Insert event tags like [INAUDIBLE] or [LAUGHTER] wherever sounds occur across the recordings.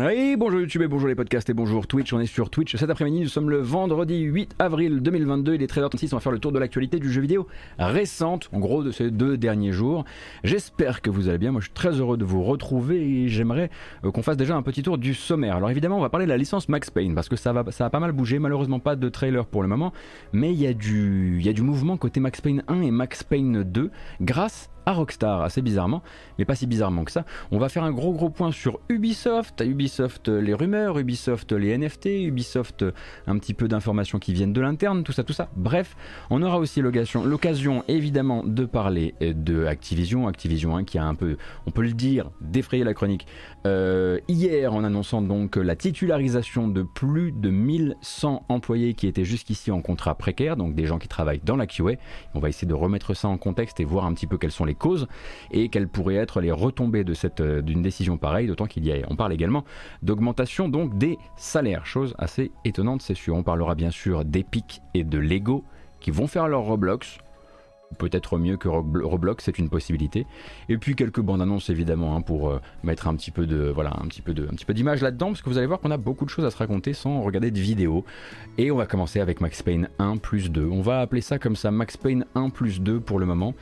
Oui, bonjour YouTube et bonjour les podcasts et bonjour Twitch. On est sur Twitch cet après-midi. Nous sommes le vendredi 8 avril 2022. Il est 13h36. On va faire le tour de l'actualité du jeu vidéo récente, en gros de ces deux derniers jours. J'espère que vous allez bien. Moi, je suis très heureux de vous retrouver et j'aimerais euh, qu'on fasse déjà un petit tour du sommaire. Alors évidemment, on va parler de la licence Max Payne parce que ça va, ça a pas mal bougé. Malheureusement, pas de trailer pour le moment, mais il y a du, y a du mouvement côté Max Payne 1 et Max Payne 2 grâce Rockstar, assez bizarrement, mais pas si bizarrement que ça. On va faire un gros gros point sur Ubisoft, Ubisoft les rumeurs, Ubisoft les NFT, Ubisoft un petit peu d'informations qui viennent de l'interne, tout ça, tout ça. Bref, on aura aussi l'occasion évidemment de parler de Activision, Activision 1 qui a un peu, on peut le dire, défrayé la chronique euh, hier en annonçant donc la titularisation de plus de 1100 employés qui étaient jusqu'ici en contrat précaire, donc des gens qui travaillent dans la QA. On va essayer de remettre ça en contexte et voir un petit peu quelles sont les causes et quelles pourraient être les retombées de cette euh, d'une décision pareille, d'autant qu'il y a, on parle également d'augmentation donc des salaires, chose assez étonnante c'est sûr. On parlera bien sûr d'Epic et de Lego qui vont faire leur Roblox peut-être mieux que Roblox, c'est une possibilité. Et puis quelques bandes annonces évidemment hein, pour euh, mettre un petit peu de voilà un petit peu de un petit peu d'image là-dedans parce que vous allez voir qu'on a beaucoup de choses à se raconter sans regarder de vidéos. Et on va commencer avec Max Payne 1 plus 2. On va appeler ça comme ça Max Payne 1 plus 2 pour le moment.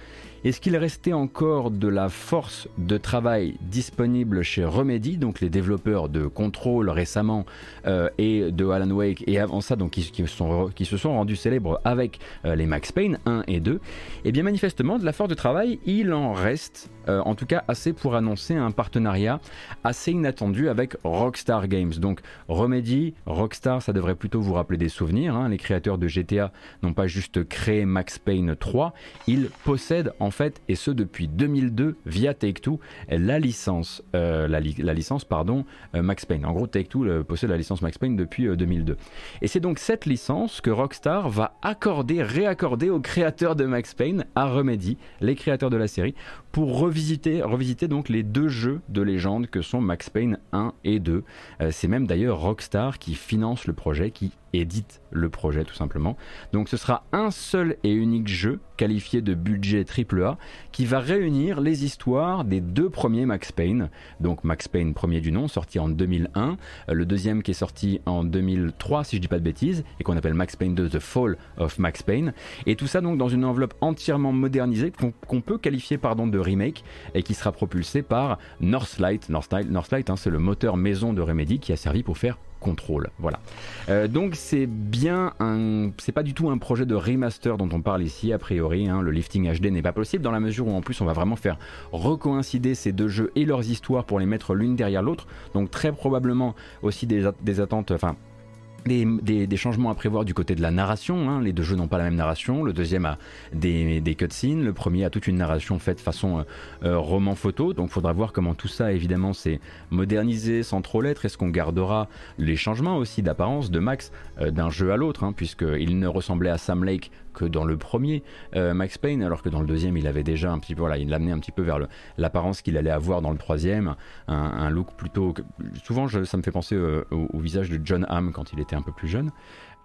Est-ce qu'il restait encore de la force de travail disponible chez Remedy, donc les développeurs de Control récemment euh, et de Alan Wake et avant ça, donc qui, se sont rendus célèbres avec euh, les Max Payne 1 et 2 Eh bien manifestement, de la force de travail, il en reste euh, en tout cas assez pour annoncer un partenariat assez inattendu avec Rockstar Games. Donc Remedy, Rockstar, ça devrait plutôt vous rappeler des souvenirs. Hein. Les créateurs de GTA n'ont pas juste créé Max Payne 3, ils possèdent en fait, et ce depuis 2002 via Take-Two, la licence, euh, la, licence euh, Max Payne. En gros, Take-Two possède la licence Max Payne depuis 2002. Et c'est donc cette licence que Rockstar va accorder, réaccorder aux créateurs de Max Payne, à Remedy, les créateurs de la série, pour revisiter, revisiter donc les deux jeux de légende que sont Max Payne 1 et 2. Euh, c'est même d'ailleurs Rockstar qui finance le projet, qui édite le projet tout simplement. Donc ce sera un seul et unique jeu qualifié de budget AAA qui va réunir les histoires des deux premiers Max Payne. Donc Max Payne premier du nom sorti en 2001, euh, le deuxième qui est sorti en 2003 si je dis pas de bêtises et qu'on appelle Max Payne 2 The Fall of Max Payne et tout ça donc dans une enveloppe entièrement modernisée qu'on peut qualifier pardon de remake et qui sera propulsée par Northlight. Northlight, Northlight hein, c'est le moteur maison de Remedy qui a servi pour faire Voilà. Euh, donc c'est bien un, c'est pas du tout un projet de remaster dont on parle ici a priori. Hein. le lifting HD n'est pas possible dans la mesure où en plus on va vraiment faire recoïncider ces deux jeux et leurs histoires pour les mettre l'une derrière l'autre. Donc très probablement aussi des, des attentes, enfin des, changements à prévoir du côté de la narration. Hein. Les deux jeux n'ont pas la même narration. Le deuxième a des, cutscenes. Le premier a toute une narration faite façon euh, euh, roman photo. Donc il faudra voir comment tout ça, évidemment, s'est modernisé sans trop l'être. Est-ce qu'on gardera les changements aussi d'apparence de Max euh, d'un jeu à l'autre, hein, puisqu'il ne ressemblait à Sam Lake que dans le premier Max Payne, alors que dans le deuxième, il avait déjà un petit peu, voilà, il l'amenait un petit peu vers l'apparence qu'il allait avoir dans le troisième, un, look plutôt. Souvent, ça me fait penser euh, au, visage de John Hamm quand il était un peu plus jeune.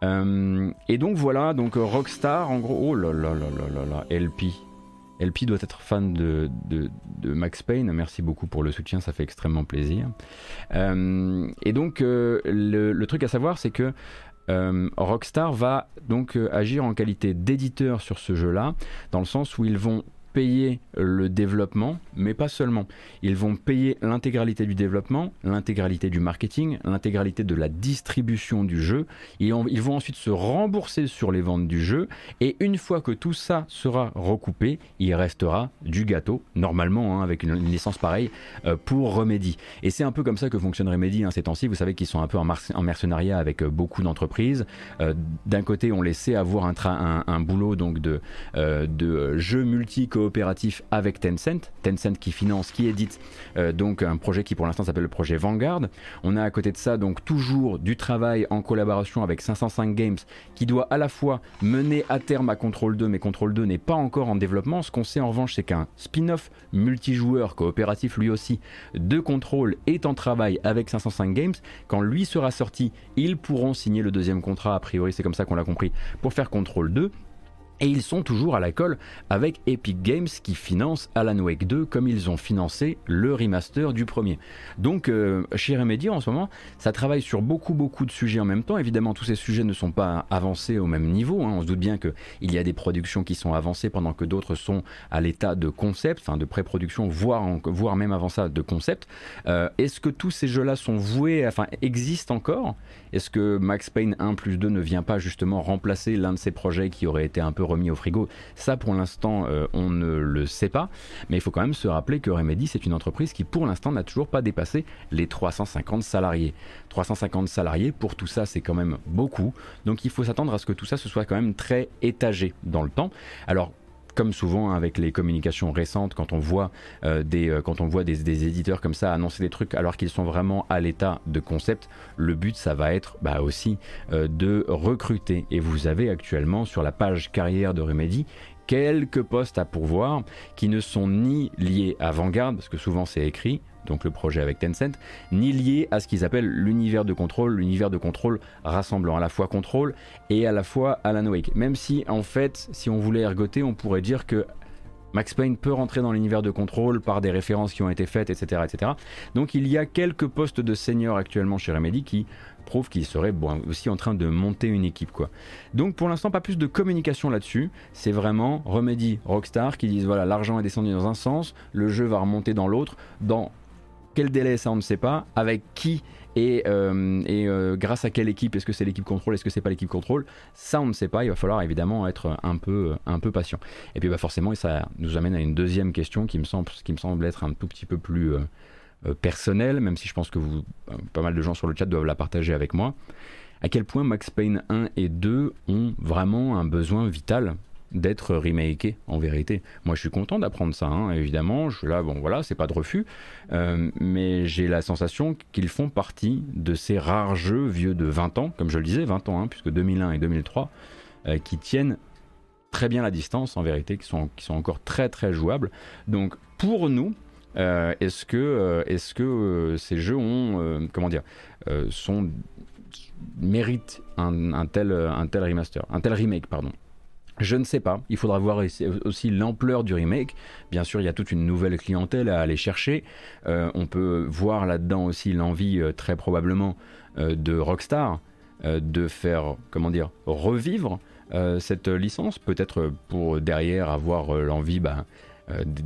Euh, et donc voilà, donc Rockstar, en gros, oh là là là là là là, LP. LP doit être fan de, Max Payne. Merci beaucoup pour le soutien, ça fait extrêmement plaisir. et donc, le, truc à savoir, c'est que euh, Rockstar va donc euh, agir en qualité d'éditeur sur ce jeu-là, dans le sens où ils vont payer le développement, mais pas seulement. Ils vont payer l'intégralité du développement, l'intégralité du marketing, l'intégralité de la distribution du jeu. Ils vont ensuite se rembourser sur les ventes du jeu. Et une fois que tout ça sera recoupé, il restera du gâteau, normalement, hein, avec une, licence pareille, euh, pour Remedy. Et c'est un peu comme ça que fonctionne Remedy hein, ces temps-ci. Vous savez qu'ils sont un peu en, mercenariat avec euh, beaucoup d'entreprises. Euh, d'un côté, on laissait avoir un, un, boulot donc de, de jeux multi coopératif avec Tencent, Tencent qui finance, qui édite euh, donc un projet qui pour l'instant s'appelle le projet Vanguard. On a à côté de ça donc toujours du travail en collaboration avec 505 Games qui doit à la fois mener à terme à Control 2, mais Control 2 n'est pas encore en développement. Ce qu'on sait en revanche, c'est qu'un spin-off multijoueur coopératif lui aussi de Control est en travail avec 505 Games. Quand lui sera sorti, ils pourront signer le deuxième contrat, a priori c'est comme ça qu'on l'a compris, pour faire Control 2. Et ils sont toujours à la colle avec Epic Games qui finance Alan Wake 2 comme ils ont financé le remaster du premier. Donc euh, chez Remedy en ce moment, ça travaille sur beaucoup beaucoup de sujets en même temps. Évidemment, tous ces sujets ne sont pas avancés au même niveau. Hein. On se doute bien qu'il y a des productions qui sont avancées pendant que d'autres sont à l'état de concept, enfin de pré-production, voire, voire même avant ça de concept. Euh, est-ce que tous ces jeux-là sont voués, enfin existent encore? Est-ce que Max Payne 1 plus 2 ne vient pas justement remplacer l'un de ces projets qui aurait été un peu remis au frigo. Ça, pour l'instant, euh, on ne le sait pas. Mais il faut quand même se rappeler que Remedy, c'est une entreprise qui, pour l'instant, n'a toujours pas dépassé les 350 salariés. 350 salariés, pour tout ça, c'est quand même beaucoup. Donc il faut s'attendre à ce que tout ça se soit quand même très étagé dans le temps. Alors, comme souvent avec les communications récentes, quand on voit, euh, des, euh, des, éditeurs comme ça annoncer des trucs alors qu'ils sont vraiment à l'état de concept, le but ça va être bah, aussi euh, de recruter. Et vous avez actuellement sur la page carrière de Remedy quelques postes à pourvoir qui ne sont ni liés à Vanguard, parce que souvent c'est écrit, donc le projet avec Tencent, ni liés à ce qu'ils appellent l'univers de contrôle, l'univers de contrôle rassemblant à la fois contrôle et à la fois Alan Wake. Même si en fait, si on voulait ergoter, on pourrait dire que Max Payne peut rentrer dans l'univers de contrôle par des références qui ont été faites, etc., etc. Donc il y a quelques postes de senior actuellement chez Remedy qui prouvent qu'ils seraient aussi en train de monter une équipe. Quoi. Donc pour l'instant, pas plus de communication là-dessus. C'est vraiment Remedy, Rockstar qui disent voilà, l'argent est descendu dans un sens, le jeu va remonter dans l'autre. Dans quel délai, ça on ne sait pas. Avec qui et, euh, euh, grâce à quelle équipe Est-ce que c'est l'équipe contrôle Est-ce que c'est pas l'équipe contrôle Ça, on ne sait pas. Il va falloir évidemment être un peu, un peu patient. Et puis, bah, forcément, ça nous amène à une deuxième question qui me semble, qui me semble être un tout petit peu plus euh, personnelle, même si je pense que vous, pas mal de gens sur le chat doivent la partager avec moi. À quel point Max Payne 1 et 2 ont vraiment un besoin vital? D'être remakés en vérité. Moi je suis content d'apprendre ça, hein, évidemment, je là, bon voilà, c'est pas de refus, euh, mais j'ai la sensation qu'ils font partie de ces rares jeux vieux de 20 ans, comme je le disais, 20 ans, hein, puisque 2001 et 2003, euh, qui tiennent très bien la distance en vérité, qui sont, qui sont encore très très jouables. Donc pour nous, euh, est-ce que, est-ce que ces jeux ont, comment dire, sont méritent un, un, tel, un tel remaster, un tel remake, pardon? Je ne sais pas, il faudra voir aussi l'ampleur du remake. Bien sûr, il y a toute une nouvelle clientèle à aller chercher. Euh, on peut voir là-dedans aussi l'envie, euh, très probablement, euh, de Rockstar de faire, comment dire, revivre cette licence. Peut-être pour derrière avoir l'envie, bah,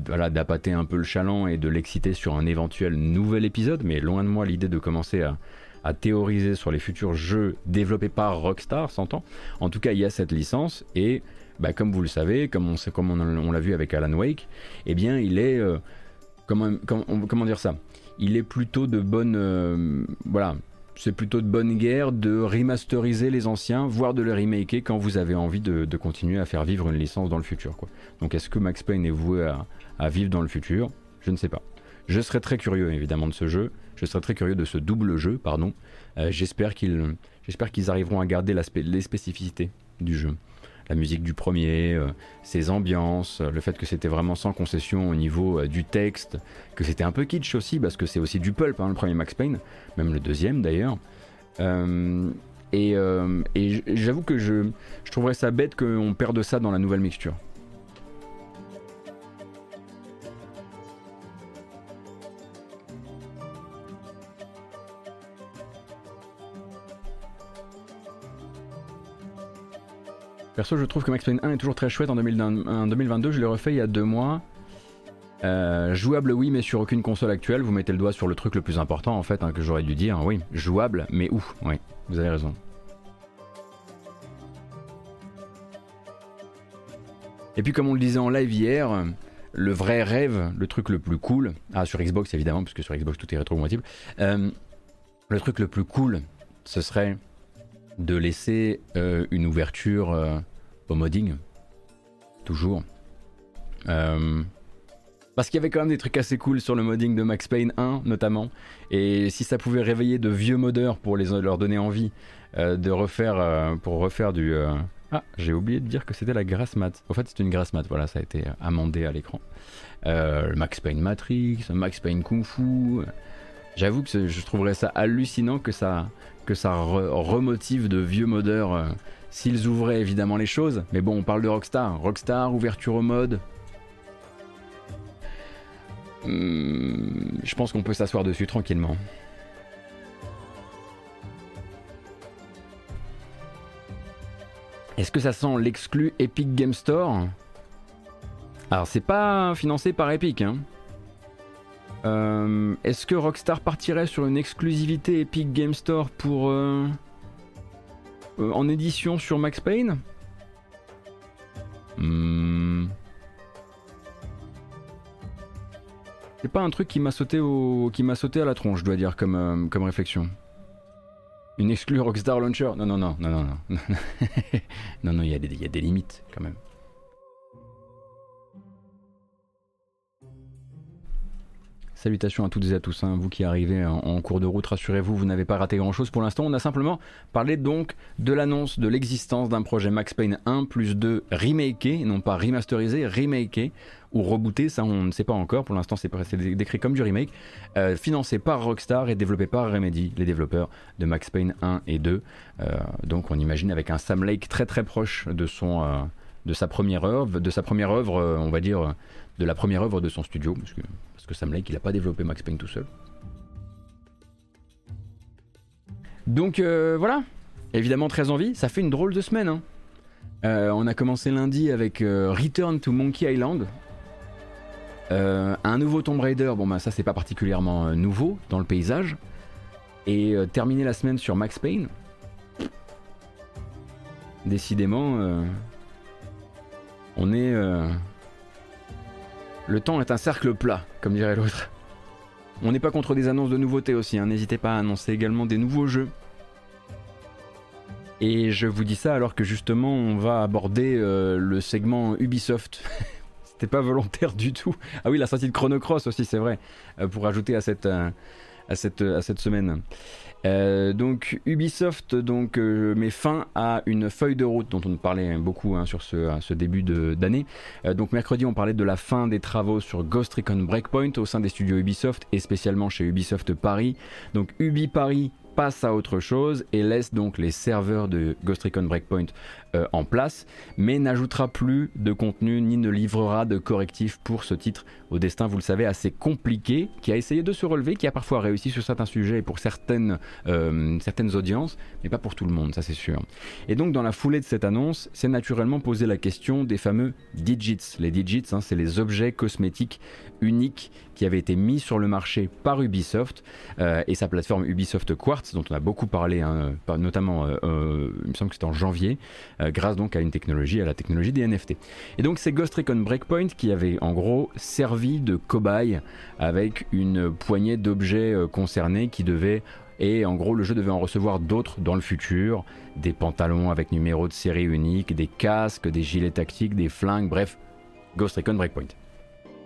voilà, d'appâter un peu le chaland et de l'exciter sur un éventuel nouvel épisode. Mais loin de moi l'idée de commencer à, à théoriser sur les futurs jeux développés par Rockstar, s'entend. En tout cas, il y a cette licence et bah, comme vous le savez, comme on, comme on, l'a vu avec Alan Wake, eh bien, il est euh, comment, dire ça? Il est plutôt de bonne euh, voilà. C'est plutôt de bonne guerre de remasteriser les anciens, voire de les remaker quand vous avez envie de, continuer à faire vivre une licence dans le futur. Donc est-ce que Max Payne est voué à, vivre dans le futur? Je ne sais pas. Je serais très curieux évidemment de ce jeu. Je serais très curieux de ce double jeu, pardon. Euh, j'espère qu'ils arriveront à garder les spécificités du jeu la musique du premier, euh, ses ambiances, le fait que c'était vraiment sans concession au niveau euh, du texte, que c'était un peu kitsch aussi, parce que c'est aussi du pulp, hein, le premier Max Payne, même le deuxième d'ailleurs. Euh, et, j'avoue que je, je trouverais ça bête qu'on perde ça dans la nouvelle mixture. Perso, je trouve que Max Payne 1 est toujours très chouette en, 2022. Je l'ai refait il y a deux mois. Euh, jouable, oui, mais sur aucune console actuelle. Vous mettez le doigt sur le truc le plus important, en fait, hein, que j'aurais dû dire. Oui, jouable, mais où Oui, vous avez raison. Et puis, comme on le disait en live hier, le vrai rêve, le truc le plus cool, ah, sur Xbox évidemment, puisque sur Xbox tout est rétro-compatible, euh, le truc le plus cool, ce serait de laisser euh, une ouverture euh, au modding, toujours. Euh, parce qu'il y avait quand même des trucs assez cool sur le modding de Max Payne 1 notamment. Et si ça pouvait réveiller de vieux modeurs pour les, leur donner envie de refaire, pour refaire du... Ah, j'ai oublié de dire que c'était la grasse mat. En fait, c'est une grasse mat, voilà, ça a été amendé à l'écran. Max Payne Matrix, Max Payne Kung Fu. J'avoue que je trouverais ça hallucinant que ça, que ça remotive de vieux modeurs s'ils ouvraient évidemment les choses. Mais bon, on parle de Rockstar. Rockstar, ouverture au mode. Hmm, je pense qu'on peut s'asseoir dessus tranquillement. Est-ce que ça sent l'exclu Epic Game Store? Alors c'est pas financé par Epic. Hein. Euh, est-ce que Rockstar partirait sur une exclusivité Epic Game Store pour euh, euh, en édition sur Max Payne? Hmm. C'est pas un truc qui m'a sauté au qui m'a sauté à la tronche, je dois dire comme comme réflexion. Une exclue Rockstar Launcher? Non, non, non, non, non, non. [LAUGHS] non, non, il y, y, a des limites quand même. Salutations à toutes et à tous, hein. vous qui arrivez en, cours de route, rassurez-vous, vous, n'avez pas raté grand-chose pour l'instant. On a simplement parlé donc de l'annonce de l'existence d'un projet Max Payne 1 plus 2 remaké, non pas remasterisé, remaké, ou rebooté, ça on ne sait pas encore, pour l'instant c'est décrit comme du remake, euh, financé par Rockstar et développé par Remedy, les développeurs de Max Payne 1 et 2. Euh, donc on imagine avec un Sam Lake très très proche de son... Euh, de sa première œuvre, de sa première œuvre, on va dire, de la première œuvre de son studio, parce que Sam Lake n'a pas développé Max Payne tout seul. Donc euh, voilà, évidemment très envie, ça fait une drôle de semaine. Hein. Euh, on a commencé lundi avec euh, Return to Monkey Island. un nouveau Tomb Raider, bon bah ça c'est pas particulièrement nouveau dans le paysage. Et terminer la semaine sur Max Payne. Décidément, on est le temps est un cercle plat, comme dirait l'autre. On n'est pas contre des annonces de nouveautés aussi, hein. n'hésitez pas à annoncer également des nouveaux jeux. Et je vous dis ça alors que justement on va aborder euh, le segment Ubisoft. [LAUGHS] C'était pas volontaire du tout. Ah oui, la sortie de Chrono Cross aussi, c'est vrai, euh, pour ajouter à cette, euh, semaine. Euh, donc Ubisoft euh, met fin à une feuille de route dont on parlait beaucoup hein, sur ce, début d'année. Euh, donc mercredi on parlait de la fin des travaux sur Ghost Recon Breakpoint au sein des studios Ubisoft et spécialement chez Ubisoft Paris. Donc Ubi Paris passe à autre chose et laisse donc les serveurs de Ghost Recon Breakpoint euh, en place, mais n'ajoutera plus de contenu ni ne livrera de correctifs pour ce titre au destin, vous le savez, assez compliqué, qui a essayé de se relever, qui a parfois réussi sur certains sujets et pour certaines, euh, certaines audiences, mais pas pour tout le monde, ça c'est sûr. Et donc dans la foulée de cette annonce, c'est naturellement posé la question des fameux digits. Les digits, hein, c'est les objets cosmétiques uniques qui avaient été mis sur le marché par Ubisoft euh, et sa plateforme Ubisoft Quartz, dont on a beaucoup parlé, hein, notamment, il me semble que c'était en janvier, euh, grâce donc à une technologie, à la technologie des NFT. Et donc c'est Ghost Recon Breakpoint qui avait en gros servi de cobaye avec une poignée d'objets euh, concernés qui devaient et en gros le jeu devait en recevoir d'autres dans le futur, des pantalons avec numéro de série unique, des casques, des gilets tactiques, des flingues, bref, Ghost Recon Breakpoint.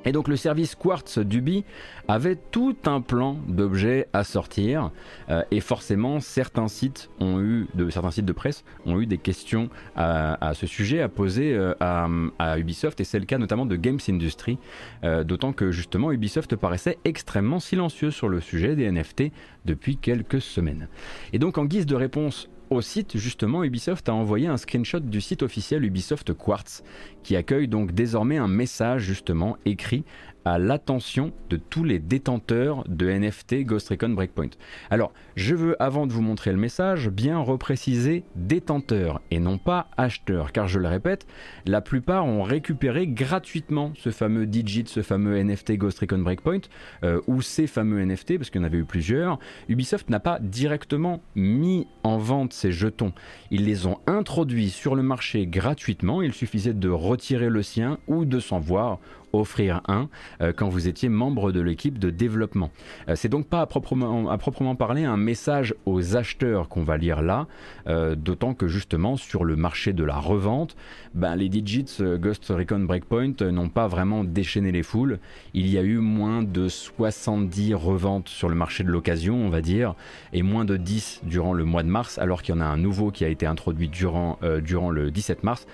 Et donc le service Quartz d'Ubi avait tout un plan d'objets à sortir euh, et forcément certains sites de presse ont eu des questions à, ce sujet à poser euh, à, Ubisoft et c'est le cas notamment de Games Industry euh, d'autant que justement Ubisoft paraissait extrêmement silencieux sur le sujet des NFT depuis quelques semaines. Et donc en guise de réponse au site, justement, Ubisoft a envoyé un screenshot du site officiel Ubisoft Quartz, qui accueille donc désormais un message justement écrit à l'attention de tous les détenteurs de NFT Ghost Recon Breakpoint. Alors, je veux, avant de vous montrer le message, bien repréciser détenteur et non pas acheteur, car je le répète, la plupart ont récupéré gratuitement ce fameux digit, ce fameux NFT Ghost Recon Breakpoint, euh, ou ces fameux NFT, parce qu'il y en avait eu plusieurs. Ubisoft n'a pas directement mis en vente ces jetons. Ils les ont introduits sur le marché gratuitement, il suffisait de retirer le sien ou de s'en voir offrir un euh, quand vous étiez membre de l'équipe de développement. Euh, c'est donc pas à proprement, à proprement, parler un message aux acheteurs qu'on va lire là, euh, d'autant que justement sur le marché de la revente, ben, les digits Ghost Recon Breakpoint n'ont pas vraiment déchaîné les foules. Il y a eu moins de 70 reventes sur le marché de l'occasion, on va dire, et moins de 10 durant le mois de mars, alors qu'il y en a un nouveau qui a été introduit durant, durant le 17 mars.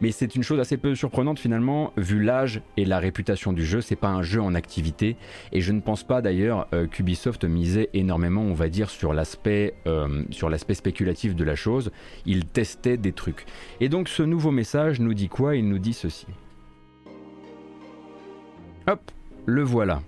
Mais c'est une chose assez peu surprenante finalement, vu l'âge et la réputation du jeu. C'est pas un jeu en activité, et je ne pense pas d'ailleurs euh, qu'Ubisoft misait énormément, on va dire, sur l'aspect euh, sur l'aspect spéculatif de la chose. Il testait des trucs. Et donc ce nouveau message nous dit quoi? Il nous dit ceci. Hop, le voilà.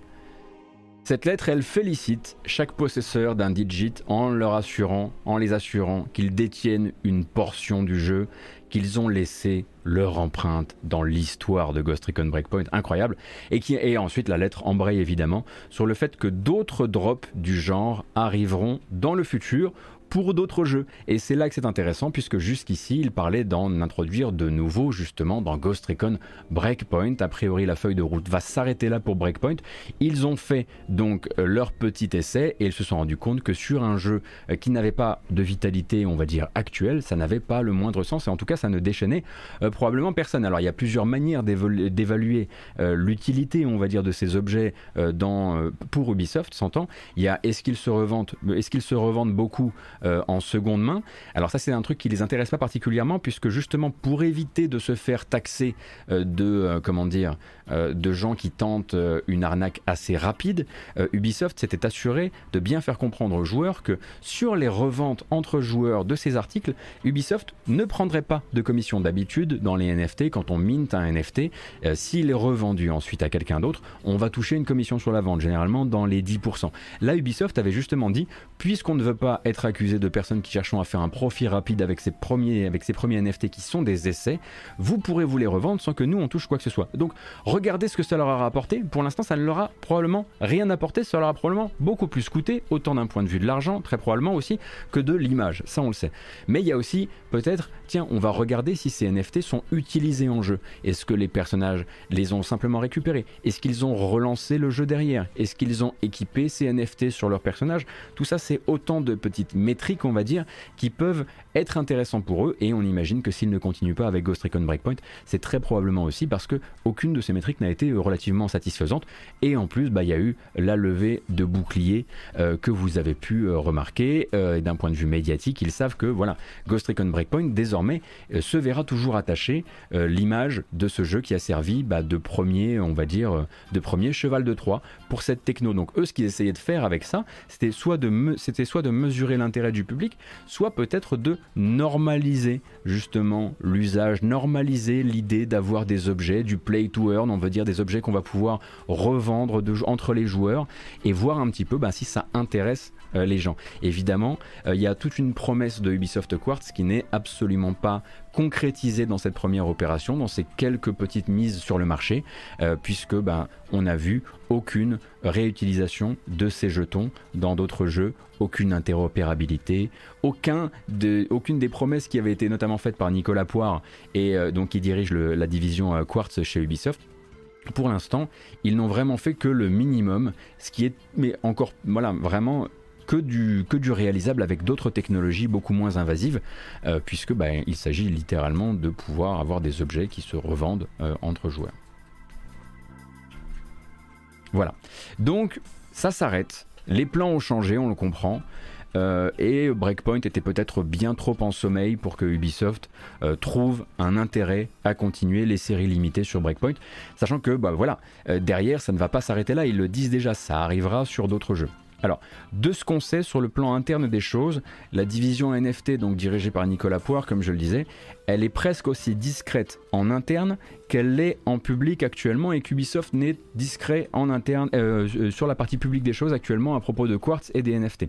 Cette lettre, elle félicite chaque possesseur d'un digit en leur assurant, en les assurant qu'ils détiennent une portion du jeu, qu'ils ont laissé leur empreinte dans l'histoire de Ghost Recon Breakpoint, incroyable, et qui et ensuite la lettre embraye évidemment sur le fait que d'autres drops du genre arriveront dans le futur pour d'autres jeux. Et c'est là que c'est intéressant puisque jusqu'ici il parlait d'en introduire de nouveaux justement dans Ghost Recon Breakpoint. A priori la feuille de route va s'arrêter là pour Breakpoint. Ils ont fait donc euh, leur petit essai et ils se sont rendus compte que sur un jeu euh, qui n'avait pas de vitalité on va dire actuelle, ça n'avait pas le moindre sens et en tout cas ça ne déchaînait euh, probablement personne. Alors il y a plusieurs manières d'évaluer l'utilité on va dire de ces objets dans, pour Ubisoft, s'entend. Il y a est-ce qu'ils se revendent, est-ce qu'ils se revendent beaucoup euh, en seconde main. Alors ça c'est un truc qui les intéresse pas particulièrement puisque justement pour éviter de se faire taxer euh, de euh, comment dire de gens qui tentent une arnaque assez rapide, Ubisoft s'était assuré de bien faire comprendre aux joueurs que sur les reventes entre joueurs de ces articles, Ubisoft ne prendrait pas de commission d'habitude dans les NFT quand on mint un NFT. S'il est revendu ensuite à quelqu'un d'autre, on va toucher une commission sur la vente, généralement dans les 10%. Là, Ubisoft avait justement dit, puisqu'on ne veut pas être accusé de personnes qui cherchent à faire un profit rapide avec ces premiers, avec premiers NFT qui sont des essais, vous pourrez vous les revendre sans que nous on touche quoi que ce soit. Donc ce que ça leur a rapporté. Pour l'instant, ça ne leur a probablement rien apporté. Ça leur a probablement beaucoup plus coûté, autant d'un point de vue de l'argent, très probablement aussi, que de l'image. Ça, on le sait. Mais il y a aussi peut-être, tiens, on va regarder si ces NFT sont utilisés en jeu. Est-ce que les personnages les ont simplement récupérés? Est-ce qu'ils ont relancé le jeu derrière? Est-ce qu'ils ont équipé ces NFT sur leurs personnages? Tout ça, c'est autant de petites méthodes on va dire, qui peuvent être intéressants pour eux. Et on imagine que s'ils ne continuent pas avec Ghost Recon Breakpoint, c'est très probablement aussi parce que aucune de ces métriques n'a été relativement satisfaisante. Et en plus, bah, il y a eu la levée de boucliers euh, que vous avez pu euh, remarquer. Euh, d'un point de vue médiatique, ils savent que voilà, Ghost Recon Breakpoint désormais se verra toujours attaché l'image de ce jeu qui a servi bah, de premier, on va dire, de premier cheval de Troie pour cette techno. Donc eux, ce qu'ils essayaient de faire avec ça, c'était soit de, c'était soit de mesurer l'intérêt du public, soit peut-être de normaliser justement l'usage, normaliser l'idée d'avoir des objets, du play to earn, on veut dire des objets qu'on va pouvoir revendre entre les joueurs et voir un petit peu bah, si ça intéresse euh, les gens. Évidemment, euh, il y a toute une promesse de Ubisoft Quartz qui n'est absolument pas concrétisée dans cette première opération, dans ces quelques petites mises sur le marché, euh, puisque ben, on a vu aucune réutilisation de ces jetons dans d'autres jeux, aucune interopérabilité, aucune des promesses qui avaient été notamment faites par Nicolas Poire et donc qui dirige la division Quartz chez Ubisoft pour l'instant, ils n'ont vraiment fait que le minimum, ce qui est, mais encore, voilà, vraiment que du, réalisable avec d'autres technologies beaucoup moins invasives, euh, puisque bah, il s'agit littéralement de pouvoir avoir des objets qui se revendent euh, entre joueurs. Voilà. Donc ça s'arrête. Les plans ont changé, on le comprend. Euh, et Breakpoint était peut-être bien trop en sommeil pour que Ubisoft trouve un intérêt à continuer les séries limitées sur Breakpoint, sachant que bah voilà, derrière ça ne va pas s'arrêter là, ils le disent déjà, ça arrivera sur d'autres jeux. Alors, de ce qu'on sait sur le plan interne des choses, la division NFT, donc dirigée par Nicolas Poire, comme je le disais, elle est presque aussi discrète en interne qu'elle l'est en public actuellement et qu'Ubisoft n'est discret en interne euh, euh, sur la partie publique des choses actuellement à propos de Quartz et des NFT.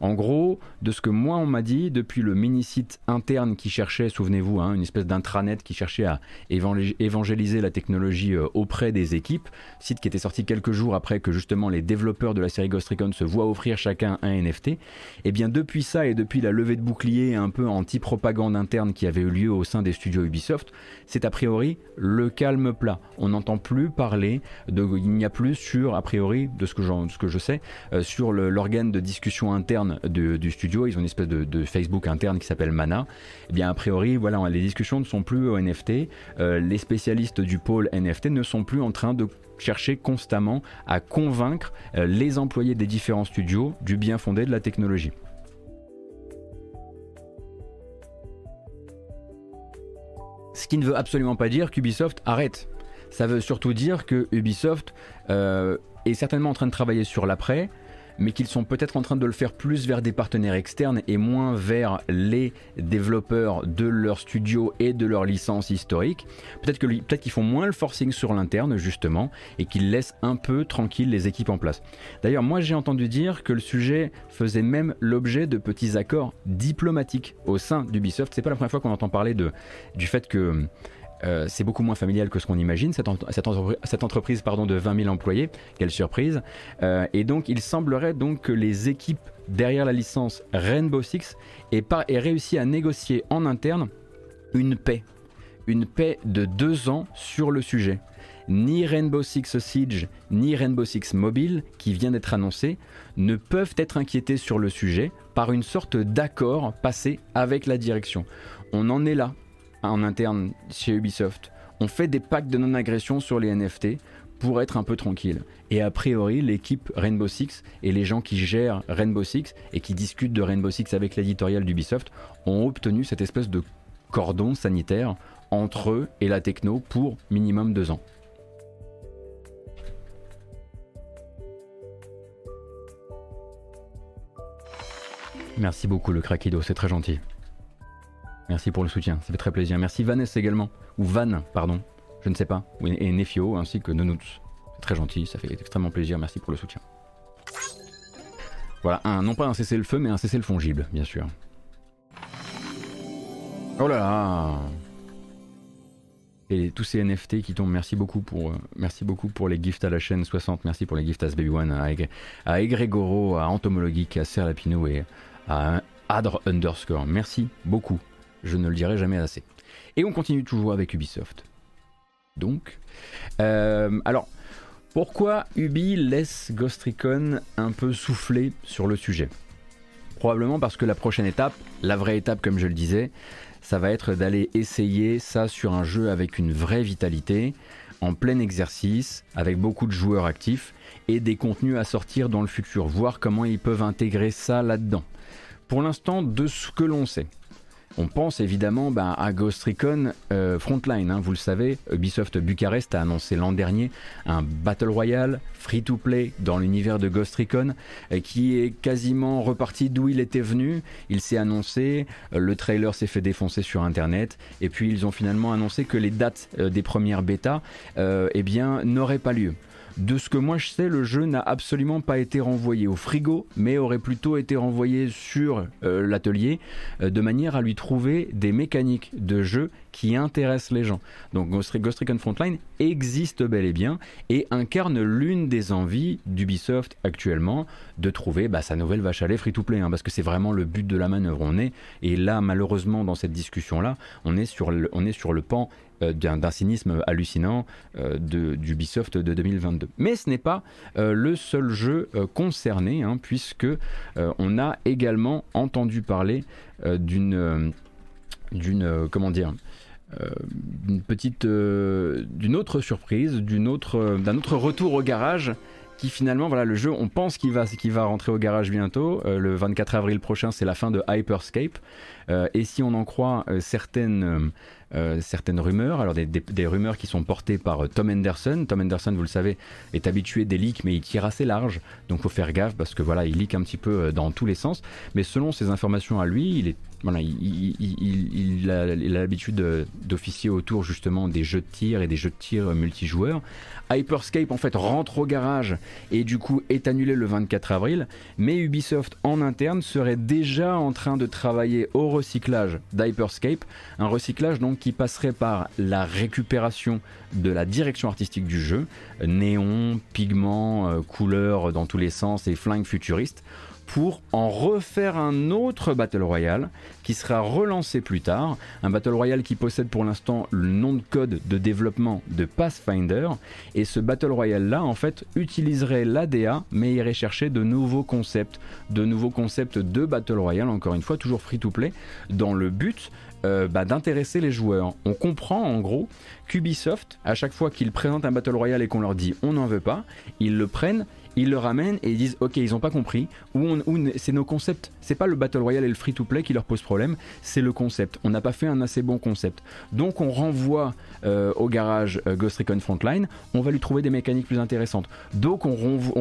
En gros, de ce que moi on m'a dit, depuis le mini-site interne qui cherchait, souvenez-vous, hein, une espèce d'intranet qui cherchait à évangéliser la technologie euh, auprès des équipes, site qui était sorti quelques jours après que justement les développeurs de la série Ghost Recon se voient offrir chacun un NFT, et eh bien depuis ça et depuis la levée de bouclier un peu anti-propagande interne qui avait eu lieu au sein des studios Ubisoft, c'est a priori le calme plat. On n'entend plus parler de, il n'y a plus sur, a priori, de ce que, je sais, euh, sur l'organe de discussion interne du studio. Ils ont une espèce de, Facebook interne qui s'appelle Mana. Et eh bien, a priori, voilà, les discussions ne sont plus au NFT. Euh, les spécialistes du pôle NFT ne sont plus en train de chercher constamment à convaincre euh, les employés des différents studios du bien fondé de la technologie. Ce qui ne veut absolument pas dire qu'Ubisoft arrête. Ça veut surtout dire que Ubisoft euh, est certainement en train de travailler sur l'après, mais qu'ils sont peut-être en train de le faire plus vers des partenaires externes et moins vers les développeurs de leur studio et de leur licence historique. Peut-être qu'ils peut font moins le forcing sur l'interne justement et qu'ils laissent un peu tranquille les équipes en place. D'ailleurs, moi j'ai entendu dire que le sujet faisait même l'objet de petits accords diplomatiques au sein d'Ubisoft. C'est pas la première fois qu'on entend parler de, du fait que euh, c'est beaucoup moins familial que ce qu'on imagine, cette, entreprise pardon, de 20 000 employés. Quelle surprise. Euh, et donc, il semblerait donc que les équipes derrière la licence Rainbow Six aient, aient réussi à négocier en interne une paix. Une paix de deux ans sur le sujet. Ni Rainbow Six Siege, ni Rainbow Six Mobile, qui vient d'être annoncé, ne peuvent être inquiétés sur le sujet par une sorte d'accord passé avec la direction. On en est là en interne chez Ubisoft. On fait des packs de non-agression sur les NFT pour être un peu tranquille. Et a priori, l'équipe Rainbow Six et les gens qui gèrent Rainbow Six et qui discutent de Rainbow Six avec l'éditorial d'Ubisoft ont obtenu cette espèce de cordon sanitaire entre eux et la techno pour minimum deux ans. Merci beaucoup le Craquido, c'est très gentil. Merci pour le soutien, ça fait très plaisir. Merci Vanessa également, ou Van, pardon, je ne sais pas, et Nefio ainsi que Nonuts. Très gentil, ça fait extrêmement plaisir, merci pour le soutien. Voilà, non pas un cessez-le-feu, mais un cessez-le fongible, bien sûr. Oh là là Et tous ces NFT qui tombent, merci beaucoup pour, euh, merci beaucoup pour les gifts à la chaîne 60, merci pour les gifts à Baby One, à, à Egregoro, à Entomologique, à Serlapino et à Adre underscore. Merci beaucoup je ne le dirai jamais assez. Et on continue toujours avec Ubisoft. Donc, euh, alors, pourquoi Ubi laisse Ghost Recon un peu souffler sur le sujet? Probablement parce que la prochaine étape, la vraie étape comme je le disais, ça va être d'aller essayer ça sur un jeu avec une vraie vitalité, en plein exercice, avec beaucoup de joueurs actifs et des contenus à sortir dans le futur, voir comment ils peuvent intégrer ça là-dedans. Pour l'instant, de ce que l'on sait, on pense évidemment bah, à Ghost Recon euh, Frontline. Hein. vous le savez, Ubisoft Bucarest a annoncé l'an dernier un Battle Royale free-to-play dans l'univers de Ghost Recon euh, qui est quasiment reparti d'où il était venu. Il s'est annoncé, euh, le trailer s'est fait défoncer sur Internet et puis ils ont finalement annoncé que les dates des premières bêtas eh n'auraient pas lieu. De ce que moi je sais, le jeu n'a absolument pas été renvoyé au frigo, mais aurait plutôt été renvoyé sur euh, l'atelier euh, de manière à lui trouver des mécaniques de jeu qui intéressent les gens. Donc Ghost, Recon Frontline existe bel et bien et incarne l'une des envies d'Ubisoft actuellement de trouver bah, sa nouvelle vache à lait free-to-play, hein, parce que c'est vraiment le but de la manœuvre. On est, et là malheureusement dans cette discussion-là, on, est sur on est sur le pan d'un cynisme hallucinant euh, d'Ubisoft de, 2022. Mais ce n'est pas euh, le seul jeu concerné, hein, puisque on a également entendu parler d'une d'une comment dire d'une petite d'une autre surprise d'un autre retour au garage finalement voilà le jeu on pense qu'il va rentrer au garage bientôt le 24 avril prochain c'est la fin de Hyperscape et si on en croit certaines euh, certaines rumeurs, alors des, rumeurs qui sont portées par euh, Tom Henderson. Tom Henderson, vous le savez, est habitué des leaks, mais il tire assez large, donc faut faire gaffe parce que voilà, il leak un petit peu euh, dans tous les sens. Mais selon ces informations à lui, il est il, a l'habitude d'officier autour justement des jeux de tir et des jeux de tir multijoueurs. Hyperscape en fait rentre au garage et du coup est annulé le 24 avril, mais Ubisoft en interne serait déjà en train de travailler au recyclage d'Hyperscape, un recyclage donc qui passerait par la récupération de la direction artistique du jeu, néon, pigments, euh, couleurs dans tous les sens et flingues futuristes pour en refaire un autre Battle Royale qui sera relancé plus tard. Un Battle Royale qui possède pour l'instant le nom de code de développement de Pathfinder. Et ce Battle Royale là, en fait, utiliserait l'ADA mais irait chercher de nouveaux concepts, de nouveaux concepts de Battle Royale, encore une fois, toujours free to play, dans le but euh, bah, d'intéresser les joueurs. On comprend en gros qu'Ubisoft, à chaque fois qu'ils présentent un Battle Royale et qu'on leur dit on n'en veut pas, ils le prennent ils le ramènent et ils disent ok ils ont pas compris. Ou, c'est nos concepts. C'est pas le battle royale et le free to play qui leur pose problème c'est le concept. On n'a pas fait un assez bon concept. Donc on renvoie euh, au garage euh, Ghost Recon Frontline. On va lui trouver des mécaniques plus intéressantes. Donc on,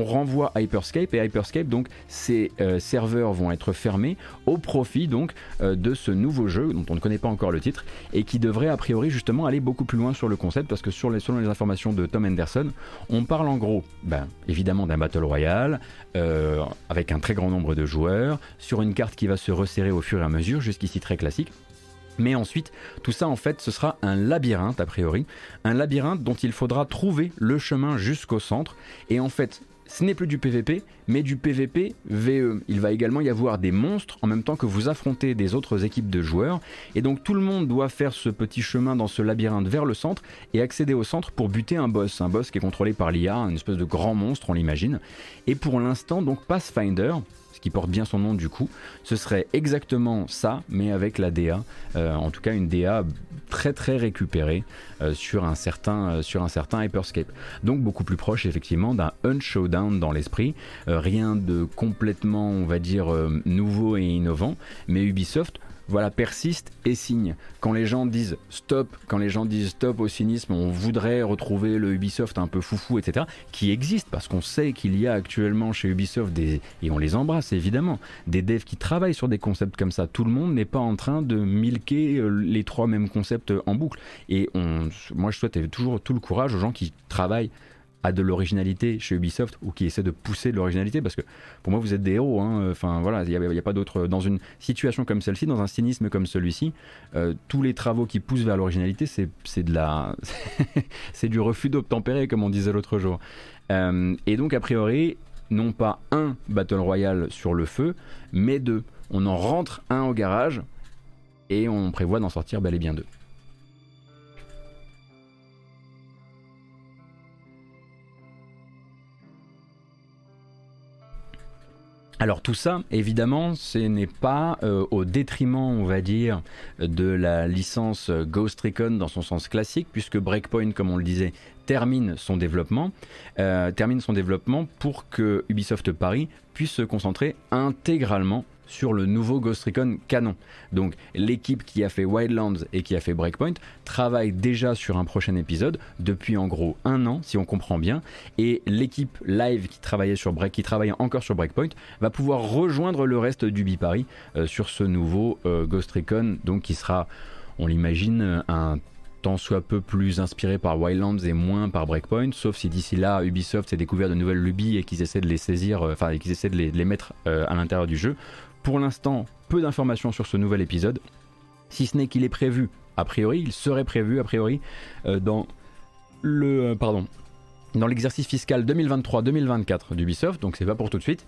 renvoie, Hyperscape et Hyperscape donc ces euh, serveurs vont être fermés au profit donc de ce nouveau jeu dont on ne connaît pas encore le titre et qui devrait a priori justement aller beaucoup plus loin sur le concept parce que selon les informations de Tom Henderson on parle en gros ben, évidemment d'un battle royale euh, avec un très grand nombre de joueurs, sur une carte qui va se resserrer au fur et à mesure, jusqu'ici très classique. Mais ensuite, tout ça en fait, ce sera un labyrinthe a priori, un labyrinthe dont il faudra trouver le chemin jusqu'au centre. Et en fait, ce n'est plus du PVP, mais du PVP VE. Il va également y avoir des monstres en même temps que vous affrontez des autres équipes de joueurs. Et donc tout le monde doit faire ce petit chemin dans ce labyrinthe vers le centre et accéder au centre pour buter un boss. Un boss qui est contrôlé par l'IA, une espèce de grand monstre, on l'imagine. Et pour l'instant, donc Pathfinder, qui porte bien son nom du coup, ce serait exactement ça, mais avec la DA, euh, en tout cas une DA très très récupérée euh, sur, un certain, euh, sur un Hyperscape. Donc beaucoup plus proche effectivement d'un Unshowdown dans l'esprit, rien de complètement on va dire nouveau et innovant, mais Ubisoft voilà, persiste et signe. Quand les gens disent stop, quand les gens disent stop au cynisme, on voudrait retrouver le Ubisoft un peu foufou, etc., qui existe parce qu'on sait qu'il y a actuellement chez Ubisoft des, et on les embrasse évidemment, des devs qui travaillent sur des concepts comme ça. Tout le monde n'est pas en train de milquer euh, les trois mêmes concepts en boucle. Et on, moi, je souhaite toujours tout le courage aux gens qui travaillent à de l'originalité chez Ubisoft ou qui essaie de pousser de l'originalité parce que pour moi vous êtes des héros hein. enfin voilà il n'y a, pas d'autre dans une situation comme celle-ci dans un cynisme comme celui-ci euh, tous les travaux qui poussent vers l'originalité c'est de la [LAUGHS] c'est du refus d'obtempérer comme on disait l'autre jour. Euh, et donc a priori non pas un Battle Royale sur le feu mais deux. On en rentre un au garage et on prévoit d'en sortir bel et bien deux Alors tout ça, évidemment, ce n'est pas euh, au détriment, on va dire, de la licence Ghost Recon dans son sens classique, puisque Breakpoint, comme on le disait, termine son développement, euh, termine son développement pour que Ubisoft Paris puisse se concentrer intégralement sur le nouveau Ghost Recon canon. Donc l'équipe qui a fait Wildlands et qui a fait Breakpoint travaille déjà sur un prochain épisode depuis en gros un an, si on comprend bien, et l'équipe live qui travaillait sur Break, qui travaille encore sur Breakpoint, va pouvoir rejoindre le reste du Paris euh, sur ce nouveau euh, Ghost Recon, donc qui sera, on l'imagine, un tant soit peu plus inspiré par Wildlands et moins par Breakpoint, sauf si d'ici là Ubisoft s'est découvert de nouvelles lubies et qu'ils essaient de les saisir, euh, enfin qu'ils essaient de les, mettre à l'intérieur du jeu. Pour l'instant, peu d'informations sur ce nouvel épisode, si ce n'est qu'il est prévu, a priori, il serait prévu, a priori, euh, dans le, euh, pardon, dans l'exercice fiscal 2023-2024 d'Ubisoft, donc c'est pas pour tout de suite.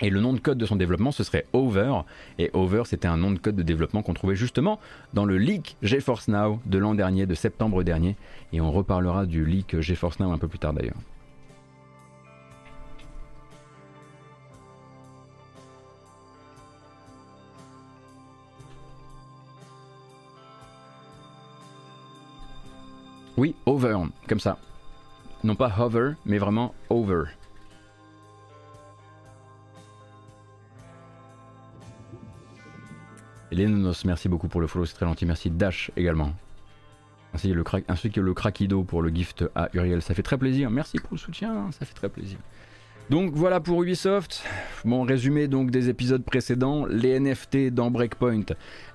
Et le nom de code de son développement, ce serait Over. Et Over, c'était un nom de code de développement qu'on trouvait justement dans le leak GeForce Now de l'an dernier, de septembre dernier. Et on reparlera du leak GeForce Now un peu plus tard d'ailleurs. Oui, over, comme ça. Non pas hover, mais vraiment over. Lénonos, merci beaucoup pour le follow, c'est très gentil. Merci Dash également. Ainsi, le que le Craquido pour le gift à Uriel, ça fait très plaisir. Merci pour le soutien, ça fait très plaisir. Donc voilà pour Ubisoft. Bon résumé donc des épisodes précédents, les NFT dans Breakpoint,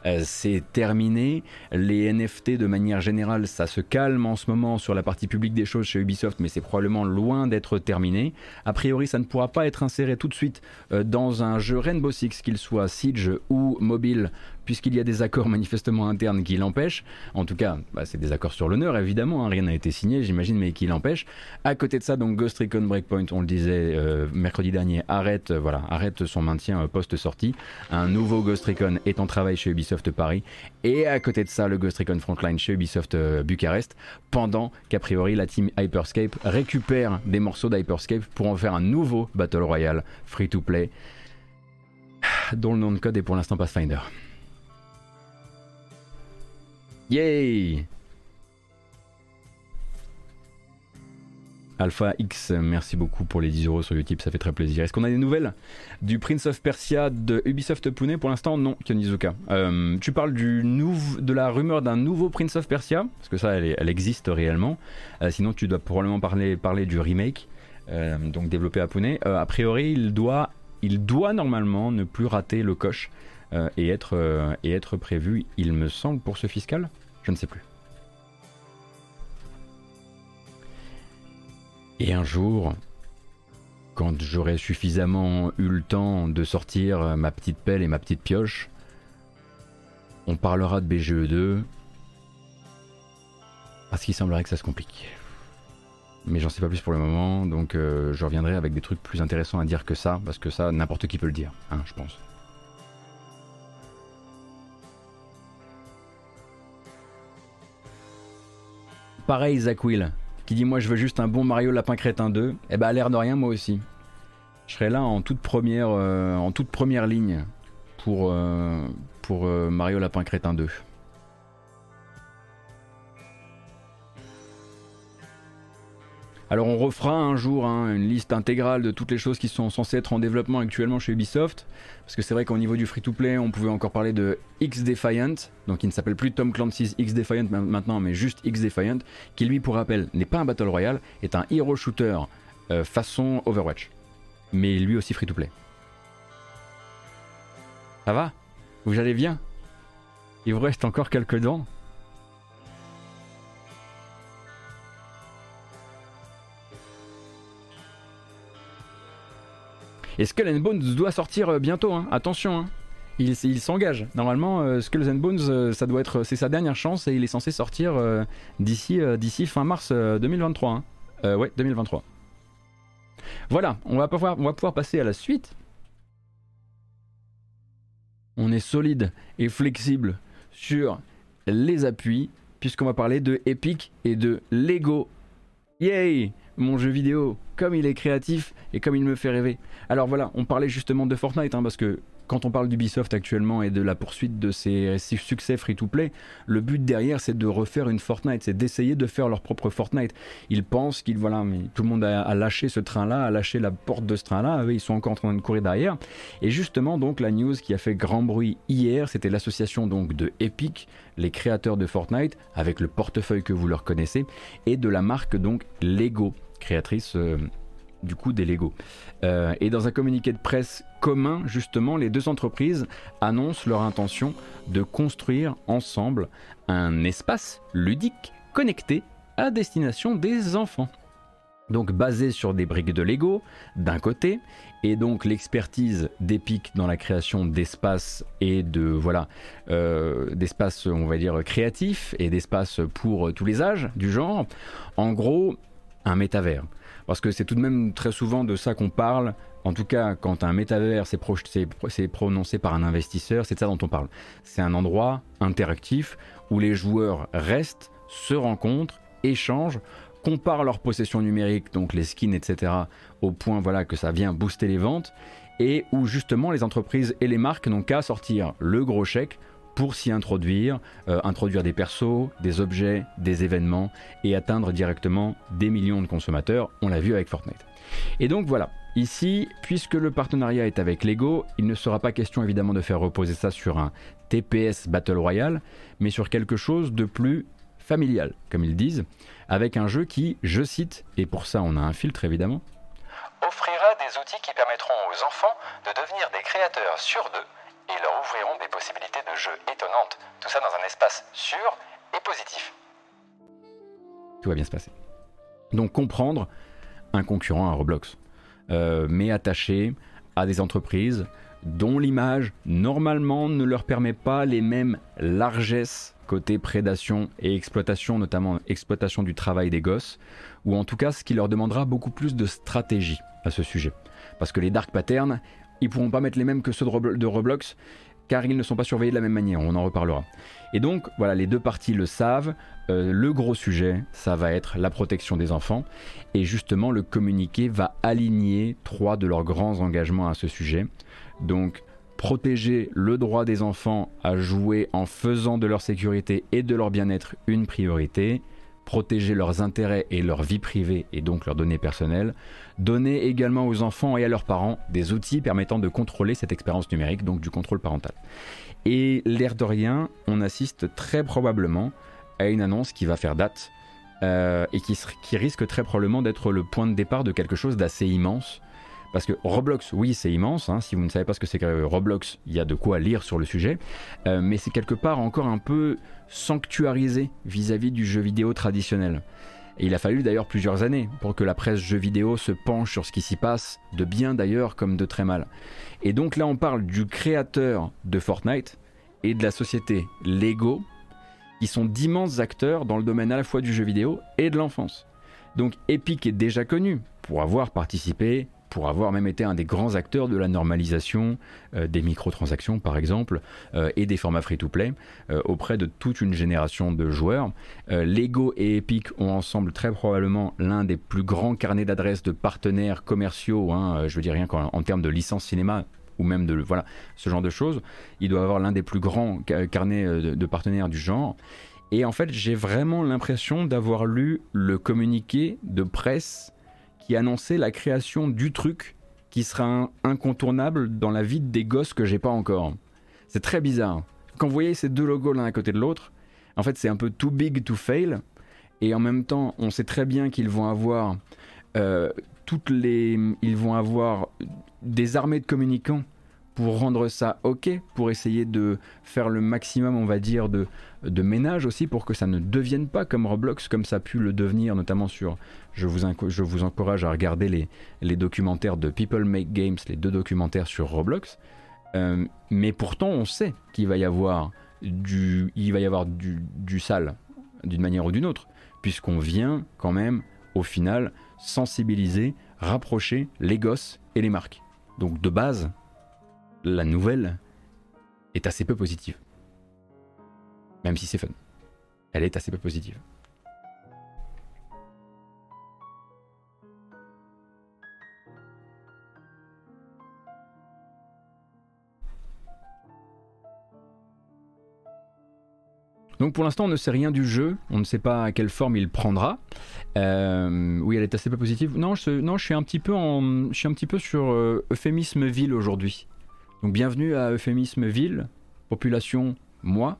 euh, c'est terminé. Les NFT de manière générale, ça se calme en ce moment sur la partie publique des choses chez Ubisoft, mais c'est probablement loin d'être terminé. A priori, ça ne pourra pas être inséré tout de suite euh, dans un jeu Rainbow Six, qu'il soit Siege ou mobile, puisqu'il y a des accords [LAUGHS] manifestement internes qui l'empêchent. En tout cas, bah, c'est des accords sur l'honneur, évidemment, hein, rien n'a été signé, j'imagine, mais qui l'empêchent. À côté de ça, donc Ghost Recon Breakpoint, on le disait euh, mercredi dernier, arrête, voilà, arrête son maintien post-sortie. Un nouveau Ghost Recon est en travail chez Ubisoft Paris. Et à côté de ça, le Ghost Recon Frontline chez Ubisoft Bucarest, pendant qu'a priori la team Hyperscape récupère des morceaux d'Hyperscape pour en faire un nouveau Battle Royale free-to-play dont le nom de code est pour l'instant Pathfinder. Yay Alpha X, merci beaucoup pour les 10 euros sur YouTube, ça fait très plaisir. Est-ce qu'on a des nouvelles du Prince of Persia de Ubisoft Pune? Pour l'instant, non, Kionizuka. Euh, tu parles de la rumeur d'un nouveau Prince of Persia, parce que ça, elle, existe réellement. Euh, sinon, tu dois probablement parler, parler du remake, euh, donc développé à Pune. a priori, il doit, il doit normalement ne plus rater le coche et, être, et être prévu, il me semble, pour ce fiscal Je ne sais plus. Et un jour, quand j'aurai suffisamment eu le temps de sortir ma petite pelle et ma petite pioche, on parlera de BGE2 parce qu'il semblerait que ça se complique. Mais j'en sais pas plus pour le moment, donc euh, je reviendrai avec des trucs plus intéressants à dire que ça, parce que ça, n'importe qui peut le dire, hein, je pense. Pareil, Zach Will, qui dit moi je veux juste un bon Mario Lapin Crétin 2, eh ben à l'air de rien moi aussi. Je serai là en toute première, euh, en toute première ligne pour, euh, pour euh, Mario Lapin Crétin 2. Alors on refera un jour hein, une liste intégrale de toutes les choses qui sont censées être en développement actuellement chez Ubisoft. Parce que c'est vrai qu'au niveau du free-to-play, on pouvait encore parler de X Defiant, donc il ne s'appelle plus Tom Clancy's X Defiant maintenant, mais juste X Defiant, qui lui, pour rappel, n'est pas un Battle Royale, est un hero shooter euh, façon Overwatch. Mais lui aussi free-to-play. Ça va? Vous allez bien? Il vous reste encore quelques dents? Et Skull and Bones doit sortir euh, bientôt, hein? attention. Hein. Il, s'engage. Normalement, euh, Skull and Bones, euh, ça doit être, c'est sa dernière chance et il est censé sortir d'ici, d'ici fin mars 2023. Hein. ouais, 2023. Voilà, on va, pouvoir, on va pouvoir passer à la suite. On est solide et flexible sur les appuis, puisqu'on va parler de Epic et de Lego. Yay Mon jeu vidéo comme il est créatif et comme il me fait rêver. Alors voilà, on parlait justement de Fortnite, hein, parce que quand on parle d'Ubisoft actuellement et de la poursuite de ses succès free-to-play, le but derrière c'est de refaire une Fortnite, c'est d'essayer de faire leur propre Fortnite. Ils pensent qu'ils voilà, mais tout le monde a, lâché ce train-là, a lâché la porte de ce train-là, ils sont encore en train de courir derrière. Et justement donc la news qui a fait grand bruit hier, c'était l'association donc de Epic, les créateurs de Fortnite, avec le portefeuille que vous leur connaissez, et de la marque donc Lego créatrice euh, du coup des Lego. Euh, et dans un communiqué de presse commun, justement, les deux entreprises annoncent leur intention de construire ensemble un espace ludique connecté à destination des enfants. Donc basé sur des briques de Lego d'un côté et donc l'expertise d'Epic dans la création d'espaces et de voilà euh, d'espaces on va dire créatifs et d'espaces pour tous les âges du genre. En gros, un métavers. Parce que c'est tout de même très souvent de ça qu'on parle. En tout cas, quand un métavers s'est prononcé par un investisseur, c'est de ça dont on parle. C'est un endroit interactif où les joueurs restent, se rencontrent, échangent, comparent leurs possessions numériques, donc les skins, etc., au point voilà, que ça vient booster les ventes, et où justement les entreprises et les marques n'ont qu'à sortir le gros chèque pour s'y introduire, euh, introduire des persos, des objets, des événements et atteindre directement des millions de consommateurs. On l'a vu avec Fortnite. Et donc voilà, ici, puisque le partenariat est avec Lego, il ne sera pas question évidemment de faire reposer ça sur un TPS Battle Royale, mais sur quelque chose de plus familial, comme ils disent, avec un jeu qui, je cite, et pour ça on a un filtre évidemment, offrira des outils qui permettront aux enfants de devenir des créateurs sur deux et leur ouvriront des possibilités de jeu étonnantes. Tout ça dans un espace sûr et positif. Tout va bien se passer. Donc comprendre un concurrent à Roblox, euh, mais attaché à des entreprises dont l'image normalement ne leur permet pas les mêmes largesses côté prédation et exploitation, notamment exploitation du travail des gosses, ou en tout cas ce qui leur demandera beaucoup plus de stratégie à ce sujet. Parce que les dark patterns, ils pourront pas mettre les mêmes que ceux de Roblox, car ils ne sont pas surveillés de la même manière, on en reparlera. Et donc voilà, les deux parties le savent, euh, le gros sujet, ça va être la protection des enfants, et justement le communiqué va aligner trois de leurs grands engagements à ce sujet. Donc protéger le droit des enfants à jouer en faisant de leur sécurité et de leur bien-être une priorité, protéger leurs intérêts et leur vie privée et donc leurs données personnelles, donner également aux enfants et à leurs parents des outils permettant de contrôler cette expérience numérique, donc du contrôle parental. Et l'air de rien, on assiste très probablement à une annonce qui va faire date euh, et qui, qui, risque très probablement d'être le point de départ de quelque chose d'assez immense. Parce que Roblox, oui, c'est immense. Hein. Si vous ne savez pas ce que c'est que Roblox, il y a de quoi lire sur le sujet. Euh, mais c'est quelque part encore un peu sanctuarisé vis-à-vis du jeu vidéo traditionnel. Et il a fallu d'ailleurs plusieurs années pour que la presse jeu vidéo se penche sur ce qui s'y passe, de bien d'ailleurs comme de très mal. Et donc là on parle du créateur de Fortnite et de la société Lego, qui sont d'immenses acteurs dans le domaine à la fois du jeu vidéo et de l'enfance. Donc Epic est déjà connu pour avoir participé pour avoir même été un des grands acteurs de la normalisation euh, des microtransactions par exemple euh, et des formats free-to-play euh, auprès de toute une génération de joueurs. Lego et Epic ont ensemble très probablement l'un des plus grands carnets d'adresses de partenaires commerciaux, hein, je veux dire rien qu'en en termes de licence cinéma ou même de voilà ce genre de choses. Il doit avoir l'un des plus grands carnets de partenaires du genre. Et en fait, j'ai vraiment l'impression d'avoir lu le communiqué de presse qui annonçait la création du truc qui sera incontournable dans la vie des gosses que j'ai pas encore. C'est très bizarre. Quand vous voyez ces deux logos l'un à côté de l'autre, en fait c'est un peu too big to fail. Et en même temps, on sait très bien qu'ils vont avoir euh, toutes les, ils vont avoir des armées de communicants pour rendre ça ok, pour essayer de faire le maximum, on va dire, de, de ménage aussi, pour que ça ne devienne pas comme Roblox, comme ça a pu le devenir, notamment sur... Je vous, je vous encourage à regarder les, les documentaires de People Make Games, les deux documentaires sur Roblox. Euh, mais pourtant, on sait qu'il va y avoir du, il va y avoir du, du sale, d'une manière ou d'une autre, puisqu'on vient quand même, au final, sensibiliser, rapprocher les gosses et les marques. Donc de base, la nouvelle est assez peu positive. Même si c'est fun. Elle est assez peu positive. Donc pour l'instant, on ne sait rien du jeu, on ne sait pas quelle forme il prendra. Euh, oui, elle est assez peu positive. Non, je, non, je suis un petit peu je suis un petit peu sur euh, euphémisme ville aujourd'hui. Donc bienvenue à Euphémisme Ville, population moi.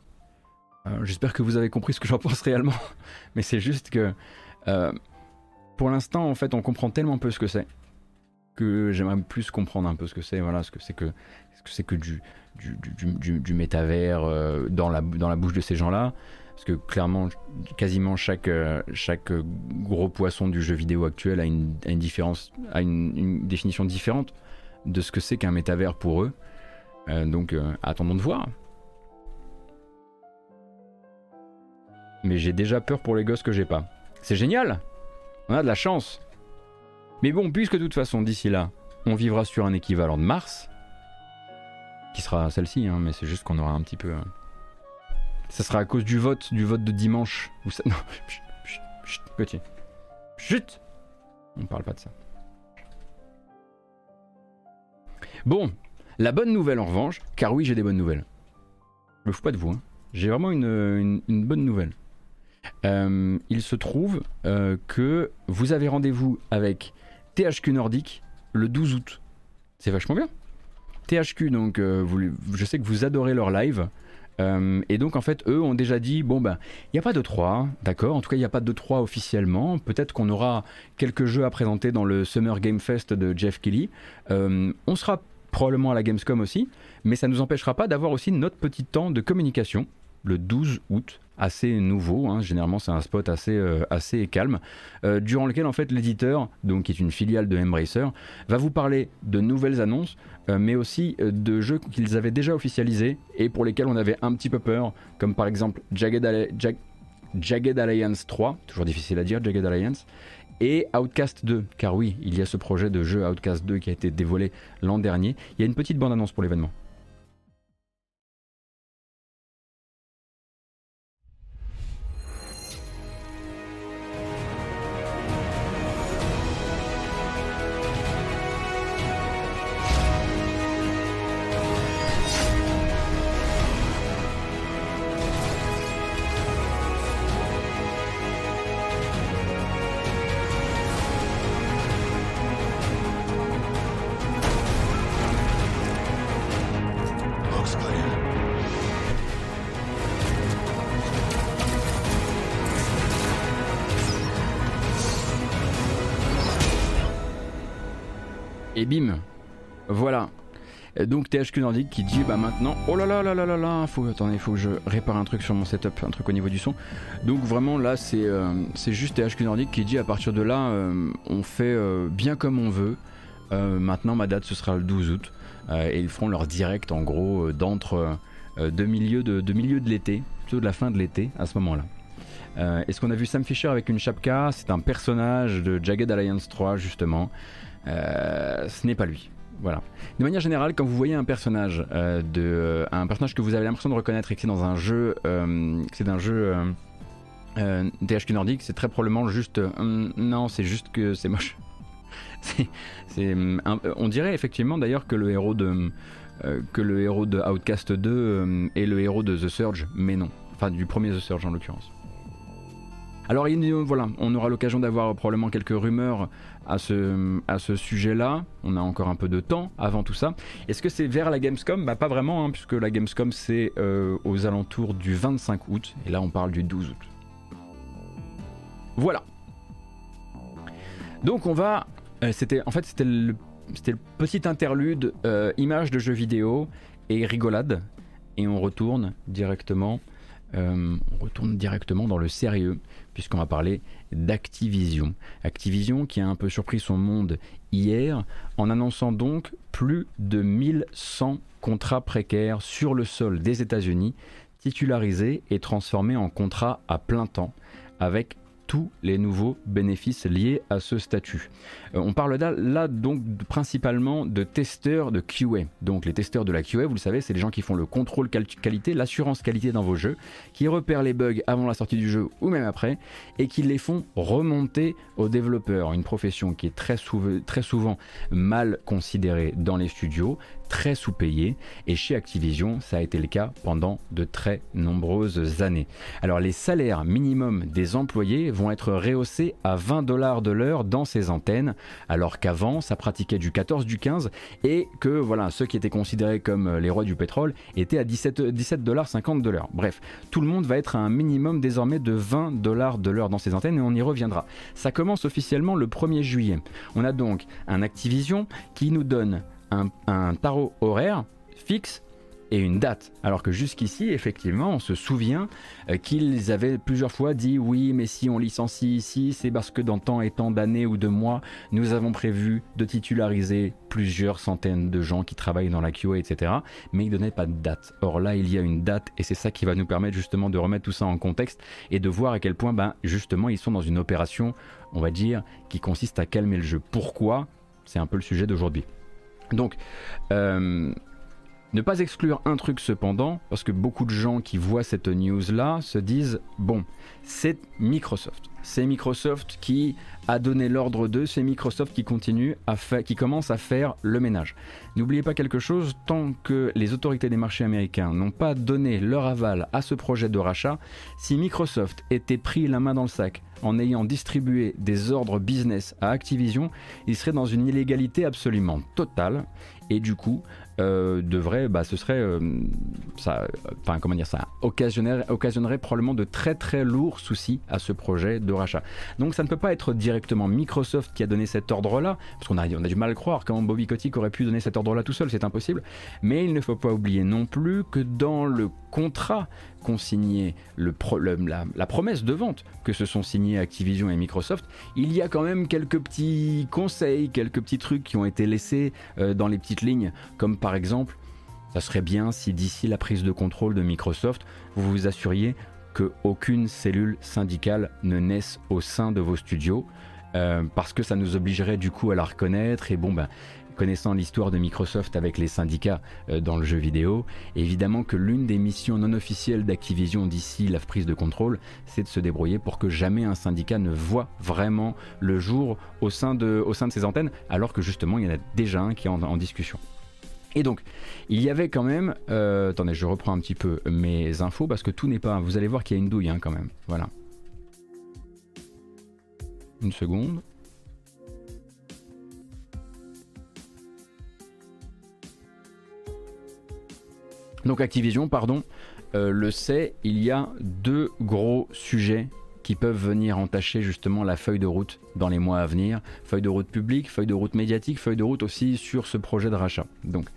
Euh, j'espère que vous avez compris ce que j'en pense réellement, [LAUGHS] mais c'est juste que euh, pour l'instant en fait on comprend tellement peu ce que c'est que j'aimerais plus comprendre un peu ce que c'est, voilà, ce que c'est que, ce que c'est que du, du, du, métavers euh, dans, la, dans la bouche de ces gens-là. Parce que clairement, quasiment chaque, chaque gros poisson du jeu vidéo actuel a une, une différence, a une définition différente de ce que c'est qu'un métavers pour eux. Euh, donc euh, attendons de voir. Mais j'ai déjà peur pour les gosses que j'ai pas. C'est génial On a de la chance Mais bon, puisque de toute façon, d'ici là, on vivra sur un équivalent de Mars, qui sera celle-ci, hein, mais c'est juste qu'on aura un petit peu... Euh, ça sera à cause du vote, du vote de dimanche. Où ça... [LAUGHS] Non, chut, chut, chut. Chut On parle pas de ça. Bon, la bonne nouvelle en revanche, car oui j'ai des bonnes nouvelles. Je me fous pas de vous, hein. j'ai vraiment une, bonne nouvelle. Euh, il se trouve euh, que vous avez rendez-vous avec THQ Nordic le 12 août. C'est vachement bien. THQ, donc euh, je sais que vous adorez leur live. et donc en fait, eux ont déjà dit, bon ben, il n'y a pas de 3, d'accord? En tout cas, il n'y a pas de 3 officiellement. Peut-être qu'on aura quelques jeux à présenter dans le Summer Game Fest de Jeff Kelly. on sera probablement à la Gamescom aussi, mais ça ne nous empêchera pas d'avoir aussi notre petit temps de communication le 12 août, assez nouveau, hein. généralement c'est un spot assez, euh, assez calme, euh, durant lequel en fait l'éditeur, donc qui est une filiale de Embracer, va vous parler de nouvelles annonces, euh, mais aussi de jeux qu'ils avaient déjà officialisés et pour lesquels on avait un petit peu peur, comme par exemple Jagged, Jagged Alliance 3, toujours difficile à dire, Jagged Alliance, et Outcast 2, car oui, il y a ce projet de jeu Outcast 2 qui a été dévoilé l'an dernier. Il y a une petite bande-annonce pour l'événement. Donc THQ Nordic qui dit bah maintenant oh là là là là là là faut attendez faut que je répare un truc sur mon setup un truc au niveau du son. Donc vraiment là c'est euh, c'est juste THQ Nordic qui dit à partir de là euh, on fait euh, bien comme on veut. Maintenant ma date ce sera le 12 août. Et ils feront leur direct en gros d'entre de milieu de, de l'été plutôt de la fin de l'été à ce moment là Est-ce qu'on a vu Sam Fisher avec une chapka? C'est un personnage de Jagged Alliance 3 justement. ce n'est pas lui. Voilà. De manière générale, quand vous voyez un personnage, euh, de, euh, un personnage que vous avez l'impression de reconnaître et que c'est dans un jeu, euh, c'est un jeu THQ Nordic, c'est très probablement juste, non, c'est juste que c'est moche. [LAUGHS] c'est, on dirait effectivement d'ailleurs que le héros de, que le héros de Outcast 2 est le héros de The Surge, mais non. Enfin, du premier The Surge en l'occurrence. Alors voilà, on aura l'occasion d'avoir probablement quelques rumeurs à ce, sujet-là. On a encore un peu de temps avant tout ça. Est-ce que c'est vers la Gamescom? Bah pas vraiment, hein, puisque la Gamescom c'est euh, aux alentours du 25 août, et là on parle du 12 août. Voilà. Donc on va... Euh, c'était en fait c'était le, petit interlude euh, image de jeu vidéo et rigolade, et on retourne directement... on retourne directement dans le sérieux puisqu'on va parler d'Activision. Activision qui a un peu surpris son monde hier en annonçant donc plus de 1100 contrats précaires sur le sol des États-Unis, titularisés et transformés en contrats à plein temps, avec tous les nouveaux bénéfices liés à ce statut. Euh, on parle là, donc principalement de testeurs de QA. Donc les testeurs de la QA, vous le savez, c'est les gens qui font le contrôle qualité, l'assurance qualité dans vos jeux, qui repèrent les bugs avant la sortie du jeu ou même après, et qui les font remonter aux développeurs. Une profession qui est très, très souvent mal considérée dans les studios, très sous-payés et chez Activision ça a été le cas pendant de très nombreuses années. Alors les salaires minimums des employés vont être rehaussés à 20 dollars de l'heure dans ces antennes alors qu'avant ça pratiquait du 14 du 15 et que voilà ceux qui étaient considérés comme les rois du pétrole étaient à 17 17 dollars 50 de l'heure. Bref, tout le monde va être à un minimum désormais de 20 dollars de l'heure dans ces antennes et on y reviendra. Ça commence officiellement le 1er juillet. On a donc un Activision qui nous donne un, tarot horaire fixe et une date. Alors que jusqu'ici, effectivement, on se souvient euh, qu'ils avaient plusieurs fois dit oui, mais si on licencie ici, c'est parce que dans tant et tant d'années ou de mois, nous avons prévu de titulariser plusieurs centaines de gens qui travaillent dans la QA, etc. Mais ils ne donnaient pas de date. Or là, il y a une date et c'est ça qui va nous permettre justement de remettre tout ça en contexte et de voir à quel point, ben, justement, ils sont dans une opération, on va dire, qui consiste à calmer le jeu. Pourquoi? C'est un peu le sujet d'aujourd'hui. Donc, euh, ne pas exclure un truc cependant, parce que beaucoup de gens qui voient cette news-là se disent, bon, c'est Microsoft. C'est Microsoft qui a donné l'ordre d'eux, c'est Microsoft qui qui commence à faire le ménage. N'oubliez pas quelque chose, tant que les autorités des marchés américains n'ont pas donné leur aval à ce projet de rachat, si Microsoft était pris la main dans le sac en ayant distribué des ordres business à Activision, il serait dans une illégalité absolument totale et du coup euh, devrait, bah, ce serait, euh, ça, enfin comment dire, ça occasionnerait, probablement de très très lourds soucis à ce projet de rachat. Donc ça ne peut pas être directement Microsoft qui a donné cet ordre-là, parce qu'on a, on a du mal à croire comment Bobby Kotick aurait pu donner cet ordre-là tout seul, c'est impossible. Mais il ne faut pas oublier non plus que dans le contrat qu'ont signé la, promesse de vente que se sont signés Activision et Microsoft, il y a quand même quelques petits conseils, quelques petits trucs qui ont été laissés euh, dans les petites lignes, comme par exemple, ça serait bien si d'ici la prise de contrôle de Microsoft, vous vous assuriez qu'aucune cellule syndicale ne naisse au sein de vos studios. Euh, parce que ça nous obligerait du coup à la reconnaître et bon ben connaissant l'histoire de Microsoft avec les syndicats euh, dans le jeu vidéo, évidemment que l'une des missions non officielles d'Activision d'ici la prise de contrôle, c'est de se débrouiller pour que jamais un syndicat ne voit vraiment le jour au sein de ses antennes, alors que justement il y en a déjà un qui est en, discussion. Et donc, il y avait quand même. Euh, attendez, je reprends un petit peu mes infos parce que tout n'est pas. Vous allez voir qu'il y a une douille hein, quand même. Voilà. Une seconde. Donc Activision, pardon, euh, le sait, il y a deux gros sujets qui peuvent venir entacher justement la feuille de route dans les mois à venir, feuille de route publique, feuille de route médiatique, feuille de route aussi sur ce projet de rachat. Donc,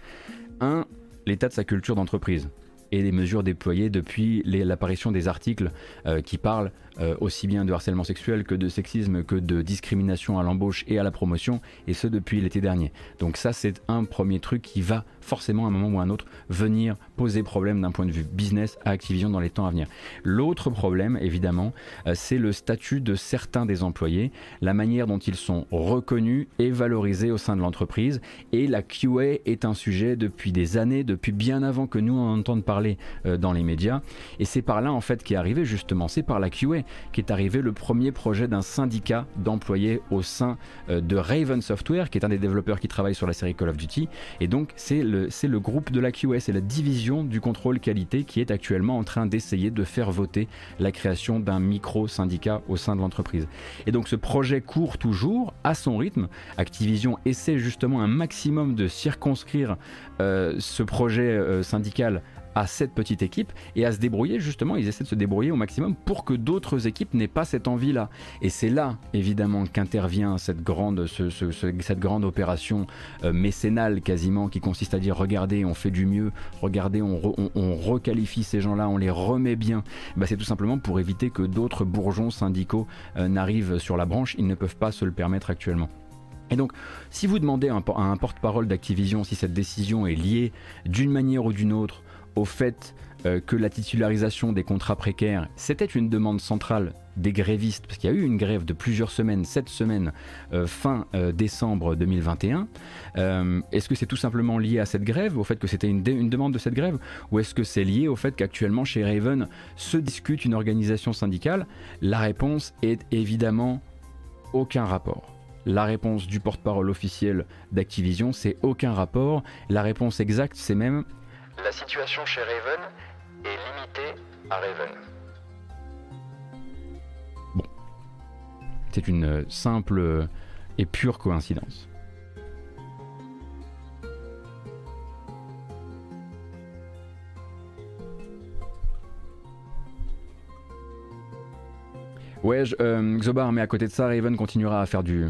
un, l'état de sa culture d'entreprise et les mesures déployées depuis l'apparition des articles euh, qui parlent euh, aussi bien de harcèlement sexuel que de sexisme que de discrimination à l'embauche et à la promotion, et ce depuis l'été dernier. Donc ça c'est un premier truc qui va forcément à un moment ou à un autre venir poser problème d'un point de vue business à Activision dans les temps à venir. L'autre problème évidemment euh, c'est le statut de certains des employés, la manière dont ils sont reconnus et valorisés au sein de l'entreprise, et la QA est un sujet depuis des années, depuis bien avant que nous en entendons parler euh, dans les médias, et c'est par là en fait qui est arrivé justement, c'est par la QA qui est arrivé le premier projet d'un syndicat d'employés au sein euh, de Raven Software, qui est un des développeurs qui travaille sur la série Call of Duty. Et donc, c'est le, groupe de la QS c'est la division du contrôle qualité qui est actuellement en train d'essayer de faire voter la création d'un micro-syndicat au sein de l'entreprise. Et donc, ce projet court toujours à son rythme. Activision essaie justement un maximum de circonscrire euh, ce projet euh, syndical à cette petite équipe et à se débrouiller justement, ils essaient de se débrouiller au maximum pour que d'autres équipes n'aient pas cette envie-là. Et c'est là évidemment qu'intervient cette grande, cette grande opération euh, mécénale quasiment qui consiste à dire regardez on fait du mieux, regardez on, requalifie ces gens-là, on les remet bien. Bah, c'est tout simplement pour éviter que d'autres bourgeons syndicaux euh, n'arrivent sur la branche, ils ne peuvent pas se le permettre actuellement. Et donc, si vous demandez à un porte-parole d'Activision si cette décision est liée d'une manière ou d'une autre au fait euh, que la titularisation des contrats précaires, c'était une demande centrale des grévistes, parce qu'il y a eu une grève de plusieurs semaines, cette semaine, euh, fin euh, décembre 2021. est-ce que c'est tout simplement lié à cette grève, au fait que c'était une, demande de cette grève, ou est-ce que c'est lié au fait qu'actuellement chez Raven se discute une organisation syndicale? La réponse est évidemment aucun rapport. La réponse du porte-parole officiel d'Activision, c'est aucun rapport. La réponse exacte, c'est même la situation chez Raven est limitée à Raven. Bon. C'est une simple et pure coïncidence. Ouais, euh, Xobar, mais à côté de ça, Raven continuera à faire du.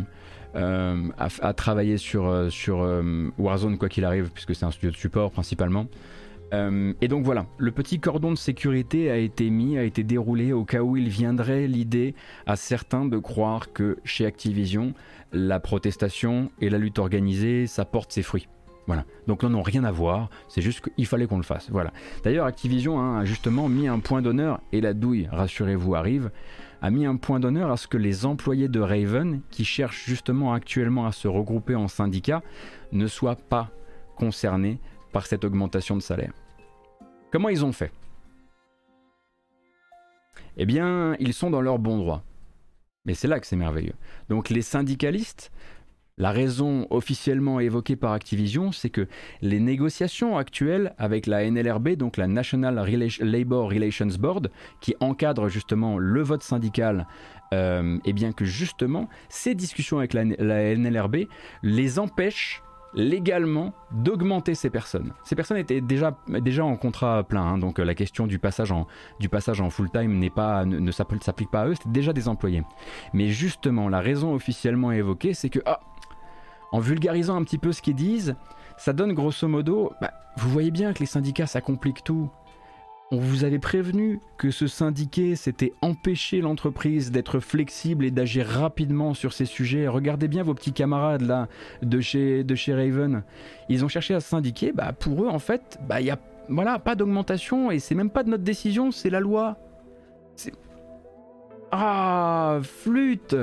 Euh, à, travailler sur, euh, sur Warzone quoi qu'il arrive, puisque c'est un studio de support principalement. Euh, et donc voilà, le petit cordon de sécurité a été mis, a été déroulé au cas où il viendrait l'idée à certains de croire que chez Activision, la protestation et la lutte organisée, ça porte ses fruits. Voilà. Donc non, non, rien à voir, c'est juste qu'il fallait qu'on le fasse. Voilà. D'ailleurs, Activision hein, a justement mis un point d'honneur, et la douille, rassurez-vous, arrive, a mis un point d'honneur à ce que les employés de Raven, qui cherchent justement actuellement à se regrouper en syndicat, ne soient pas concernés par cette augmentation de salaire. Comment ils ont fait? Eh bien, ils sont dans leur bon droit. Mais c'est là que c'est merveilleux. Donc les syndicalistes, la raison officiellement évoquée par Activision, c'est que les négociations actuelles avec la NLRB, donc la National Labor Relations Board, qui encadre justement le vote syndical, et euh, eh bien que justement ces discussions avec la NLRB les empêchent légalement d'augmenter ces personnes. Ces personnes étaient déjà, déjà en contrat plein, hein, donc euh, la question du passage en, en full-time n'est pas, ne, ne s'applique pas à eux, c'était déjà des employés. Mais justement, la raison officiellement évoquée, c'est que, ah, en vulgarisant un petit peu ce qu'ils disent, ça donne grosso modo, bah, vous voyez bien que les syndicats, ça complique tout. On vous avait prévenu que ce syndiqué s'était empêché l'entreprise d'être flexible et d'agir rapidement sur ces sujets. Regardez bien vos petits camarades là de chez, de Raven. Ils ont cherché à se syndiquer. Bah, pour eux, en fait, bah, il n'y a pas d'augmentation et c'est même pas de notre décision, c'est la loi. Ah, flûte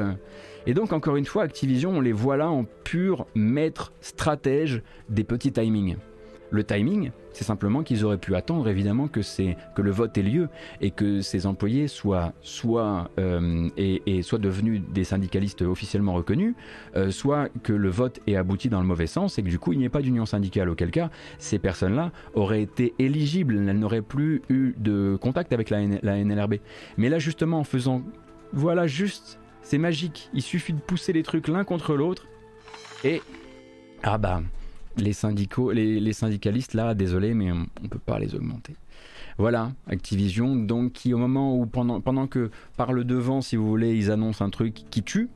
Et donc, encore une fois, Activision, on les voit là en pur maître stratège des petits timings. Le timing, c'est simplement qu'ils auraient pu attendre évidemment que, le vote ait lieu et que ces employés soient soit, euh, devenus des syndicalistes officiellement reconnus, euh, soit que le vote ait abouti dans le mauvais sens et que du coup il n'y ait pas d'union syndicale. Auquel cas, ces personnes-là auraient été éligibles, elles n'auraient plus eu de contact avec la, la NLRB. Mais là justement en faisant, voilà juste, c'est magique, il suffit de pousser les trucs l'un contre l'autre et ah bah les, les, syndicalistes, là, désolé, mais on ne peut pas les augmenter. Voilà, Activision, donc qui au moment où pendant, pendant que par le devant, si vous voulez, ils annoncent un truc qui tue,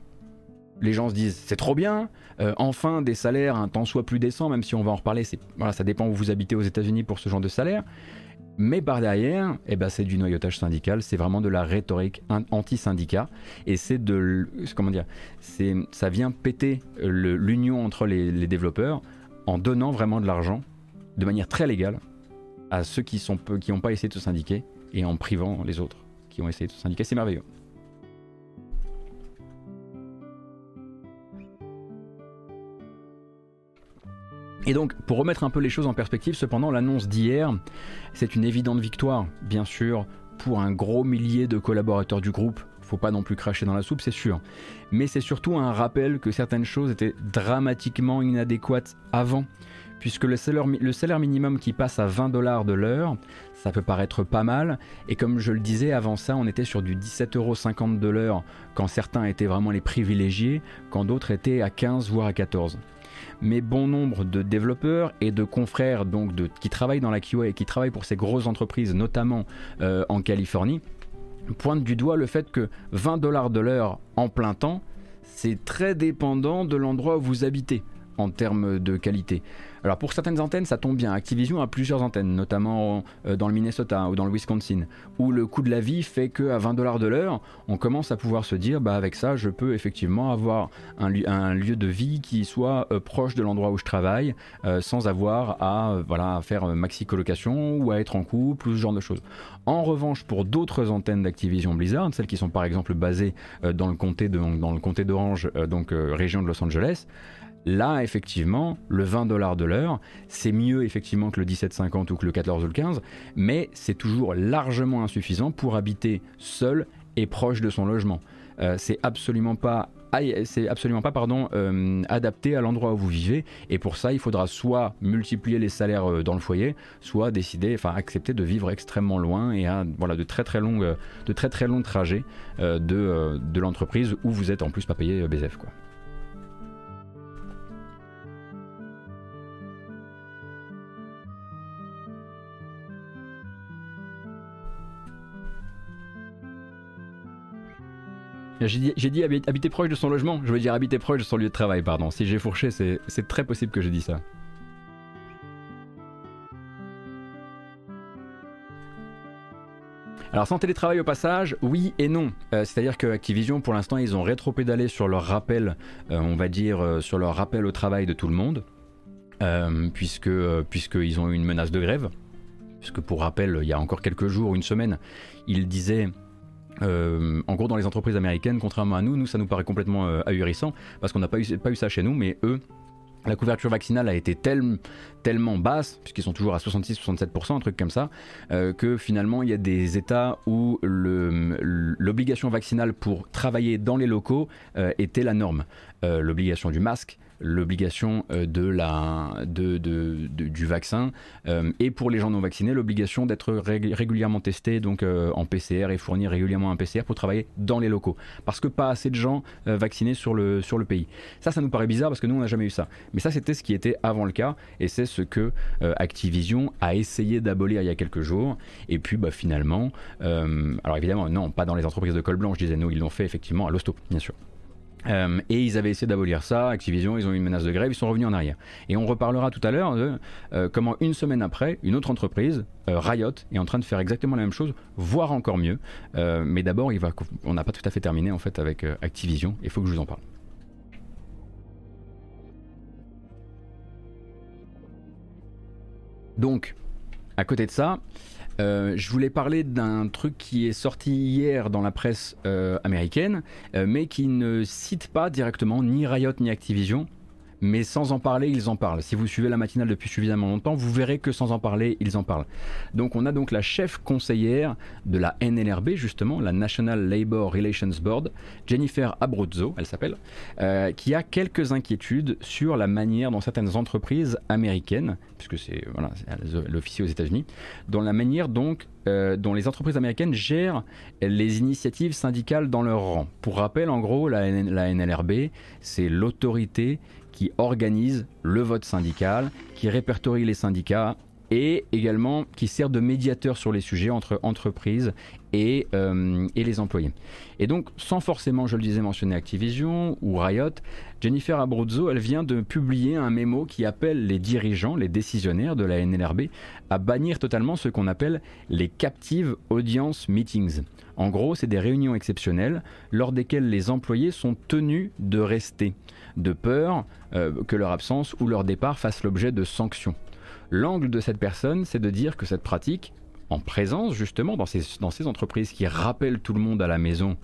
les gens se disent c'est trop bien, euh, enfin des salaires un temps soit plus décent, même si on va en reparler, voilà, ça dépend où vous habitez aux États-Unis pour ce genre de salaire. Mais par derrière, eh ben, c'est du noyautage syndical, c'est vraiment de la rhétorique anti-syndicat, et c'est de, comment dire, ça vient péter l'union entre les, développeurs en donnant vraiment de l'argent de manière très légale à ceux qui sont qui n'ont pas essayé de se syndiquer et en privant les autres qui ont essayé de se syndiquer. C'est merveilleux. Et donc, pour remettre un peu les choses en perspective, cependant, l'annonce d'hier, c'est une évidente victoire, bien sûr, pour un gros millier de collaborateurs du groupe. Faut pas non plus cracher dans la soupe, c'est sûr. Mais c'est surtout un rappel que certaines choses étaient dramatiquement inadéquates avant. Puisque le salaire, le salaire minimum qui passe à 20 dollars de l'heure, ça peut paraître pas mal. Et comme je le disais avant ça, on était sur du 17,50€ de l'heure quand certains étaient vraiment les privilégiés, quand d'autres étaient à 15 voire à 14 mais bon nombre de développeurs et de confrères donc de, qui travaillent dans la QA et qui travaillent pour ces grosses entreprises, notamment euh, en Californie, pointent du doigt le fait que 20 dollars de l'heure en plein temps, c'est très dépendant de l'endroit où vous habitez en termes de qualité. Alors pour certaines antennes, ça tombe bien. Activision a plusieurs antennes, notamment euh, dans le Minnesota ou dans le Wisconsin, où le coût de la vie fait qu'à 20 dollars de l'heure, on commence à pouvoir se dire, bah avec ça, je peux effectivement avoir un, lieu de vie qui soit euh, proche de l'endroit où je travaille, euh, sans avoir à voilà faire maxi colocation ou à être en couple ou ce genre de choses. En revanche, pour d'autres antennes d'Activision Blizzard, celles qui sont par exemple basées dans le comté dans le comté d'Orange, donc région de Los Angeles. Là, effectivement, le 20 dollars de l'heure, c'est mieux effectivement que le 17,50 ou que le 14 ou le 15, mais c'est toujours largement insuffisant pour habiter seul et proche de son logement. Euh, c'est absolument pas c'est absolument pas pardon, euh, adapté à l'endroit où vous vivez et pour ça il faudra soit multiplier les salaires euh, dans le foyer soit décider enfin accepter de vivre extrêmement loin et à voilà de très très de très très longs trajets de, de l'entreprise où vous êtes en plus pas payé BZF quoi. J'ai dit, habiter proche de son logement, je veux dire habiter proche de son lieu de travail, pardon. Si j'ai fourché, c'est très possible que j'ai dit ça. Alors sans télétravail au passage, oui et non. Euh, c'est-à-dire que Activision, pour l'instant, ils ont rétro-pédalé sur leur rappel, euh, on va dire, euh, sur leur rappel au travail de tout le monde, puisqu'ils ont eu une menace de grève. Puisque pour rappel, il y a encore quelques jours, une semaine, ils disaient euh, en gros, dans les entreprises américaines, contrairement à nous, nous ça nous paraît complètement euh, ahurissant parce qu'on n'a pas eu, ça chez nous, mais eux, la couverture vaccinale a été tellement basse, puisqu'ils sont toujours à 66-67%, un truc comme ça, euh, que finalement il y a des États où l'obligation vaccinale pour travailler dans les locaux était la norme. l'obligation du masque, l'obligation euh, de la, de, de, du vaccin euh, et pour les gens non vaccinés l'obligation d'être régulièrement testé donc euh, en PCR et fournir régulièrement un PCR pour travailler dans les locaux parce que pas assez de gens vaccinés sur le, sur le pays. Ça, ça nous paraît bizarre parce que nous on n'a jamais eu ça. Mais ça c'était ce qui était avant le cas et c'est ce que Activision a essayé d'abolir il y a quelques jours et puis bah, finalement, alors évidemment non pas dans les entreprises de col blanc, je disais nous ils l'ont fait effectivement à l'hosto bien sûr. Euh, et ils avaient essayé d'abolir ça, Activision, ils ont eu une menace de grève, ils sont revenus en arrière. Et on reparlera tout à l'heure de euh, comment une semaine après, une autre entreprise, euh, Riot, est en train de faire exactement la même chose, voire encore mieux. mais d'abord, on n'a pas tout à fait terminé en fait avec Activision, il faut que je vous en parle. Donc, à côté de ça, euh, je voulais parler d'un truc qui est sorti hier dans la presse euh, américaine, euh, mais qui ne cite pas directement ni Riot ni Activision, mais sans en parler, ils en parlent. Si vous suivez la matinale depuis suffisamment longtemps, vous verrez que sans en parler, ils en parlent. Donc on a donc la chef conseillère de la NLRB, justement, la National Labor Relations Board, Jennifer Abruzzo, elle s'appelle, euh, qui a quelques inquiétudes sur la manière dont certaines entreprises américaines, puisque c'est voilà, l'officier aux États-Unis, dans la manière donc euh, dont les entreprises américaines gèrent les initiatives syndicales dans leur rang. Pour rappel, en gros, la, la NLRB, c'est l'autorité qui organise le vote syndical, qui répertorie les syndicats et également qui sert de médiateur sur les sujets entre entreprises et, euh, et, les employés. Et donc, sans forcément, je le disais, mentionner Activision ou Riot, Jennifer Abruzzo, elle vient de publier un mémo qui appelle les dirigeants, les décisionnaires de la NLRB à bannir totalement ce qu'on appelle les captive audience meetings. En gros, c'est des réunions exceptionnelles lors desquelles les employés sont tenus de rester, de peur euh, que leur absence ou leur départ fasse l'objet de sanctions. L'angle de cette personne, c'est de dire que cette pratique, en présence justement dans ces, entreprises qui rappellent tout le monde à la maison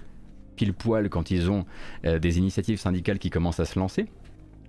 pile poil quand ils ont euh, des initiatives syndicales qui commencent à se lancer,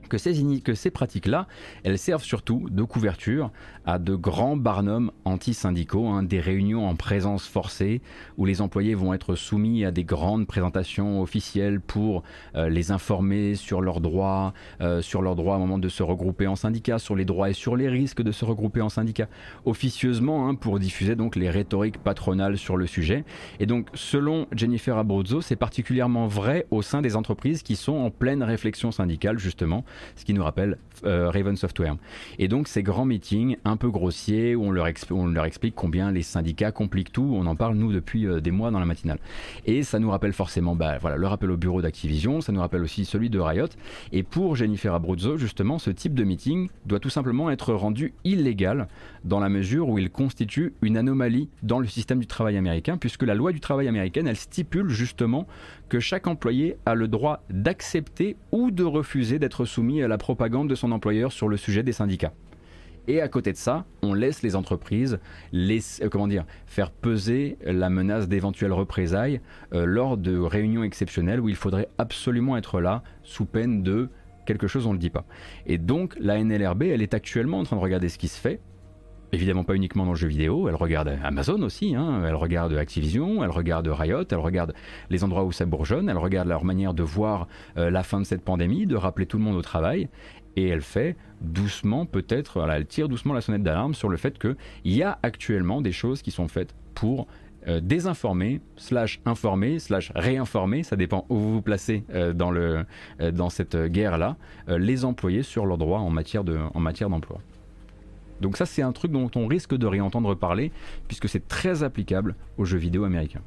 que ces, que ces pratiques-là, elles servent surtout de couverture à de grands barnums anti-syndicaux, hein, des réunions en présence forcée où les employés vont être soumis à des grandes présentations officielles pour euh, les informer sur leurs droits, euh, sur leurs droits au moment de se regrouper en syndicat, sur les droits et sur les risques de se regrouper en syndicat, officieusement hein, pour diffuser donc les rhétoriques patronales sur le sujet. Et donc, selon Jennifer Abruzzo, c'est particulièrement vrai au sein des entreprises qui sont en pleine réflexion syndicale justement ce qui nous rappelle euh, Raven Software. Et donc ces grands meetings un peu grossiers où on leur, explique combien les syndicats compliquent tout, on en parle nous depuis euh, des mois dans la matinale. Et ça nous rappelle forcément bah, voilà, le rappel au bureau d'Activision, ça nous rappelle aussi celui de Riot. Et pour Jennifer Abruzzo, justement, ce type de meeting doit tout simplement être rendu illégal dans la mesure où il constitue une anomalie dans le système du travail américain, puisque la loi du travail américaine, elle stipule justement que chaque employé a le droit d'accepter ou de refuser d'être soumis à la propagande de son employeur sur le sujet des syndicats. Et à côté de ça, on laisse les entreprises euh, comment dire, faire peser la menace d'éventuelles représailles euh, lors de réunions exceptionnelles où il faudrait absolument être là sous peine de quelque chose on ne le dit pas. Et donc la NLRB, elle est actuellement en train de regarder ce qui se fait évidemment pas uniquement dans le jeu vidéo, elle regarde Amazon aussi, hein. elle regarde Activision, elle regarde Riot, elle regarde les endroits où ça bourgeonne, elle regarde leur manière de voir euh, la fin de cette pandémie, de rappeler tout le monde au travail, et elle fait doucement peut-être, elle tire doucement la sonnette d'alarme sur le fait qu'il y a actuellement des choses qui sont faites pour euh, désinformer, slash informer, slash réinformer, ça dépend où vous vous placez euh, dans, le, dans cette guerre-là, les employés sur leurs droits en matière d'emploi. Donc ça c'est un truc dont on risque de réentendre parler puisque c'est très applicable aux jeux vidéo américains.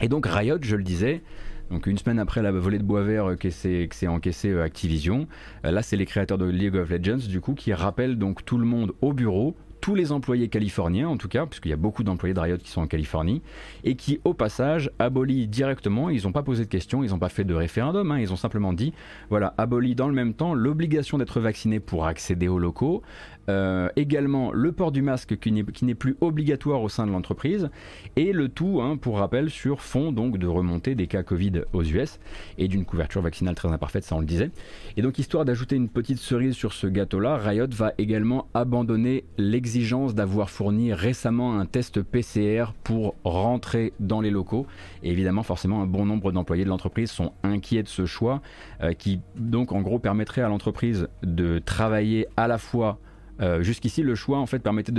Et donc Riot, je le disais, donc une semaine après la volée de bois vert que s'est encaissé euh, Activision, euh, là c'est les créateurs de League of Legends du coup qui rappellent donc tout le monde au bureau tous les employés californiens, en tout cas, puisqu'il y a beaucoup d'employés de Riot qui sont en Californie, et qui, au passage, abolissent directement, ils n'ont pas posé de questions, ils n'ont pas fait de référendum, hein, ils ont simplement dit, voilà, abolit dans le même temps l'obligation d'être vacciné pour accéder aux locaux, euh, également le port du masque qui n'est plus obligatoire au sein de l'entreprise et le tout, hein, pour rappel, sur fond donc de remontée des cas Covid aux US et d'une couverture vaccinale très imparfaite, ça on le disait. Et donc histoire d'ajouter une petite cerise sur ce gâteau-là, Riot va également abandonner l'exigence d'avoir fourni récemment un test PCR pour rentrer dans les locaux. Et évidemment, forcément, un bon nombre d'employés de l'entreprise sont inquiets de ce choix, euh, qui donc en gros permettrait à l'entreprise de travailler à la fois euh, jusqu'ici, le choix en fait permettait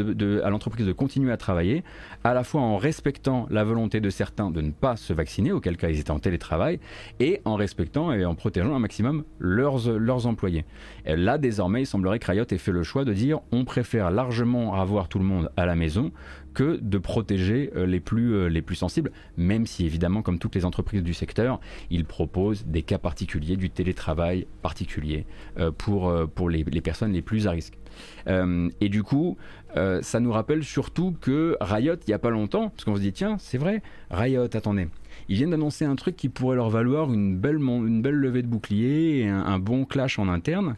à l'entreprise de continuer à travailler, à la fois en respectant la volonté de certains de ne pas se vacciner, auquel cas ils étaient en télétravail, et en respectant et en protégeant un maximum leurs, employés. Là, désormais, il semblerait que Riot ait fait le choix de dire on préfère largement avoir tout le monde à la maison que de protéger euh, les plus, euh, les plus sensibles, même si évidemment, comme toutes les entreprises du secteur, ils proposent des cas particuliers, du télétravail particulier pour, les personnes les plus à risque. Euh, et du coup, euh, ça nous rappelle surtout que Riot, il n'y a pas longtemps, parce qu'on se dit, tiens, c'est vrai, Riot, attendez, ils viennent d'annoncer un truc qui pourrait leur valoir une belle, une belle levée de bouclier et un, bon clash en interne.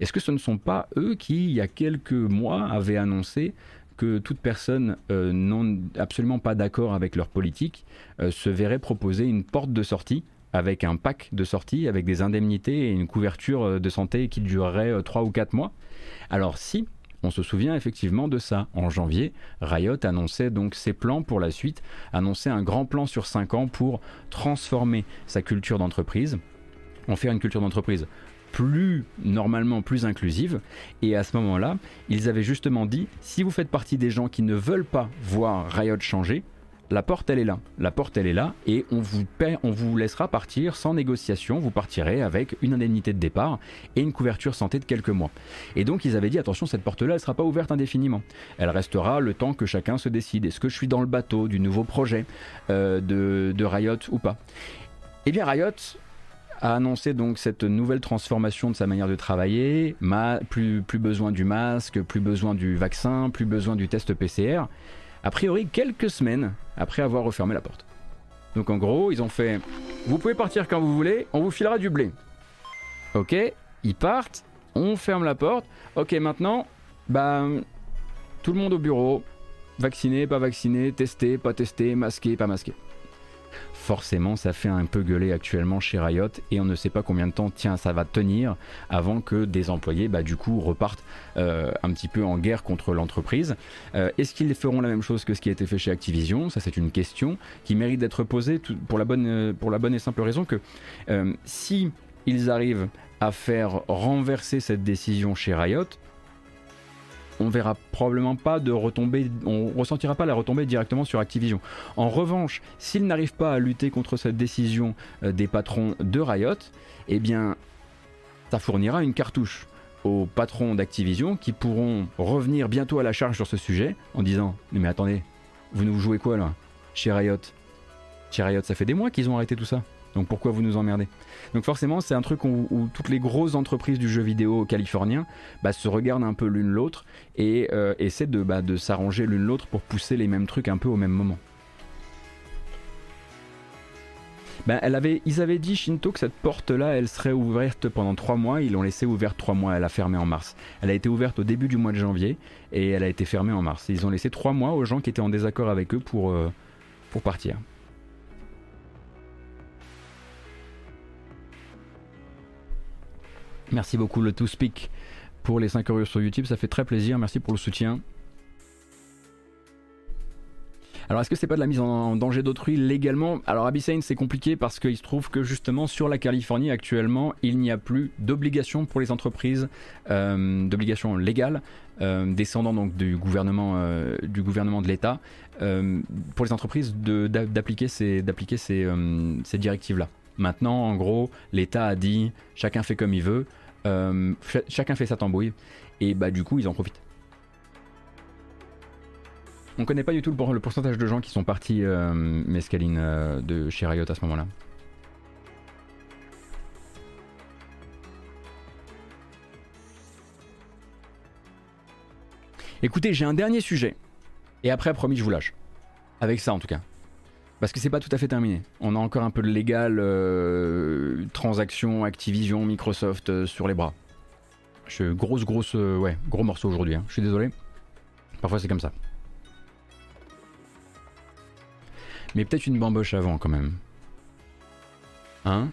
Est-ce que ce ne sont pas eux qui, il y a quelques mois, avaient annoncé que toute personne euh, non absolument pas d'accord avec leur politique se verrait proposer une porte de sortie avec un pack de sortie, avec des indemnités et une couverture de santé qui durerait 3 ou 4 mois alors si, on se souvient effectivement de ça. En janvier, Riot annonçait donc ses plans pour la suite, annonçait un grand plan sur 5 ans pour transformer sa culture d'entreprise, en faire une culture d'entreprise plus normalement plus inclusive. Et à ce moment-là, ils avaient justement dit, si vous faites partie des gens qui ne veulent pas voir Riot changer, la porte elle est là. La porte elle est là et on vous, on vous laissera partir sans négociation. Vous partirez avec une indemnité de départ et une couverture santé de quelques mois. Et donc ils avaient dit attention, cette porte-là elle sera pas ouverte indéfiniment. Elle restera le temps que chacun se décide. Est-ce que je suis dans le bateau du nouveau projet euh, de, de Riot ou pas? Eh bien Riot a annoncé donc cette nouvelle transformation de sa manière de travailler, plus, plus besoin du masque, plus besoin du vaccin, plus besoin du test PCR, a priori quelques semaines après avoir refermé la porte. Donc en gros, ils ont fait Vous pouvez partir quand vous voulez, on vous filera du blé. Ok, ils partent, on ferme la porte. Ok, maintenant, bah, tout le monde au bureau, vacciné, pas vacciné, testé, pas testé, masqué, pas masqué forcément ça fait un peu gueuler actuellement chez Riot et on ne sait pas combien de temps tiens ça va tenir avant que des employés bah, du coup repartent euh, un petit peu en guerre contre l'entreprise. Euh, est-ce qu'ils feront la même chose que ce qui a été fait chez Activision? Ça c'est une question qui mérite d'être posée pour la bonne, euh, et simple raison que si ils arrivent à faire renverser cette décision chez Riot, on verra probablement pas de retombée, ressentira pas la retombée directement sur Activision. En revanche, s'ils n'arrivent pas à lutter contre cette décision euh, des patrons de Riot, eh bien, ça fournira une cartouche aux patrons d'Activision qui pourront revenir bientôt à la charge sur ce sujet en disant mais attendez, vous nous jouez quoi là? Chez Riot Chez Riot, ça fait des mois qu'ils ont arrêté tout ça. Donc pourquoi vous nous emmerdez? Donc forcément, c'est un truc où, toutes les grosses entreprises du jeu vidéo californien bah, se regardent un peu l'une l'autre et euh, essaient de, bah, de s'arranger l'une l'autre pour pousser les mêmes trucs un peu au même moment. Ben, ils avaient dit Shinto que cette porte-là, elle serait ouverte pendant trois mois. Ils l'ont laissée ouverte trois mois. Elle a fermé en mars. Elle a été ouverte au début du mois de janvier et elle a été fermée en mars. Ils ont laissé trois mois aux gens qui étaient en désaccord avec eux pour, euh, pour partir. Merci beaucoup le To Speak pour les 5 euros sur YouTube, ça fait très plaisir, merci pour le soutien. Alors est-ce que c'est pas de la mise en danger d'autrui légalement? Alors Abyssane c'est compliqué parce qu'il se trouve que justement sur la Californie actuellement il n'y a plus d'obligation pour les entreprises, euh, d'obligation légale euh, descendant donc du gouvernement, euh, du gouvernement de l'État pour les entreprises d'appliquer ces, ces directives là. Maintenant en gros l'État a dit chacun fait comme il veut. Euh, chacun fait sa tambouille et bah du coup ils en profitent. On connaît pas du tout le, pourcentage de gens qui sont partis euh, mescaline euh, de chez Riot à ce moment-là. Écoutez, j'ai un dernier sujet. Et après, promis, je vous lâche. Avec ça en tout cas. Parce que c'est pas tout à fait terminé. On a encore un peu de légal, euh, transaction, Activision, Microsoft euh, sur les bras. Je, grosse, grosse, euh, ouais, gros morceau aujourd'hui. Hein. Je suis désolé. Parfois c'est comme ça. Mais peut-être une bamboche avant quand même. Hein?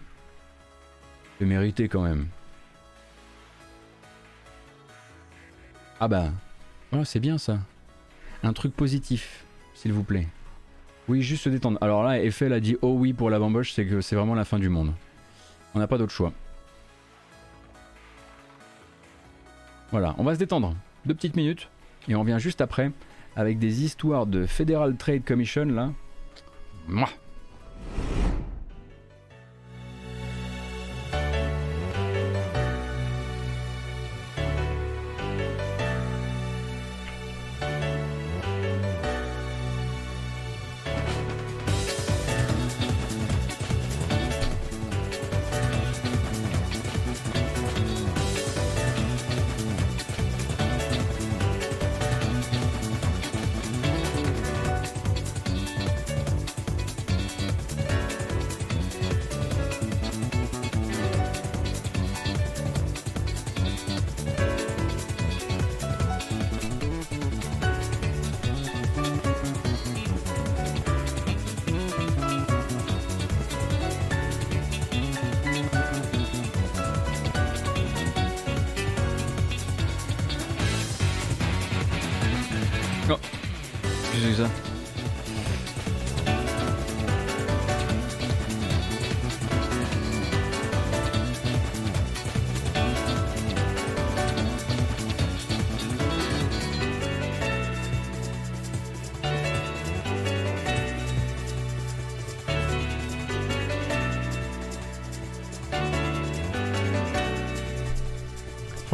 Je mérité quand même. Ah bah, oh, c'est bien ça. Un truc positif, s'il vous plaît. Oui, juste se détendre. Alors là, Eiffel a dit oh oui pour la bamboche, c'est que c'est vraiment la fin du monde. On n'a pas d'autre choix. Voilà, on va se détendre. Deux petites minutes. Et on revient juste après avec des histoires de Federal Trade Commission là. Mouah.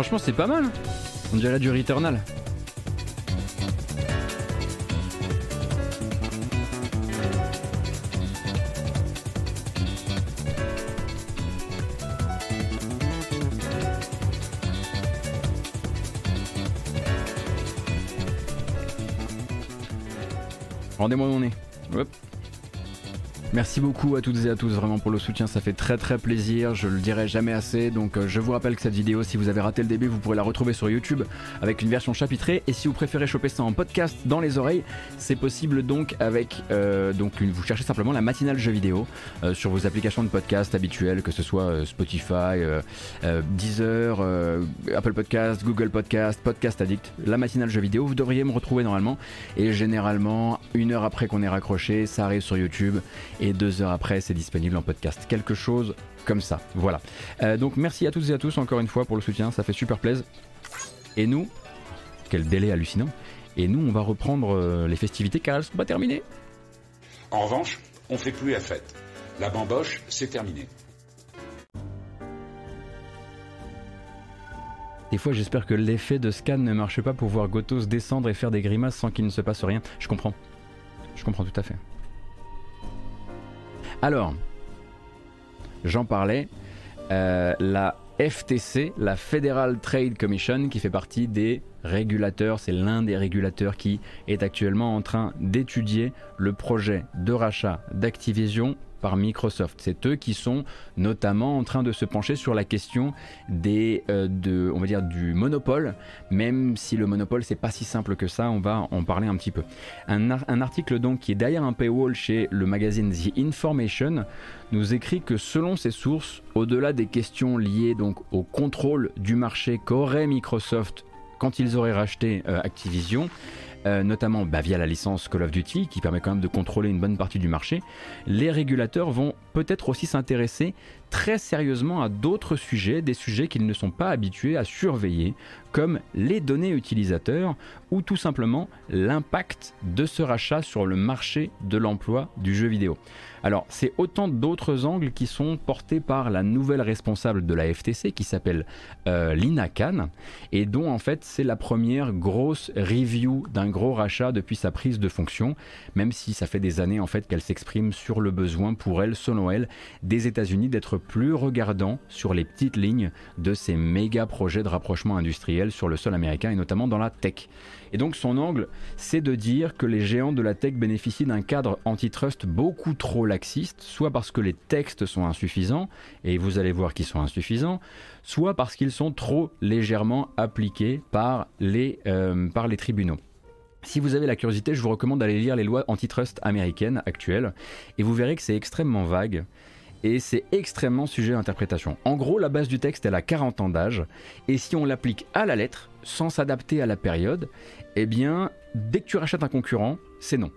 Franchement, c'est pas mal. On dirait du Returnal. Rendez-moi mon nez. Merci beaucoup à toutes et à tous vraiment pour le soutien, ça fait très très plaisir, je le dirai jamais assez. Donc euh, je vous rappelle que cette vidéo, si vous avez raté le début, vous pourrez la retrouver sur YouTube avec une version chapitrée. Et si vous préférez choper ça en podcast dans les oreilles, c'est possible donc avec euh, donc vous cherchez simplement la matinale jeu vidéo euh, sur vos applications de podcast habituelles, que ce soit Spotify, Deezer, Apple Podcast, Google Podcast, Podcast Addict, la matinale jeu vidéo. Vous devriez me retrouver normalement. Et généralement, une heure après qu'on ait raccroché, ça arrive sur YouTube et deux heures après c'est disponible en podcast. Quelque chose comme ça. Voilà. Euh, donc merci à toutes et à tous encore une fois pour le soutien, ça fait super plaisir. Et nous, quel délai hallucinant. Et nous, on va reprendre euh, les festivités car elles sont pas terminées. En revanche, on fait plus la fête. La bamboche, c'est terminé. Des fois, j'espère que l'effet de scan ne marche pas pour voir Gotos descendre et faire des grimaces sans qu'il ne se passe rien. Je comprends. Je comprends tout à fait. Alors, j'en parlais, euh, la FTC, la Federal Trade Commission, qui fait partie des régulateurs, c'est l'un des régulateurs qui est actuellement en train d'étudier le projet de rachat d'Activision par Microsoft. C'est eux qui sont notamment en train de se pencher sur la question des, euh, du monopole, même si le monopole c'est pas si simple que ça, on va en parler un petit peu. Un, un article donc qui est derrière un paywall chez le magazine The Information nous écrit que selon ses sources, au-delà des questions liées donc au contrôle du marché qu'aurait Microsoft quand ils auraient racheté euh, Activision, euh, notamment bah, via la licence Call of Duty, qui permet quand même de contrôler une bonne partie du marché, les régulateurs vont peut-être aussi s'intéresser très sérieusement à d'autres sujets, des sujets qu'ils ne sont pas habitués à surveiller, comme les données utilisateurs ou tout simplement l'impact de ce rachat sur le marché de l'emploi du jeu vidéo. Alors, c'est autant d'autres angles qui sont portés par la nouvelle responsable de la FTC qui s'appelle euh, Lina Khan et dont en fait c'est la première grosse review d'un gros rachat depuis sa prise de fonction, même si ça fait des années en fait qu'elle s'exprime sur le besoin pour elle, selon elle, des États-Unis d'être plus regardants sur les petites lignes de ces méga projets de rapprochement industriel sur le sol américain et notamment dans la tech. Et donc son angle, c'est de dire que les géants de la tech bénéficient d'un cadre antitrust beaucoup trop laxiste, soit parce que les textes sont insuffisants, et vous allez voir qu'ils sont insuffisants, soit parce qu'ils sont trop légèrement appliqués par les, euh, tribunaux. Si vous avez la curiosité, je vous recommande d'aller lire les lois antitrust américaines actuelles, et vous verrez que c'est extrêmement vague et c'est extrêmement sujet à interprétation. En gros, la base du texte, elle a 40 ans d'âge, et si on l'applique à la lettre, sans s'adapter à la période, eh bien, dès que tu rachètes un concurrent, c'est non.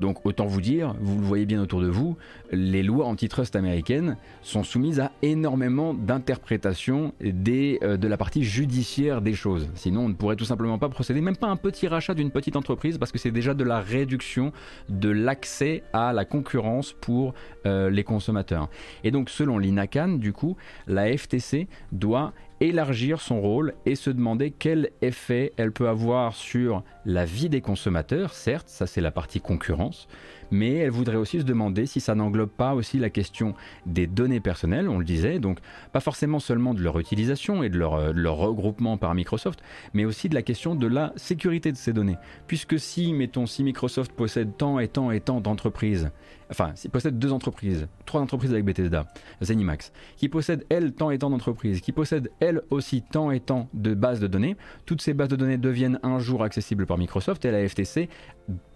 Donc autant vous dire, vous le voyez bien autour de vous, les lois antitrust américaines sont soumises à énormément d'interprétations euh, de la partie judiciaire des choses. Sinon, on ne pourrait tout simplement pas procéder, même pas un petit rachat d'une petite entreprise, parce que c'est déjà de la réduction de l'accès à la concurrence pour euh, les consommateurs. Et donc selon l'INACAN, du coup, la FTC doit élargir son rôle et se demander quel effet elle peut avoir sur la vie des consommateurs, certes, ça c'est la partie concurrence, mais elle voudrait aussi se demander si ça n'englobe pas aussi la question des données personnelles, on le disait, donc pas forcément seulement de leur utilisation et de leur, euh, regroupement par Microsoft, mais aussi de la question de la sécurité de ces données. Puisque si, mettons, si Microsoft possède tant et tant et tant d'entreprises, enfin, s'il possède deux entreprises, trois entreprises avec Bethesda, Zenimax, qui possèdent elles tant et tant d'entreprises, qui possèdent elles aussi tant et tant de bases de données, toutes ces bases de données deviennent un jour accessibles par Microsoft et la FTC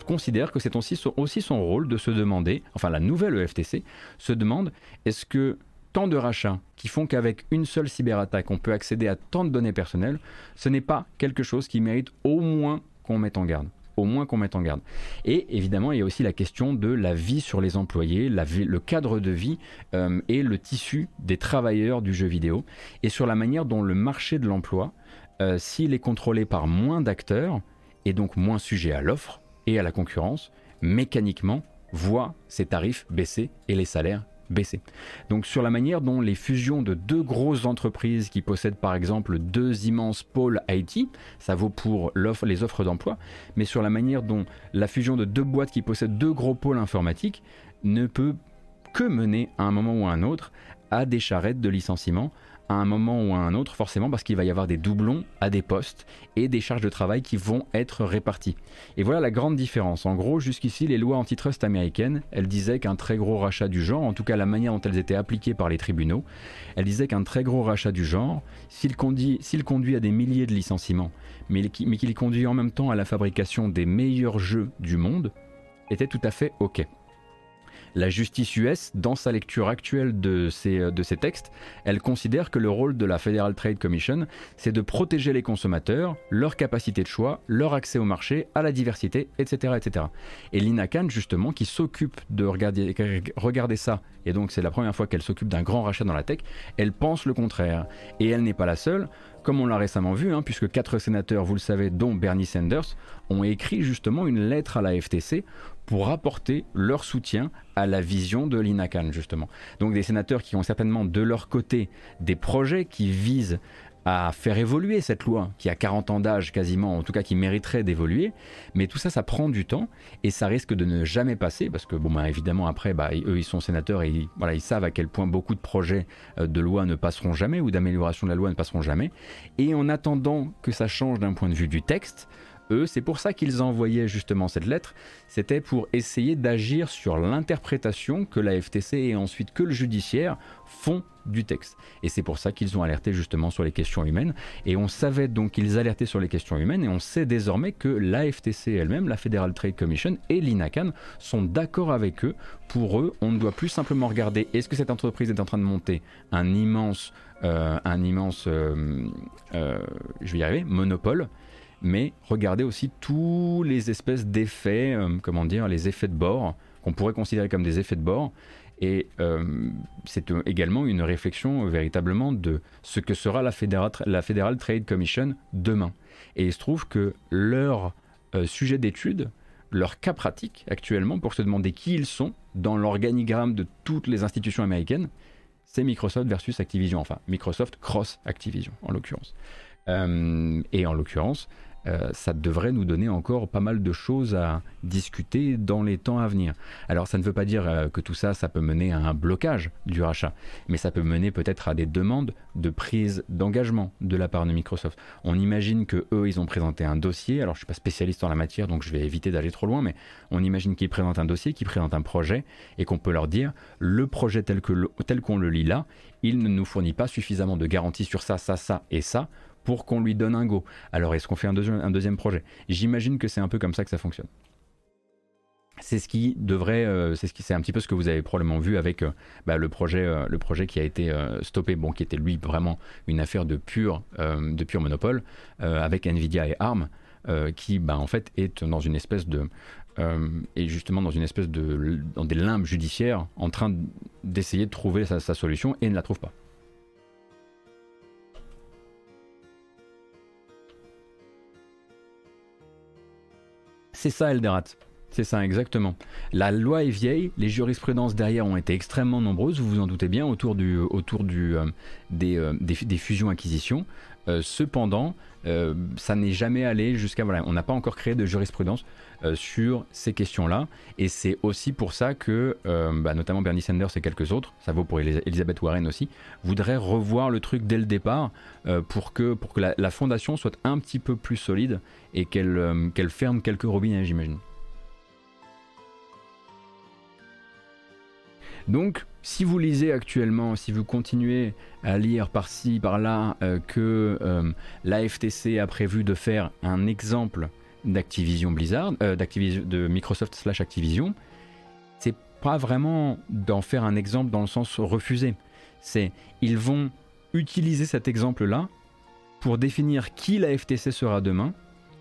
considère que c'est aussi son, aussi son rôle de se demander, enfin la nouvelle FTC se demande, est-ce que tant de rachats qui font qu'avec une seule cyberattaque on peut accéder à tant de données personnelles, ce n'est pas quelque chose qui mérite au moins qu'on mette en garde au moins qu'on mette en garde. Et évidemment, il y a aussi la question de la vie sur les employés, le cadre de vie euh, et le tissu des travailleurs du jeu vidéo, et sur la manière dont le marché de l'emploi, euh, s'il est contrôlé par moins d'acteurs, et donc moins sujet à l'offre et à la concurrence, mécaniquement voit ses tarifs baisser et les salaires baisser. Donc sur la manière dont les fusions de deux grosses entreprises qui possèdent par exemple deux immenses pôles IT, ça vaut pour les offres d'emploi, mais sur la manière dont la fusion de deux boîtes qui possèdent deux gros pôles informatiques ne peut que mener à un moment ou à un autre à des charrettes de licenciement à un moment ou à un autre, forcément parce qu'il va y avoir des doublons à des postes et des charges de travail qui vont être réparties. Et voilà la grande différence. En gros, jusqu'ici, les lois antitrust américaines, elles disaient qu'un très gros rachat du genre, en tout cas la manière dont elles étaient appliquées par les tribunaux, elles disaient qu'un très gros rachat du genre, s'il conduit, à des milliers de licenciements, mais qu'il conduit en même temps à la fabrication des meilleurs jeux du monde, était tout à fait OK. La justice US, dans sa lecture actuelle de ces, euh, de ces textes, elle considère que le rôle de la Federal Trade Commission, c'est de protéger les consommateurs, leur capacité de choix, leur accès au marché, à la diversité, etc. etc. Et Lina Khan, justement, qui s'occupe de regarder, regarder ça, et donc c'est la première fois qu'elle s'occupe d'un grand rachat dans la tech, elle pense le contraire. Et elle n'est pas la seule comme on l'a récemment vu, hein, puisque quatre sénateurs, vous le savez, dont Bernie Sanders, ont écrit justement une lettre à la FTC pour apporter leur soutien à la vision de l'INACAN, justement. Donc des sénateurs qui ont certainement de leur côté des projets qui visent à faire évoluer cette loi qui a 40 ans d'âge quasiment, en tout cas qui mériterait d'évoluer, mais tout ça, ça prend du temps et ça risque de ne jamais passer parce que, bon, bah, évidemment, après, bah, eux, ils sont sénateurs et ils savent à quel point beaucoup de projets euh, de loi ne passeront jamais ou d'amélioration de la loi ne passeront jamais. Et en attendant que ça change d'un point de vue du texte, c'est pour ça qu'ils envoyaient justement cette lettre, c'était pour essayer d'agir sur l'interprétation que la FTC et ensuite que le judiciaire font du texte. Et c'est pour ça qu'ils ont alerté justement sur les questions humaines. Et on savait donc qu'ils alertaient sur les questions humaines et on sait désormais que la FTC elle-même, la Federal Trade Commission et l'INACAN sont d'accord avec eux. Pour eux, on ne doit plus simplement regarder est-ce que cette entreprise est en train de monter un immense, euh, un immense, euh, euh, je vais y arriver, monopole mais regardez aussi tous les espèces d'effets, euh, comment dire, les effets de bord, qu'on pourrait considérer comme des effets de bord. Et euh, c'est également une réflexion véritablement de ce que sera la Federal, Trade Commission demain. Et il se trouve que leur euh, sujet d'étude, leur cas pratique actuellement pour se demander qui ils sont dans l'organigramme de toutes les institutions américaines, c'est Microsoft versus Activision, enfin Microsoft cross Activision en l'occurrence. et en l'occurrence, euh, ça devrait nous donner encore pas mal de choses à discuter dans les temps à venir. Alors ça ne veut pas dire euh, que tout ça, ça peut mener à un blocage du rachat, mais ça peut mener peut-être à des demandes de prise d'engagement de la part de Microsoft. On imagine que eux, ils ont présenté un dossier. Alors je suis pas spécialiste en la matière, donc je vais éviter d'aller trop loin, mais on imagine qu'ils présentent un dossier, qu'ils présentent un projet, et qu'on peut leur dire le projet tel tel qu'on le lit là, il ne nous fournit pas suffisamment de garanties sur ça, ça, ça et ça pour qu'on lui donne un go. Alors est-ce qu'on fait un, deuxième projet? J'imagine que c'est un peu comme ça que ça fonctionne. C'est ce qui devrait, euh, c'est ce qui, un petit peu ce que vous avez probablement vu avec euh, bah, le projet, euh, le projet qui a été stoppé, bon, qui était lui vraiment une affaire de pur, de pur monopole, avec Nvidia et ARM, qui, bah, en fait, est dans une espèce de, et justement dans une espèce de, dans des limbes judiciaires, en train d'essayer de trouver sa solution et ne la trouve pas. C'est ça Elderat. C'est ça, exactement. La loi est vieille, les jurisprudences derrière ont été extrêmement nombreuses, vous vous en doutez bien, autour, euh, euh, des, des, fusions-acquisitions. Euh, cependant, ça n'est jamais allé jusqu'à... Voilà, on n'a pas encore créé de jurisprudence sur ces questions-là. Et c'est aussi pour ça que, bah, notamment Bernie Sanders et quelques autres, ça vaut pour Elizabeth Warren aussi, voudraient revoir le truc dès le départ pour que, la, fondation soit un petit peu plus solide et qu'elle qu'elle ferme quelques robinets, j'imagine. Donc, si vous lisez actuellement, si vous continuez à lire par-ci, par-là, euh, que euh, la FTC a prévu de faire un exemple d'Activision Blizzard, euh, de Microsoft slash Activision, c'est pas vraiment d'en faire un exemple dans le sens refusé. C'est ils vont utiliser cet exemple-là pour définir qui la FTC sera demain,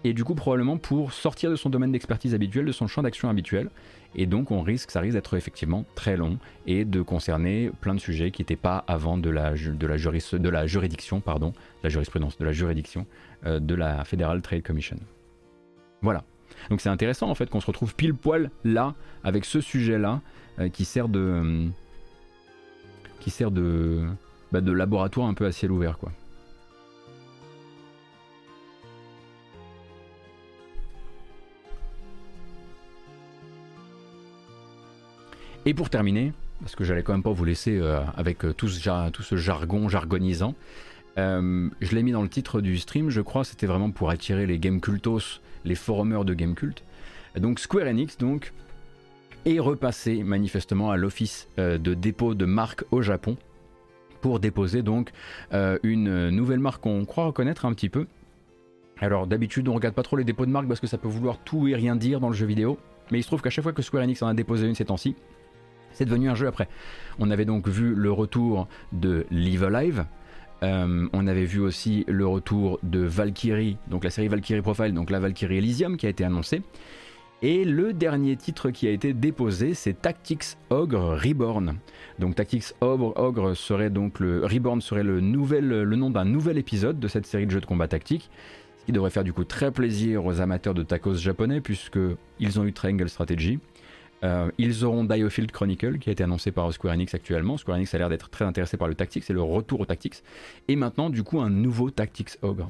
et du coup probablement pour sortir de son domaine d'expertise habituel, de son champ d'action habituel, et donc on risque, ça risque d'être effectivement très long et de concerner plein de sujets qui n'étaient pas avant de la, juridiction, pardon, la jurisprudence, de la juridiction euh, de la Federal Trade Commission. Voilà. Donc c'est intéressant en fait qu'on se retrouve pile poil là avec ce sujet-là euh, qui sert de qui sert bah, de laboratoire un peu à ciel ouvert quoi. Et pour terminer, parce que j'allais quand même pas vous laisser euh, avec euh, tout ce, jargon jargonisant, euh, je l'ai mis dans le titre du stream, je crois, c'était vraiment pour attirer les game cultos, les forumers de game cult. Donc Square Enix donc est repassé manifestement à l'office de dépôt de marque au Japon pour déposer donc une nouvelle marque qu'on croit reconnaître un petit peu. Alors d'habitude on regarde pas trop les dépôts de marque parce que ça peut vouloir tout et rien dire dans le jeu vidéo, mais il se trouve qu'à chaque fois que Square Enix en a déposé une ces temps-ci, c'est devenu un jeu après. On avait donc vu le retour de Live Alive. Euh, on avait vu aussi le retour de Valkyrie, donc la série Valkyrie Profile, donc la Valkyrie Elysium qui a été annoncée. Et le dernier titre qui a été déposé, c'est Tactics Ogre Reborn. Donc Tactics Ogre, serait donc le Reborn serait le nouvel, le nom d'un nouvel épisode de cette série de jeux de combat tactique, ce qui devrait faire du coup très plaisir aux amateurs de tacos japonais puisque ils ont eu Triangle Strategy. Euh, ils auront Diofield Chronicle qui a été annoncé par Square Enix actuellement. Square Enix a l'air d'être très intéressé par le Tactics, c'est le retour au Tactics. Et maintenant, du coup, un nouveau Tactics Ogre.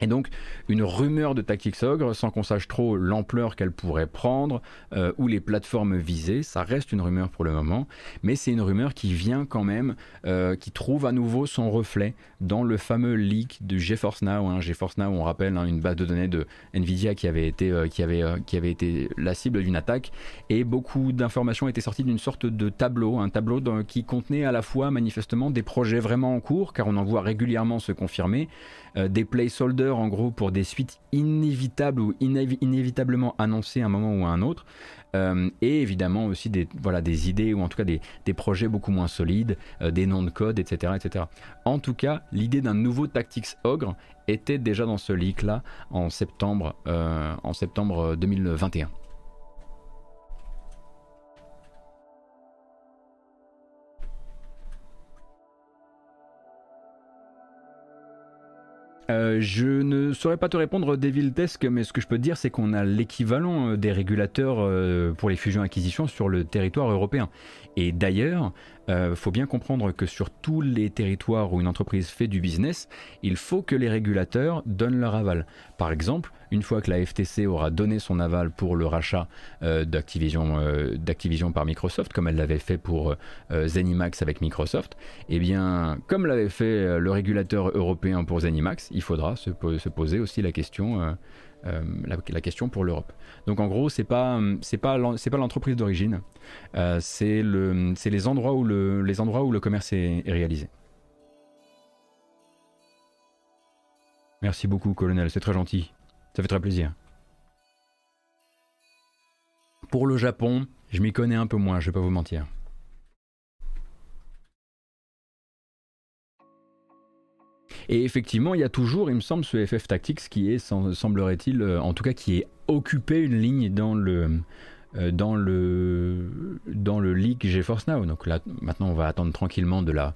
Et donc une rumeur de Tactics Ogre, sans qu'on sache trop l'ampleur qu'elle pourrait prendre euh, ou les plateformes visées, ça reste une rumeur pour le moment, mais c'est une rumeur qui vient quand même, euh, qui trouve à nouveau son reflet dans le fameux leak de GeForce Now. Hein. GeForce Now, on rappelle, hein, une base de données de Nvidia qui avait été, euh, qui avait, qui avait été la cible d'une attaque, et beaucoup d'informations étaient sorties d'une sorte de tableau, un tableau qui contenait à la fois manifestement des projets vraiment en cours, car on en voit régulièrement se confirmer, euh, des placeholders en gros pour des suites inévitables ou inévitablement annoncées à un moment ou à un autre. Euh, et évidemment aussi des, voilà, des idées ou en tout cas des, projets beaucoup moins solides, euh, des noms de code, etc. etc. En tout cas, l'idée d'un nouveau Tactics Ogre était déjà dans ce leak là en en septembre 2021. Euh, je ne saurais pas te répondre Devil Desk, mais ce que je peux te dire, c'est qu'on a l'équivalent euh, des régulateurs euh, pour les fusions-acquisitions sur le territoire européen. Et d'ailleurs, il euh, faut bien comprendre que sur tous les territoires où une entreprise fait du business, il faut que les régulateurs donnent leur aval. Par exemple, une fois que la FTC aura donné son aval pour le rachat euh, euh, d'Activision, par Microsoft, comme elle l'avait fait pour Zenimax avec Microsoft, eh bien, comme l'avait fait le régulateur européen pour Zenimax, il faudra se poser aussi la question euh, la, question pour l'Europe. Donc en gros, c'est pas c'est pas c'est pas l'entreprise d'origine, euh, c'est le c'est les endroits où le les endroits où le commerce est, réalisé. Merci beaucoup, colonel, c'est très gentil. Ça fait très plaisir. Pour le Japon, je m'y connais un peu moins, je vais pas vous mentir. Et effectivement, il y a toujours, il me semble, ce FF Tactics qui est, semblerait-il, euh, en tout cas, qui est occupé une ligne dans le euh, dans le dans le leak GeForce Now. Donc là, maintenant, on va attendre tranquillement de la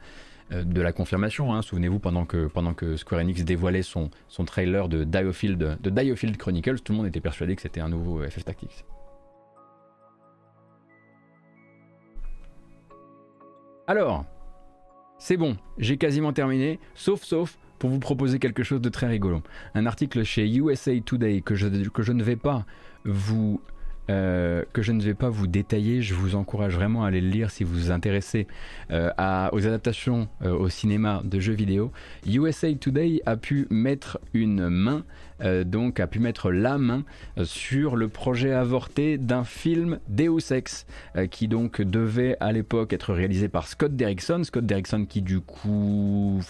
euh, de la confirmation. Hein. Souvenez-vous, pendant que, pendant que Square Enix dévoilait son, son trailer de Diofield, de Diofield Chronicles, tout le monde était persuadé que c'était un nouveau FF Tactics. Alors, c'est bon, j'ai quasiment terminé, sauf sauf pour vous proposer quelque chose de très rigolo. Un article chez USA Today que je, que je ne vais pas vous euh, que je ne vais pas vous détailler. Je vous encourage vraiment à aller le lire si vous vous intéressez euh, aux adaptations euh, au cinéma de jeux vidéo. USA Today a pu mettre une main, donc a pu mettre la main sur le projet avorté d'un film Deus Ex qui donc devait à l'époque être réalisé par Scott Derrickson. Scott Derrickson qui du coup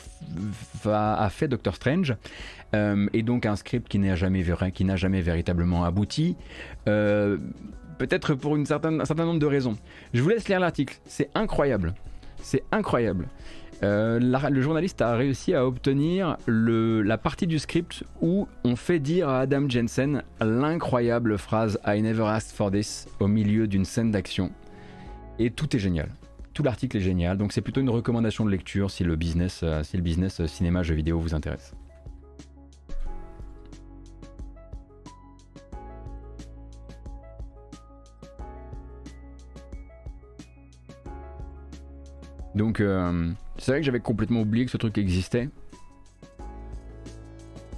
a fait Doctor Strange. Euh, et donc un script qui n'a jamais, qui jamais véritablement abouti. Euh, peut-être pour une certaine, un certain nombre de raisons. Je vous laisse lire l'article, c'est incroyable. C'est incroyable. Euh, le journaliste a réussi à obtenir le, la partie du script où on fait dire à Adam Jensen l'incroyable phrase I never asked for this au milieu d'une scène d'action. Et tout est génial. Tout l'article est génial, donc c'est plutôt une recommandation de lecture si le business, si le business cinéma jeux vidéo vous intéresse. Donc euh, c'est vrai que j'avais complètement oublié que ce truc existait.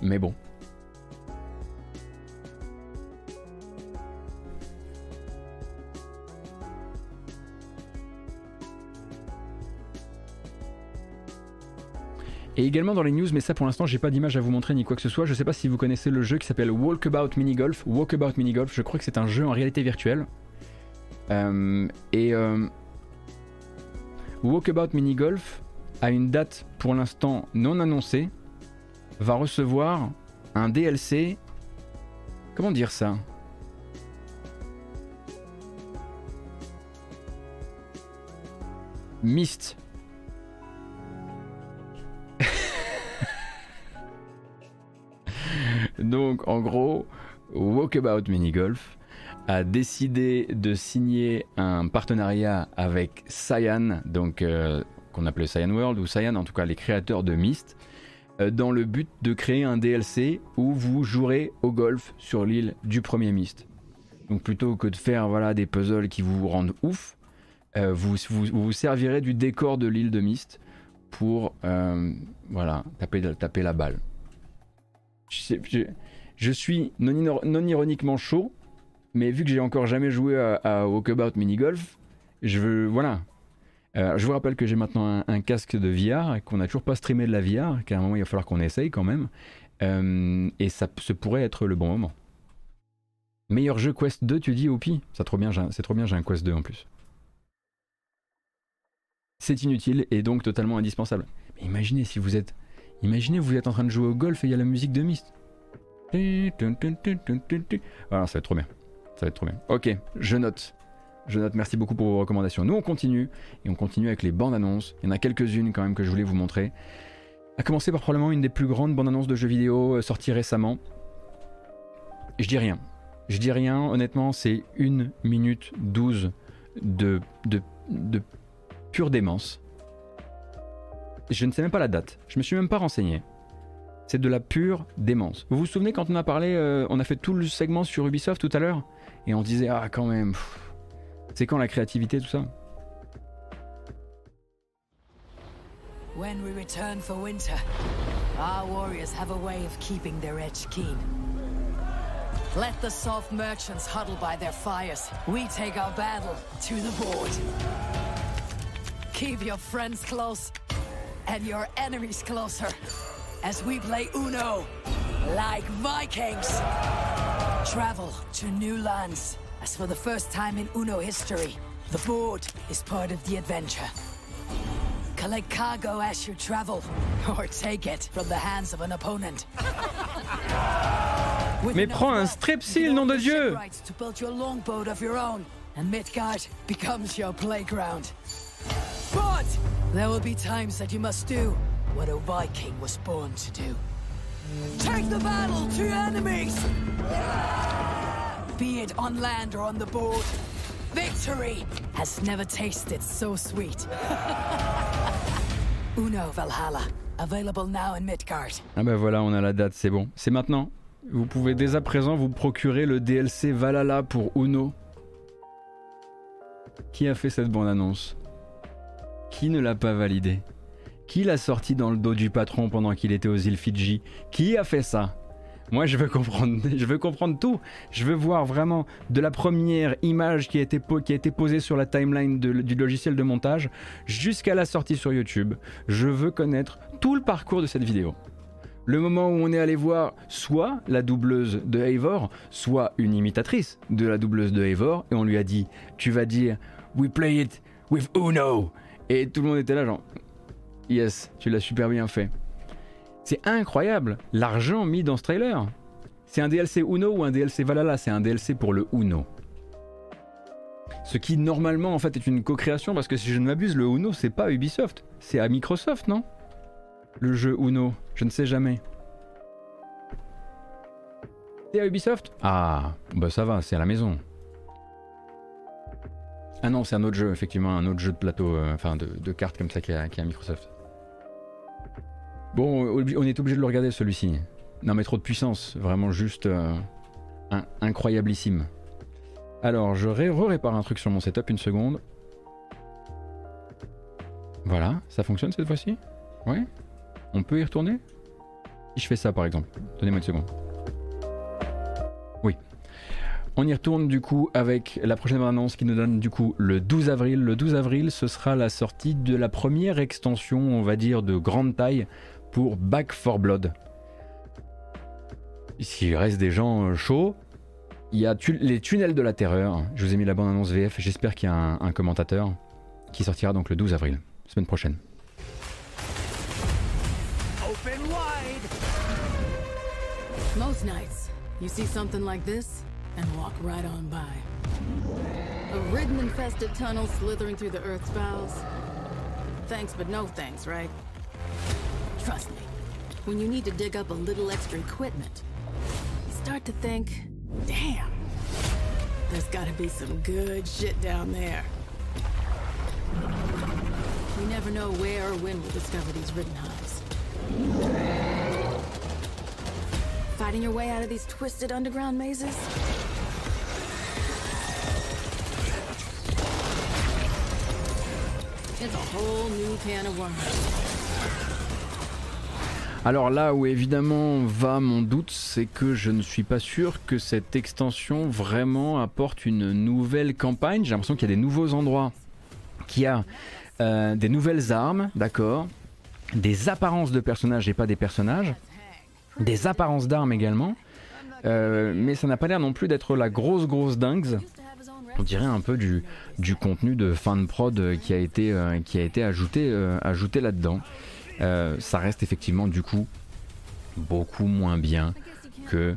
Mais bon. Et également dans les news, mais ça pour l'instant j'ai pas d'image à vous montrer ni quoi que ce soit. Je sais pas si vous connaissez le jeu qui s'appelle Walkabout Mini Golf. Walkabout Mini Golf, je crois que c'est un jeu en réalité virtuelle. Euh, et euh, Walkabout Mini Golf a une date pour l'instant non annoncée. Va recevoir un DLC. Comment dire ça? Myst [LAUGHS] Donc en gros, Walkabout Mini Golf a décidé de signer un partenariat avec Cyan, donc euh, qu'on appelait Cyan World ou Cyan, en tout cas les créateurs de Myst, euh, dans le but de créer un DLC où vous jouerez au golf sur l'île du premier Myst. Donc plutôt que de faire voilà des puzzles qui vous rendent ouf, euh, vous, vous, servirez du décor de l'île de Myst pour voilà taper, taper la balle. Je, suis non, non, ironiquement chaud, mais vu que j'ai encore jamais joué à, Walkabout Mini Golf, je veux. Voilà. Euh, je vous rappelle que j'ai maintenant un, casque de VR qu'on n'a toujours pas streamé de la VR, qu'à un moment il va falloir qu'on essaye quand même. Euh, et ça ce pourrait être le bon moment. Meilleur jeu Quest 2, tu dis, Oupi C'est c'est trop bien, j'ai un Quest 2 en plus. C'est inutile et donc totalement indispensable. Mais imaginez si vous êtes Imaginez, vous êtes en train de jouer au golf et il y a la musique de Myst. Voilà, ça va être trop bien. Ça va être trop bien. Ok, je note. Je note, merci beaucoup pour vos recommandations. Nous, on continue, et on continue avec les bandes annonces. Il y en a quelques-unes quand même que je voulais vous montrer. A commencer par probablement une des plus grandes bandes annonces de jeux vidéo euh, sorties récemment. Je dis rien. Je dis rien, honnêtement, c'est 1 minute 12 de, pure démence. Je ne sais même pas la date. Je me suis même pas renseigné. C'est de la pure démence. Vous vous souvenez quand on a parlé, euh, on a fait tout le segment sur Ubisoft tout à l'heure? Et on disait ah quand même, c'est quand la créativité tout ça. When we return for winter, our warriors have a way of keeping their edge keen. Let the soft merchants huddle by their fires. We take our battle to the board. Keep your friends close and your enemies closer as we play Uno like Vikings. Travel to new lands as for the first time in Uno history. The board is part of the adventure. Collect cargo as you travel, [LAUGHS] or take it from the hands of an opponent. [LAUGHS] Mais prends un strepsil, nom de Dieu! To build your longboat of your own, and Midgard becomes your playground. But there will be times that you must do what a Viking was born to do. Take the battle to enemies! On land or on the board, victory has never tasted so sweet. [LAUGHS] Uno Valhalla, available now in Midgard. Ah ben voilà, on a la date, c'est bon. C'est maintenant. Vous pouvez dès à présent vous procurer le DLC Valhalla pour Uno. Qui a fait cette bande-annonce? Qui ne l'a pas validé? Qui l'a sorti dans le dos du patron pendant qu'il était aux îles Fidji? Qui a fait ça? Moi, je veux comprendre, [LAUGHS] je veux comprendre tout. Je veux voir vraiment de la première image qui a été, qui a été posée sur la timeline du logiciel de montage jusqu'à la sortie sur YouTube. Je veux connaître tout le parcours de cette vidéo. Le moment où on est allé voir soit la doubleuse de Eivor, soit une imitatrice de la doubleuse de Eivor, et on lui a dit Tu vas dire We play it with Uno et tout le monde était là, genre, yes, tu l'as super bien fait. C'est incroyable, l'argent mis dans ce trailer. C'est un DLC Uno ou un DLC Valhalla C'est un DLC pour le Uno. Ce qui normalement en fait est une co-création parce que si je ne m'abuse, le Uno c'est pas Ubisoft, c'est à Microsoft, non? Le jeu Uno, je ne sais jamais. C'est à Ubisoft? Ah, bah ça va, c'est à la maison. Ah non, c'est un autre jeu, effectivement, un autre jeu de plateau, euh, enfin de, cartes comme ça qui qui a Microsoft. Bon, on est obligé de le regarder celui-ci. Non mais trop de puissance, vraiment juste euh, incroyablissime. Alors, je re-répare un truc sur mon setup, une seconde. Voilà, ça fonctionne cette fois-ci? Ouais On peut y retourner? Si je fais ça par exemple, donnez-moi une seconde. Oui. On y retourne du coup avec la prochaine annonce qui nous donne du coup le 12 avril. Le 12 avril, ce sera la sortie de la première extension, on va dire, de grande taille pour Back 4 Blood. S'il reste des gens chauds, il y a les tunnels de la terreur. Je vous ai mis la bande annonce VF. J'espère qu'il y a un, commentateur qui sortira donc le 12 avril, semaine prochaine. Open wide. Most nights, you see something like this and walk right on by. A ridden infested tunnel slithering through the Earth's bowels. Thanks, but no thanks, right? Trust me, when you need to dig up a little extra equipment, you start to think. Damn. There's gotta be some good shit down there. We never know where or when we'll discover these ridden hives. Fighting your way out of these twisted underground mazes? It's a whole new can of worms. Alors là où évidemment va mon doute, c'est que je ne suis pas sûr que cette extension vraiment apporte une nouvelle campagne. J'ai l'impression qu'il y a des nouveaux endroits, qu'il y a euh, des nouvelles armes, d'accord, des apparences de personnages et pas des personnages, des apparences d'armes également. Euh, mais ça n'a pas l'air non plus d'être la grosse grosse dingue. On dirait un peu du, contenu de fin de prod qui a été, euh, qui a été ajouté, ajouté là-dedans. Euh, ça reste effectivement du coup beaucoup moins bien que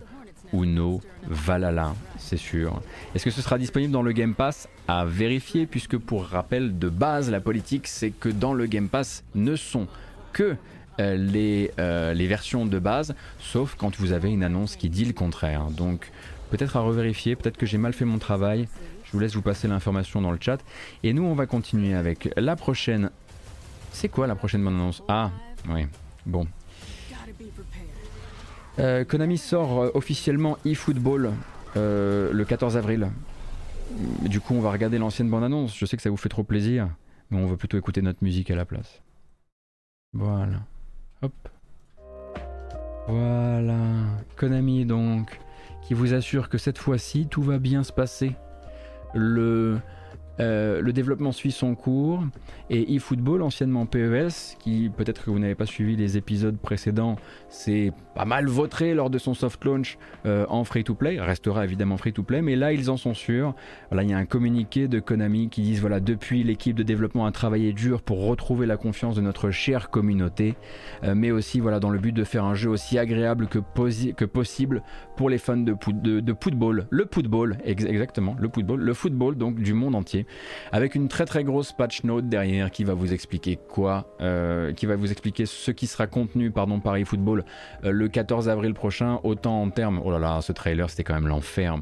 Uno Valhalla, c'est sûr. Est-ce que ce sera disponible dans le Game Pass À vérifier, puisque pour rappel de base, la politique, c'est que dans le Game Pass ne sont que euh, les, euh, les versions de base, sauf quand vous avez une annonce qui dit le contraire. Donc peut-être à revérifier, peut-être que j'ai mal fait mon travail. Je vous laisse vous passer l'information dans le chat. Et nous, on va continuer avec la prochaine c'est quoi la prochaine bande annonce Ah, oui, bon. Euh, Konami sort euh, officiellement eFootball euh, le 14 avril. Du coup, on va regarder l'ancienne bande annonce. Je sais que ça vous fait trop plaisir, mais on veut plutôt écouter notre musique à la place. Voilà. Hop. Voilà. Konami donc, qui vous assure que cette fois-ci, tout va bien se passer. Le euh, le développement suit son cours. Et eFootball, anciennement PES, qui peut-être que vous n'avez pas suivi les épisodes précédents, c'est pas mal votré lors de son soft launch euh, en free-to-play, restera évidemment free-to-play, mais là ils en sont sûrs. Voilà, il y a un communiqué de Konami qui dit voilà, depuis l'équipe de développement a travaillé dur pour retrouver la confiance de notre chère communauté, euh, mais aussi voilà, dans le but de faire un jeu aussi agréable que, possible pour les fans de football, le football, exactement, le football, le football donc du monde entier avec une très très grosse patch note derrière qui va vous expliquer quoi, euh, qui va vous expliquer ce qui sera contenu pardon, Paris Football euh, le 14 avril prochain, autant en termes, oh là là, ce trailer c'était quand même l'enfer,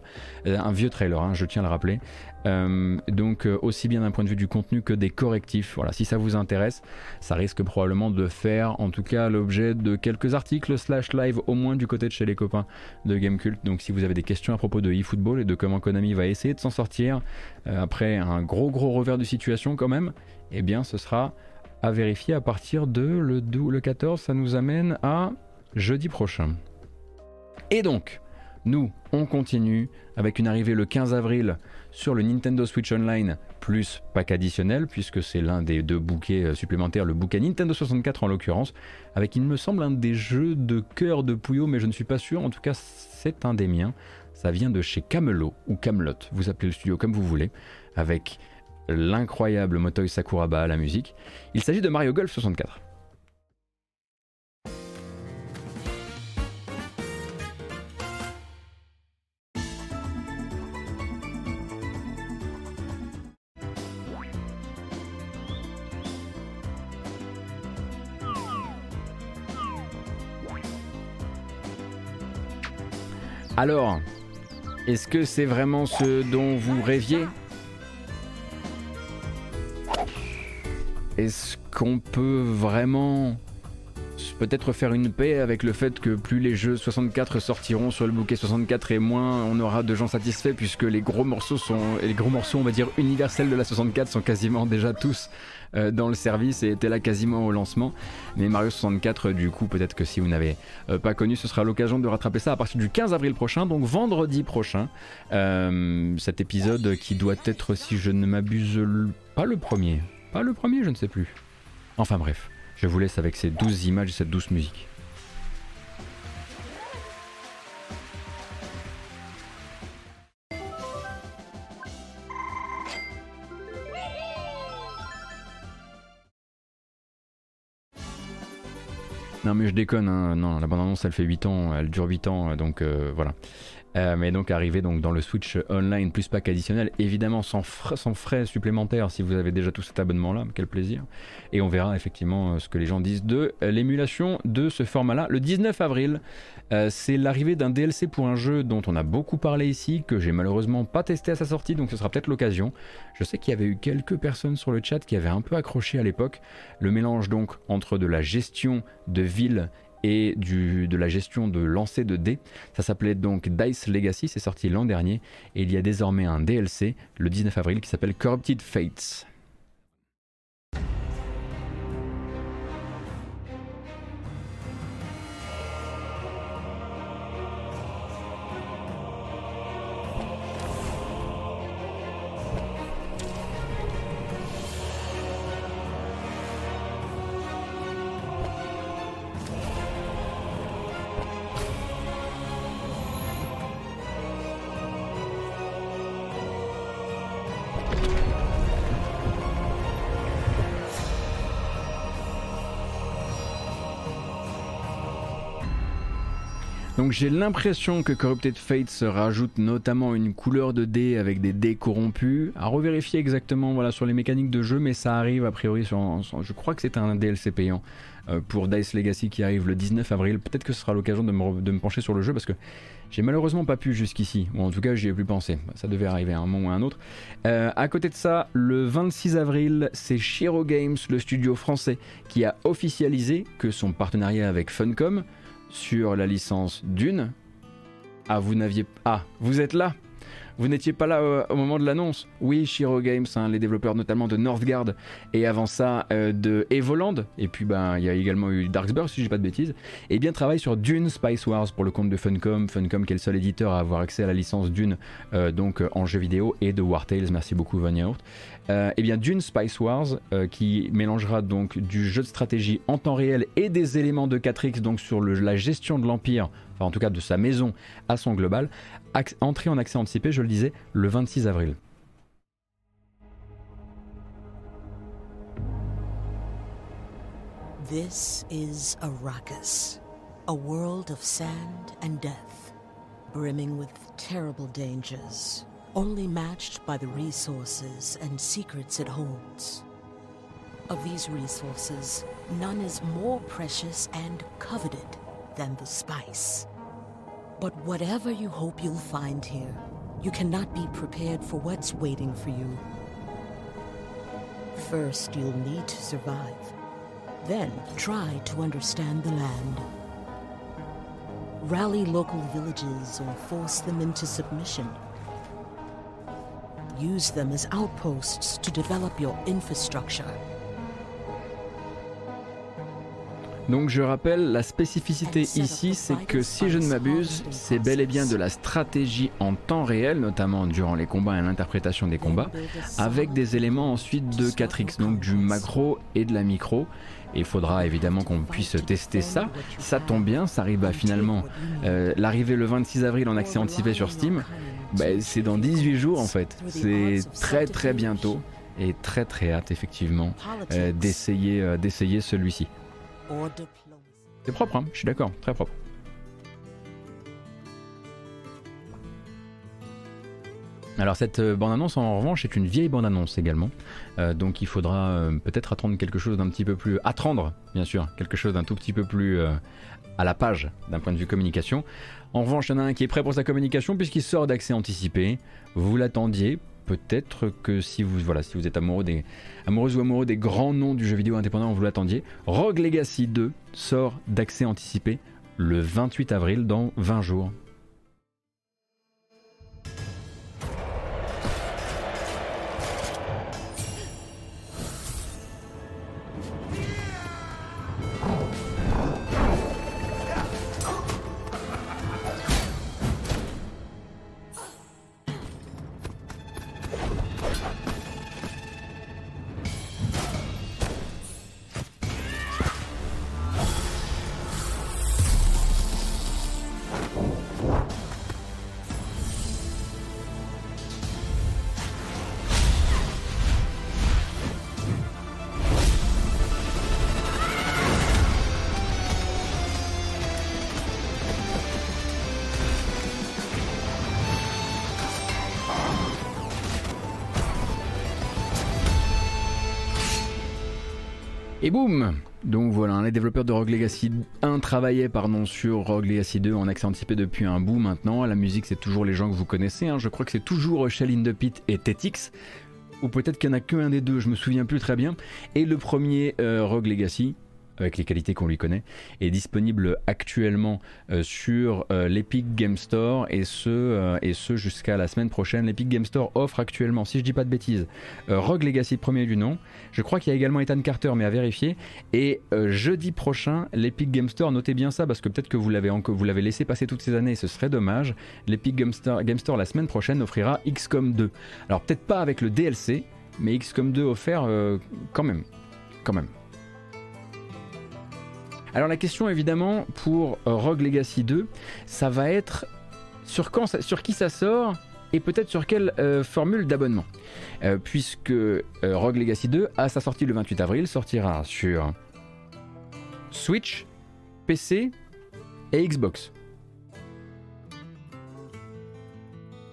euh, un vieux trailer, hein, je tiens à le rappeler, euh, donc euh, aussi bien d'un point de vue du contenu que des correctifs. Voilà, si ça vous intéresse, ça risque probablement de faire en tout cas l'objet de quelques articles slash live au moins du côté de chez les copains de Gamecult. Donc si vous avez des questions à propos de eFootball et de comment Konami va essayer de s'en sortir euh, après un gros gros revers de situation quand même, eh bien ce sera à vérifier à partir de le, le 14. Ça nous amène à jeudi prochain. Et donc, nous, on continue avec une arrivée le 15 avril sur le Nintendo Switch Online plus pack additionnel, puisque c'est l'un des deux bouquets euh, supplémentaires, le bouquet Nintendo 64 en l'occurrence, avec il me semble un des jeux de cœur de Puyo, mais je ne suis pas sûr, en tout cas c'est un des miens. Ça vient de chez Camelot ou Camelot, vous appelez le studio comme vous voulez, avec l'incroyable Motoi Sakuraba à la musique. Il s'agit de Mario Golf 64. Alors, est-ce que c'est vraiment ce dont vous rêviez? Est-ce qu'on peut vraiment peut-être faire une paix avec le fait que plus les jeux 64 sortiront sur le bouquet 64 et moins on aura de gens satisfaits puisque les gros morceaux sont les gros morceaux on va dire universels de la 64 sont quasiment déjà tous euh, dans le service et étaient là quasiment au lancement. Mais Mario 64 du coup peut-être que si vous n'avez euh, pas connu ce sera l'occasion de rattraper ça à partir du 15 avril prochain donc vendredi prochain. Euh, cet épisode qui doit être si je ne m'abuse pas le premier. Pas le premier je ne sais plus. Enfin bref. Je vous laisse avec ces douze images et cette douce musique. Non mais je déconne, hein. non, la bande-annonce elle fait 8 ans, elle dure 8 ans, donc euh, voilà. Euh, mais donc arriver donc dans le Switch Online plus pack additionnel, évidemment sans, sans frais supplémentaires si vous avez déjà tout cet abonnement là, quel plaisir. Et on verra effectivement euh, ce que les gens disent de euh, l'émulation de ce format là. Le 19 avril, c'est l'arrivée d'un DLC pour un jeu dont on a beaucoup parlé ici, que j'ai malheureusement pas testé à sa sortie, donc ce sera peut-être l'occasion. Je sais qu'il y avait eu quelques personnes sur le chat qui avaient un peu accroché à l'époque. Le mélange donc entre de la gestion de ville et de la gestion de lancer de dés. Ça s'appelait donc Dice Legacy, c'est sorti l'an dernier et il y a désormais un DLC le 19 avril qui s'appelle Corrupted Fates. Donc j'ai l'impression que Corrupted Fate se rajoute notamment une couleur de dés avec des dés corrompus. À revérifier exactement voilà, sur les mécaniques de jeu, mais ça arrive a priori sur, je crois que c'est un DLC payant euh, pour Dice Legacy qui arrive le 19 avril. Peut-être que ce sera l'occasion de me, pencher sur le jeu parce que j'ai malheureusement pas pu jusqu'ici, ou en tout cas j'y ai plus pensé. Ça devait arriver à un moment ou à un autre. Euh, à côté de ça, le 26 avril, c'est Shiro Games, le studio français, qui a officialisé que son partenariat avec Funcom sur la licence Dune. Ah, vous n'aviez. Ah, vous êtes là vous n'étiez pas là euh, au moment de l'annonce. Oui, Shiro Games, hein, les développeurs notamment de Northgard et avant ça euh, de Evoland, et puis ben il y a également eu Darksburg si je dis pas de bêtises, et bien travaillent sur Dune Spice Wars pour le compte de Funcom, Funcom qui est le seul éditeur à avoir accès à la licence Dune euh, donc en jeu vidéo et de War Tales, merci beaucoup Vanya et bien Dune Spice Wars qui mélangera donc du jeu de stratégie en temps réel et des éléments de 4X donc sur la gestion de l'Empire, enfin en tout cas de sa maison à son global, entrée en accès anticipé, je le disais, le 26 avril. This is Arrakis, a world of sand and death, brimming with terrible dangers, only matched by the resources and secrets it holds. Of these resources, none is more precious and coveted than the spice. But whatever you hope you'll find here, you cannot be prepared for what's waiting for you. First, you'll need to survive. Then, try to understand the land. Rally local villages or force them into submission. Use them as outposts to develop your infrastructure. Donc je rappelle, la spécificité ici, c'est que si je ne m'abuse, c'est bel et bien de la stratégie en temps réel, notamment durant les combats et l'interprétation des combats, avec des éléments ensuite de 4X, donc du macro et de la micro. Et il faudra évidemment qu'on puisse tester ça. Ça tombe bien, ça arrive à finalement euh, l'arrivée le 26 avril en accès anticipé sur Steam. Bah, c'est dans 18 jours en fait. C'est très très bientôt et très très hâte effectivement euh, d'essayer euh, d'essayer celui-ci. C'est propre, hein je suis d'accord, très propre. Alors cette euh, bande-annonce en revanche est une vieille bande-annonce également, euh, donc il faudra euh, peut-être attendre quelque chose d'un petit peu plus... Attendre, bien sûr, quelque chose d'un tout petit peu plus à la page d'un point de vue communication. En revanche, il y en a un qui est prêt pour sa communication puisqu'il sort d'accès anticipé. Vous l'attendiez, peut-être que si vous, voilà, si vous êtes amoureux des, amoureux ou amoureux des grands noms du jeu vidéo indépendant, vous l'attendiez, Rogue Legacy 2 sort d'accès anticipé le 28 avril dans 20 jours. Et boum Donc voilà, les développeurs de Rogue Legacy 1 travaillaient sur Rogue Legacy 2 en accès anticipé depuis un bout maintenant. La musique, c'est toujours les gens que vous connaissez. Hein. Je crois que c'est toujours Shell in the Pit et Tetix. Ou peut-être qu'il n'y en a qu'un des deux, je me souviens plus très bien. Et le premier euh, Rogue Legacy, avec les qualités qu'on lui connaît, est disponible actuellement euh, sur euh, l'Epic Game Store et ce, euh, et ce jusqu'à la semaine prochaine. L'Epic Game Store offre actuellement, si je dis pas de bêtises, Rogue Legacy premier du nom. Je crois qu'il y a également Ethan Carter, mais à vérifier. Et jeudi prochain, l'Epic Game Store, notez bien ça parce que peut-être que vous l'avez vous laissé passer toutes ces années ce serait dommage. L'Epic Game Store, Game Store la semaine prochaine offrira XCOM 2. Alors peut-être pas avec le DLC, mais XCOM 2 offert quand même, quand même. Alors la question évidemment pour euh, Rogue Legacy 2, ça va être sur, qui ça sort et peut-être sur quelle euh, formule d'abonnement. Euh, puisque Rogue Legacy 2, à sa sortie le 28 avril, sortira sur Switch, PC et Xbox.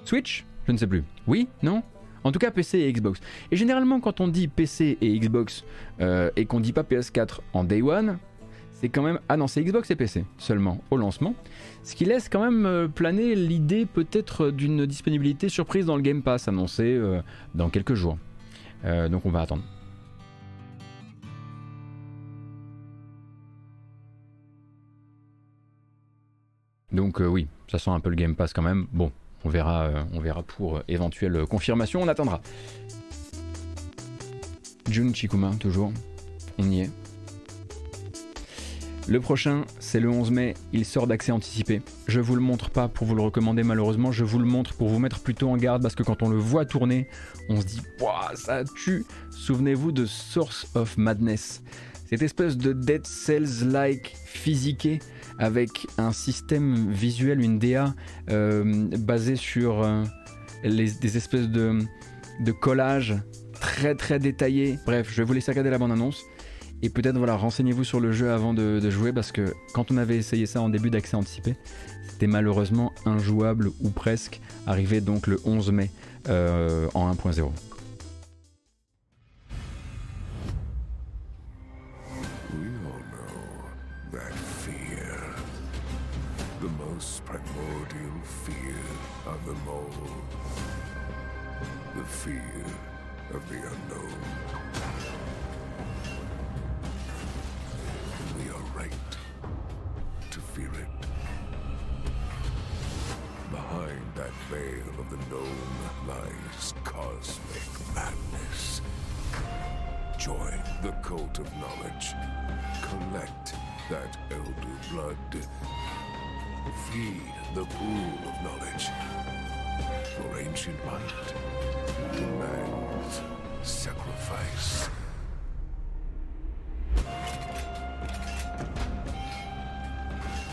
Switch? Je ne sais plus. Oui? Non? En tout cas PC et Xbox. Et généralement quand on dit PC et Xbox et qu'on dit pas PS4 en day one, c'est quand même. Ah non, c'est Xbox et PC seulement au lancement. Ce qui laisse quand même euh, planer l'idée peut-être d'une disponibilité surprise dans le Game Pass annoncé euh, dans quelques jours. Euh, donc on va attendre. Donc oui, ça sent un peu le Game Pass quand même. Bon, on verra, on verra pour éventuelle confirmation, on attendra. Jun Chikuma, toujours. On y est. Le prochain, c'est le 11 mai, il sort d'accès anticipé. Je vous le montre pas pour vous le recommander malheureusement, je vous le montre pour vous mettre plutôt en garde parce que quand on le voit tourner, on se dit Wouah, ça tue. Souvenez-vous de Source of Madness. Cette espèce de Dead Cells-like physiqué avec un système visuel, une DA euh, basée sur euh, des espèces de, de collages très très détaillés. Bref, je vais vous laisser regarder la bande-annonce. Et peut-être voilà, renseignez-vous sur le jeu avant de, jouer parce que quand on avait essayé ça en début d'accès anticipé, c'était malheureusement injouable ou presque, arrivé donc le 11 mai euh, en 1.0. veil of the known lies cosmic madness. Join the cult of knowledge. Collect that elder blood. Feed the pool of knowledge. For ancient might demands sacrifice.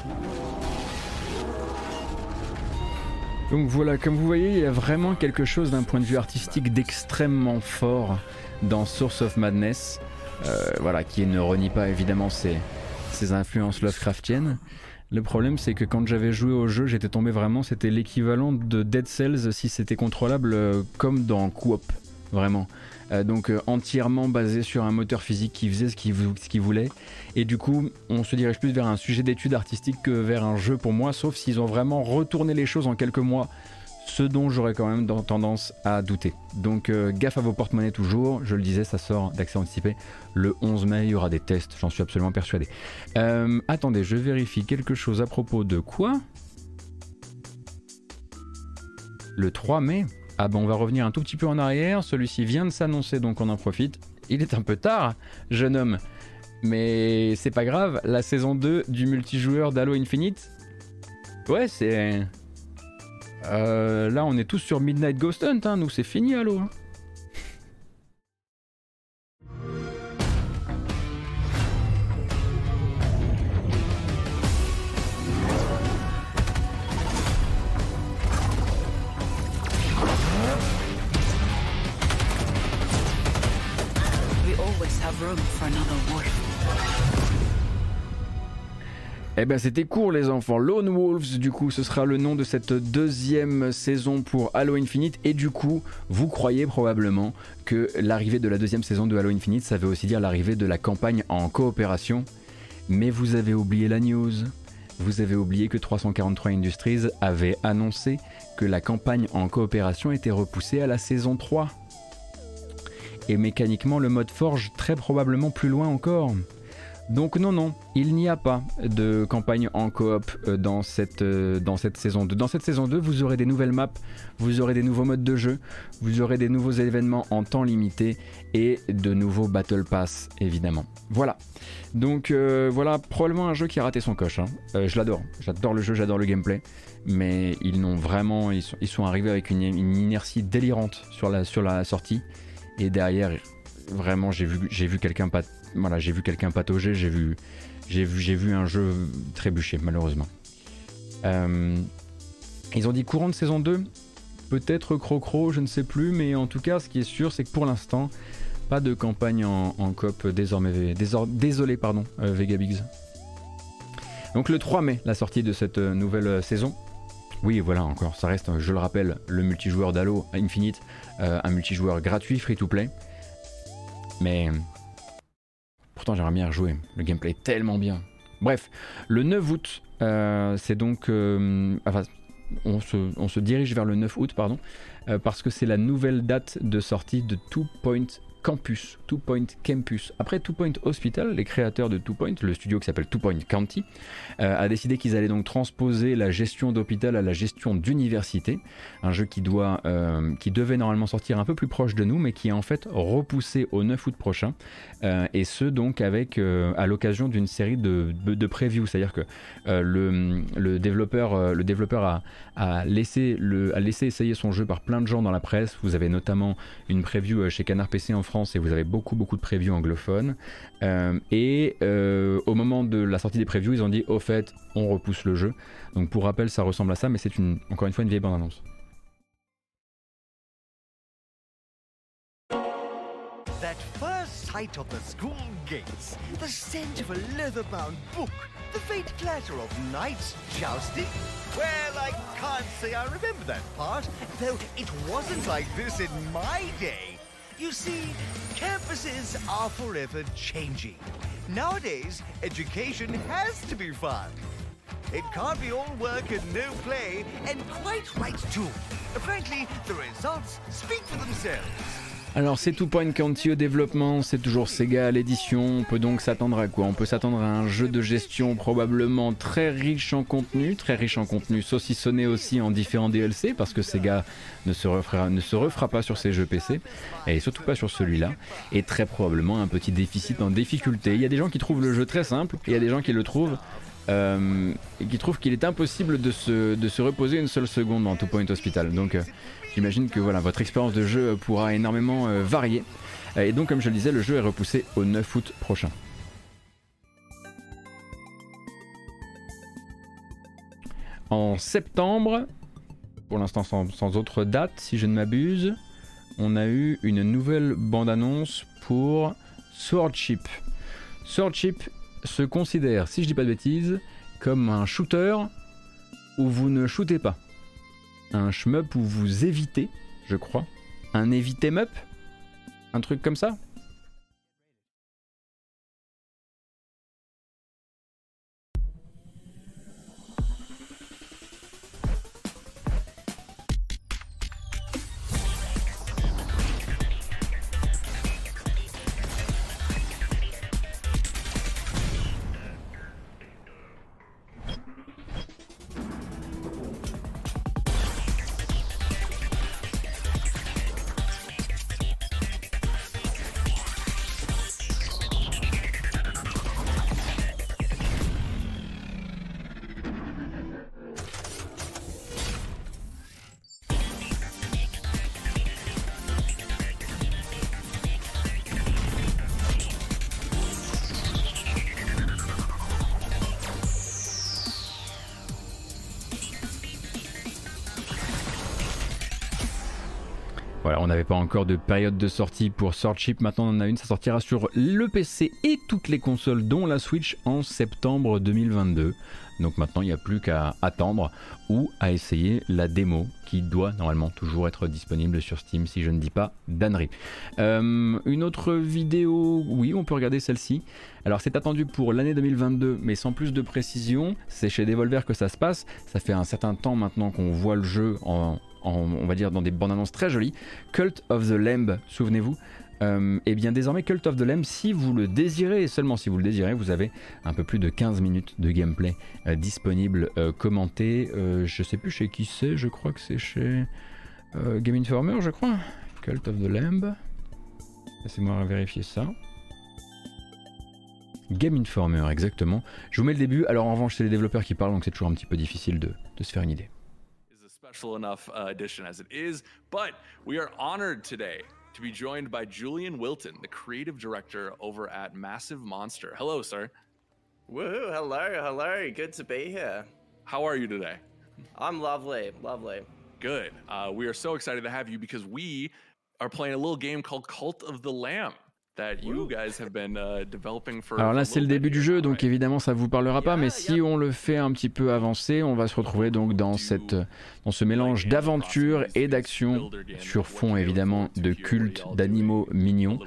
Whoa. Donc voilà, comme vous voyez, il y a vraiment quelque chose d'un point de vue artistique d'extrêmement fort dans Source of Madness, euh, voilà, qui ne renie pas évidemment ses, influences Lovecraftiennes. Le problème, c'est que quand j'avais joué au jeu, j'étais tombé vraiment, c'était l'équivalent de Dead Cells si c'était contrôlable euh, comme dans Coop, vraiment. Euh, donc euh, entièrement basé sur un moteur physique qui faisait ce qu'il voulait. Et du coup, on se dirige plus vers un sujet d'étude artistique que vers un jeu pour moi, sauf s'ils ont vraiment retourné les choses en quelques mois ce dont j'aurais quand même tendance à douter. Donc euh, gaffe à vos porte-monnaies toujours, je le disais, ça sort d'accès anticipé le 11 mai, il y aura des tests, j'en suis absolument persuadé. Attendez, je vérifie quelque chose à propos de quoi? Le 3 mai? Ah on va revenir un tout petit peu en arrière, celui-ci vient de s'annoncer donc on en profite. Il est un peu tard, jeune homme, mais c'est pas grave, la saison 2 du multijoueur d'Halo Infinite, ouais c'est... Euh, là, on est tous sur Midnight Ghost Hunt, hein. nous c'est fini, Halo. Hein. Room. Eh ben c'était court les enfants. Lone Wolves du coup ce sera le nom de cette deuxième saison pour Halo Infinite et du coup vous croyez probablement que l'arrivée de la deuxième saison de Halo Infinite ça veut aussi dire l'arrivée de la campagne en coopération. Mais vous avez oublié la news. Vous avez oublié que 343 Industries avait annoncé que la campagne en coopération était repoussée à la saison 3. Et mécaniquement le mode forge très probablement plus loin encore. Donc non, non, il n'y a pas de campagne en coop euh, dans cette, euh, dans cette saison 2. Dans cette saison 2, vous aurez des nouvelles maps, vous aurez des nouveaux modes de jeu, vous aurez des nouveaux événements en temps limité et de nouveaux Battle Pass, évidemment. Voilà. Donc euh, voilà, probablement un jeu qui a raté son coche. Hein. je l'adore, j'adore le jeu, j'adore le gameplay. Mais ils n'ont vraiment, ils sont, arrivés avec une, inertie délirante sur la, sur la sortie. Et derrière, vraiment, j'ai vu, quelqu'un voilà, j'ai vu quelqu'un patauger, j'ai vu, j'ai vu, j'ai vu un jeu trébucher malheureusement. Euh, ils ont dit courant de saison 2, peut-être Crocro, je ne sais plus, mais en tout cas, ce qui est sûr, c'est que pour l'instant, pas de campagne en, COP désormais. désolé, pardon, euh. Donc le 3 mai, la sortie de cette euh, nouvelle saison. Oui, voilà, encore, ça reste, je le rappelle, le multijoueur d'Halo Infinite, un multijoueur gratuit, free to play. Mais Pourtant, j'aimerais bien rejouer. Le gameplay est tellement bien. Bref, le 9 août, euh, c'est donc. Euh, enfin, on se, dirige vers le 9 août, pardon, euh, parce que c'est la nouvelle date de sortie de Two Point Campus, Two Point Campus. Après Two Point Hospital, les créateurs de Two Point, le studio qui s'appelle Two Point County, euh, a décidé qu'ils allaient donc transposer la gestion d'hôpital à la gestion d'université, un jeu qui doit, euh, qui devait normalement sortir un peu plus proche de nous, mais qui est en fait repoussé au 9 août prochain, euh, et ce donc avec à l'occasion d'une série de, de, previews, c'est-à-dire que le, le, développeur, le développeur a, a laissé essayer son jeu par plein de gens dans la presse. Vous avez notamment une preview chez Canard PC en France et vous avez beaucoup beaucoup de previews anglophones. Euh, et euh, au moment de la sortie des previews, ils ont dit au fait, on repousse le jeu. Donc pour rappel, ça ressemble à ça, mais c'est une, encore une fois une vieille bande-annonce. Sight of the school gates, the scent of a leather-bound book, the faint clatter of knights jousting. Well, I can't say I remember that part, though it wasn't like this in my day. You see, campuses are forever changing. Nowadays, education has to be fun. It can't be all work and no play, and quite right too. Frankly, the results speak for themselves. Alors c'est tout Point County au développement, c'est toujours Sega à l'édition, on peut donc s'attendre à quoi? On peut s'attendre à un jeu de gestion probablement très riche en contenu, très riche en contenu saucissonné aussi en différents DLC parce que Sega ne se refera, ne se refera pas sur ses jeux PC et surtout pas sur celui-là et très probablement un petit déficit en difficulté. Il y a des gens qui trouvent le jeu très simple et il y a des gens qui le trouvent euh, qui trouvent qu'il est impossible de se, de se reposer une seule seconde dans Two Point Hospital. Donc euh, J'imagine que voilà, votre expérience de jeu pourra énormément euh, varier. Et donc, comme je le disais, le jeu est repoussé au 9 août prochain. En septembre, pour l'instant sans, autre date, si je ne m'abuse, on a eu une nouvelle bande-annonce pour Swordship. Swordship se considère, si je dis pas de bêtises, comme un shooter où vous ne shootez pas un shmup où vous évitez, je crois, un éviter mup, un truc comme ça? Encore de période de sortie pour Swordship. Maintenant, on en a une. Ça sortira sur le PC et toutes les consoles, dont la Switch, en septembre 2022. Donc maintenant, il n'y a plus qu'à attendre ou à essayer la démo qui doit normalement toujours être disponible sur Steam si je ne dis pas d'annerie. Euh, une autre vidéo, oui, on peut regarder celle-ci. Alors c'est attendu pour l'année 2022, mais sans plus de précision. C'est chez Devolver que ça se passe. Ça fait un certain temps maintenant qu'on voit le jeu en, on va dire dans des bandes annonces très jolies. Cult of the Lamb, souvenez-vous, et euh, eh bien désormais Cult of the Lamb, si vous le désirez, et seulement si vous le désirez, vous avez un peu plus de 15 minutes de gameplay euh, disponible, euh, commenté. je sais plus chez qui c'est, je crois que c'est chez Game Informer, je crois. Cult of the Lamb. Laissez-moi vérifier ça. Game Informer, exactement. Je vous mets le début. Alors en revanche, c'est les développeurs qui parlent, donc c'est toujours un petit peu difficile de, de se faire une idée. Enough uh, edition as it is, but we are honored today to be joined by Julian Wilton, the creative director over at Massive Monster. Hello, sir. Woohoo! Hello, hello. Good to be here. How are you today? I'm lovely, lovely. Good. Uh, we are so excited to have you because we are playing a little game called Cult of the Lamb. Uh, Alors là, c'est le début du jeu, donc évidemment, ça vous parlera pas. Mais si on le fait un petit peu avancer, on va se retrouver donc dans cette, dans ce mélange d'aventure et d'action sur fond évidemment de culte d'animaux mignons.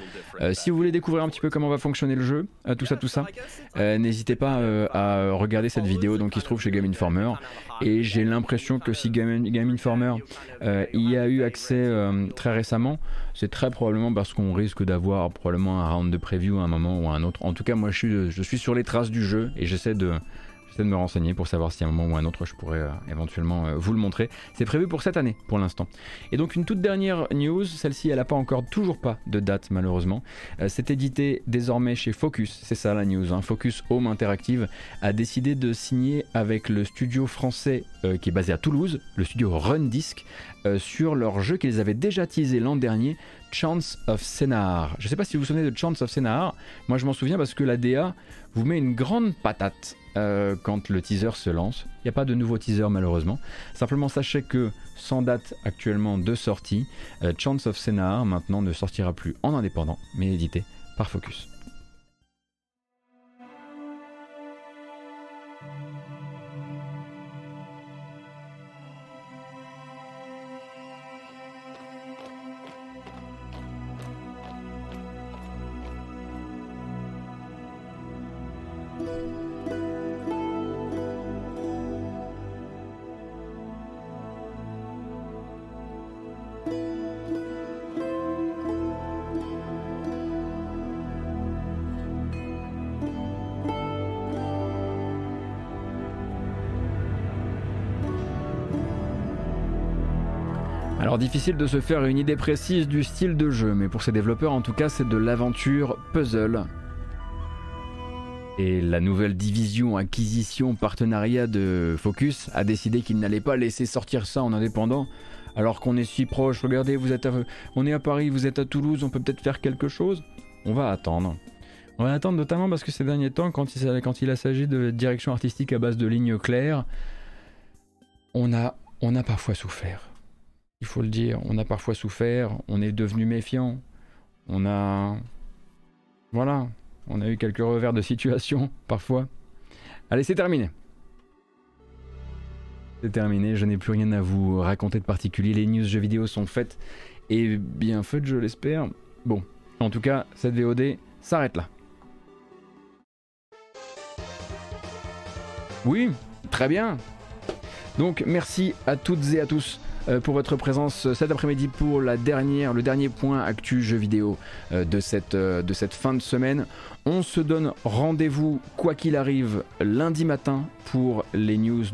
Euh, si vous voulez découvrir un petit peu comment va fonctionner le jeu, euh, tout ça, tout ça, euh, n'hésitez pas à regarder cette vidéo donc qui se trouve chez Game Informer. Et j'ai l'impression que si Game, Game Informer y a eu accès très récemment, c'est très probablement parce qu'on risque d'avoir probablement un round de preview à un moment ou à un autre. En tout cas, moi je suis, je suis sur les traces du jeu et j'essaie de, de me renseigner pour savoir si à un moment ou un autre je pourrais euh, éventuellement euh, vous le montrer. C'est prévu pour cette année pour l'instant. Et donc une toute dernière news, celle-ci elle n'a pas encore, toujours pas de date malheureusement. Euh, c'est édité désormais chez Focus, c'est ça la news. Hein. Focus Home Interactive a décidé de signer avec le studio français qui est basé à Toulouse, le studio Run Disc, sur leur jeu qu'ils avaient déjà teasé l'an dernier, Chance of Scénar. Je ne sais pas si vous vous souvenez de Chance of Scénar, moi je m'en souviens parce que la DA vous met une grande patate euh, quand le teaser se lance. Il n'y a pas de nouveau teaser malheureusement. Simplement sachez que sans date actuellement de sortie, euh, Chance of Scénar maintenant ne sortira plus en indépendant, mais édité par Focus. Difficile de se faire une idée précise du style de jeu, mais pour ces développeurs en tout cas c'est de l'aventure puzzle. Et la nouvelle division acquisition partenariat de Focus a décidé qu'il n'allait pas laisser sortir ça en indépendant, alors qu'on est si proche. Regardez, vous êtes on est à Paris, vous êtes à Toulouse, on peut peut-être faire quelque chose. On va attendre. On va attendre notamment parce que ces derniers temps, quand il, quand il a s'agit de direction artistique à base de lignes claires, on a, on a parfois souffert il faut le dire. On a parfois souffert, on est devenu méfiant, on a... Voilà, on a eu quelques revers de situation [LAUGHS] parfois. Allez, c'est terminé. C'est terminé, je n'ai plus rien à vous raconter de particulier. Les news jeux vidéo sont faites et bien faites, je l'espère. Bon, en tout cas, cette VOD s'arrête là. Oui, très bien. Donc merci à toutes et à tous pour votre présence cet après-midi pour la dernière, le dernier point actu jeu vidéo euh, de cette, euh, de cette fin de semaine. On se donne rendez-vous, quoi qu'il arrive, lundi matin pour les news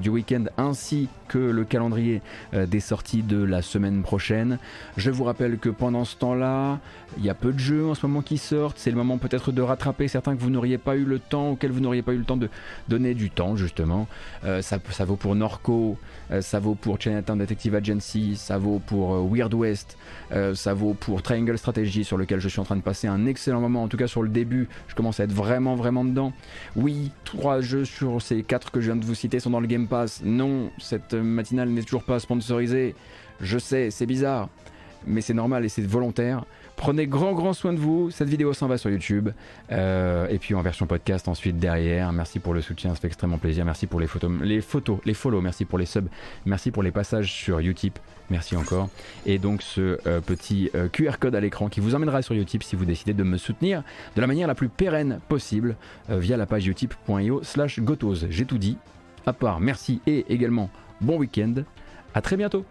du week-end ainsi que le calendrier des sorties de la semaine prochaine. Je vous rappelle que pendant ce temps-là, il y a peu de jeux en ce moment qui sortent. C'est le moment peut-être de rattraper certains que vous n'auriez pas eu le temps, auxquels vous n'auriez pas eu le temps de donner du temps, justement. ça, ça vaut pour Norco, ça vaut pour Chinatown Detective Agency, ça vaut pour euh, Weird West, euh, ça vaut pour Triangle Strategy sur lequel je suis en train de passer un excellent moment, en tout cas sur le je commence à être vraiment vraiment dedans. Oui, trois jeux sur ces quatre que je viens de vous citer sont dans le Game Pass. Non, cette matinale n'est toujours pas sponsorisée. Je sais, c'est bizarre. mais c'est normal et c'est volontaire. Prenez grand grand soin de vous. Cette vidéo s'en va sur YouTube euh, et puis en version podcast ensuite derrière. Merci pour le soutien, ça fait extrêmement plaisir. Merci pour les photos, les photos, les follow. Merci pour les subs. Merci pour les passages sur Utip. Merci encore. Et donc ce euh, petit euh, QR code à l'écran qui vous emmènera sur Utip si vous décidez de me soutenir de la manière la plus pérenne possible via la page utip.io slash. J'ai tout dit. À part merci et également bon week-end. À très bientôt.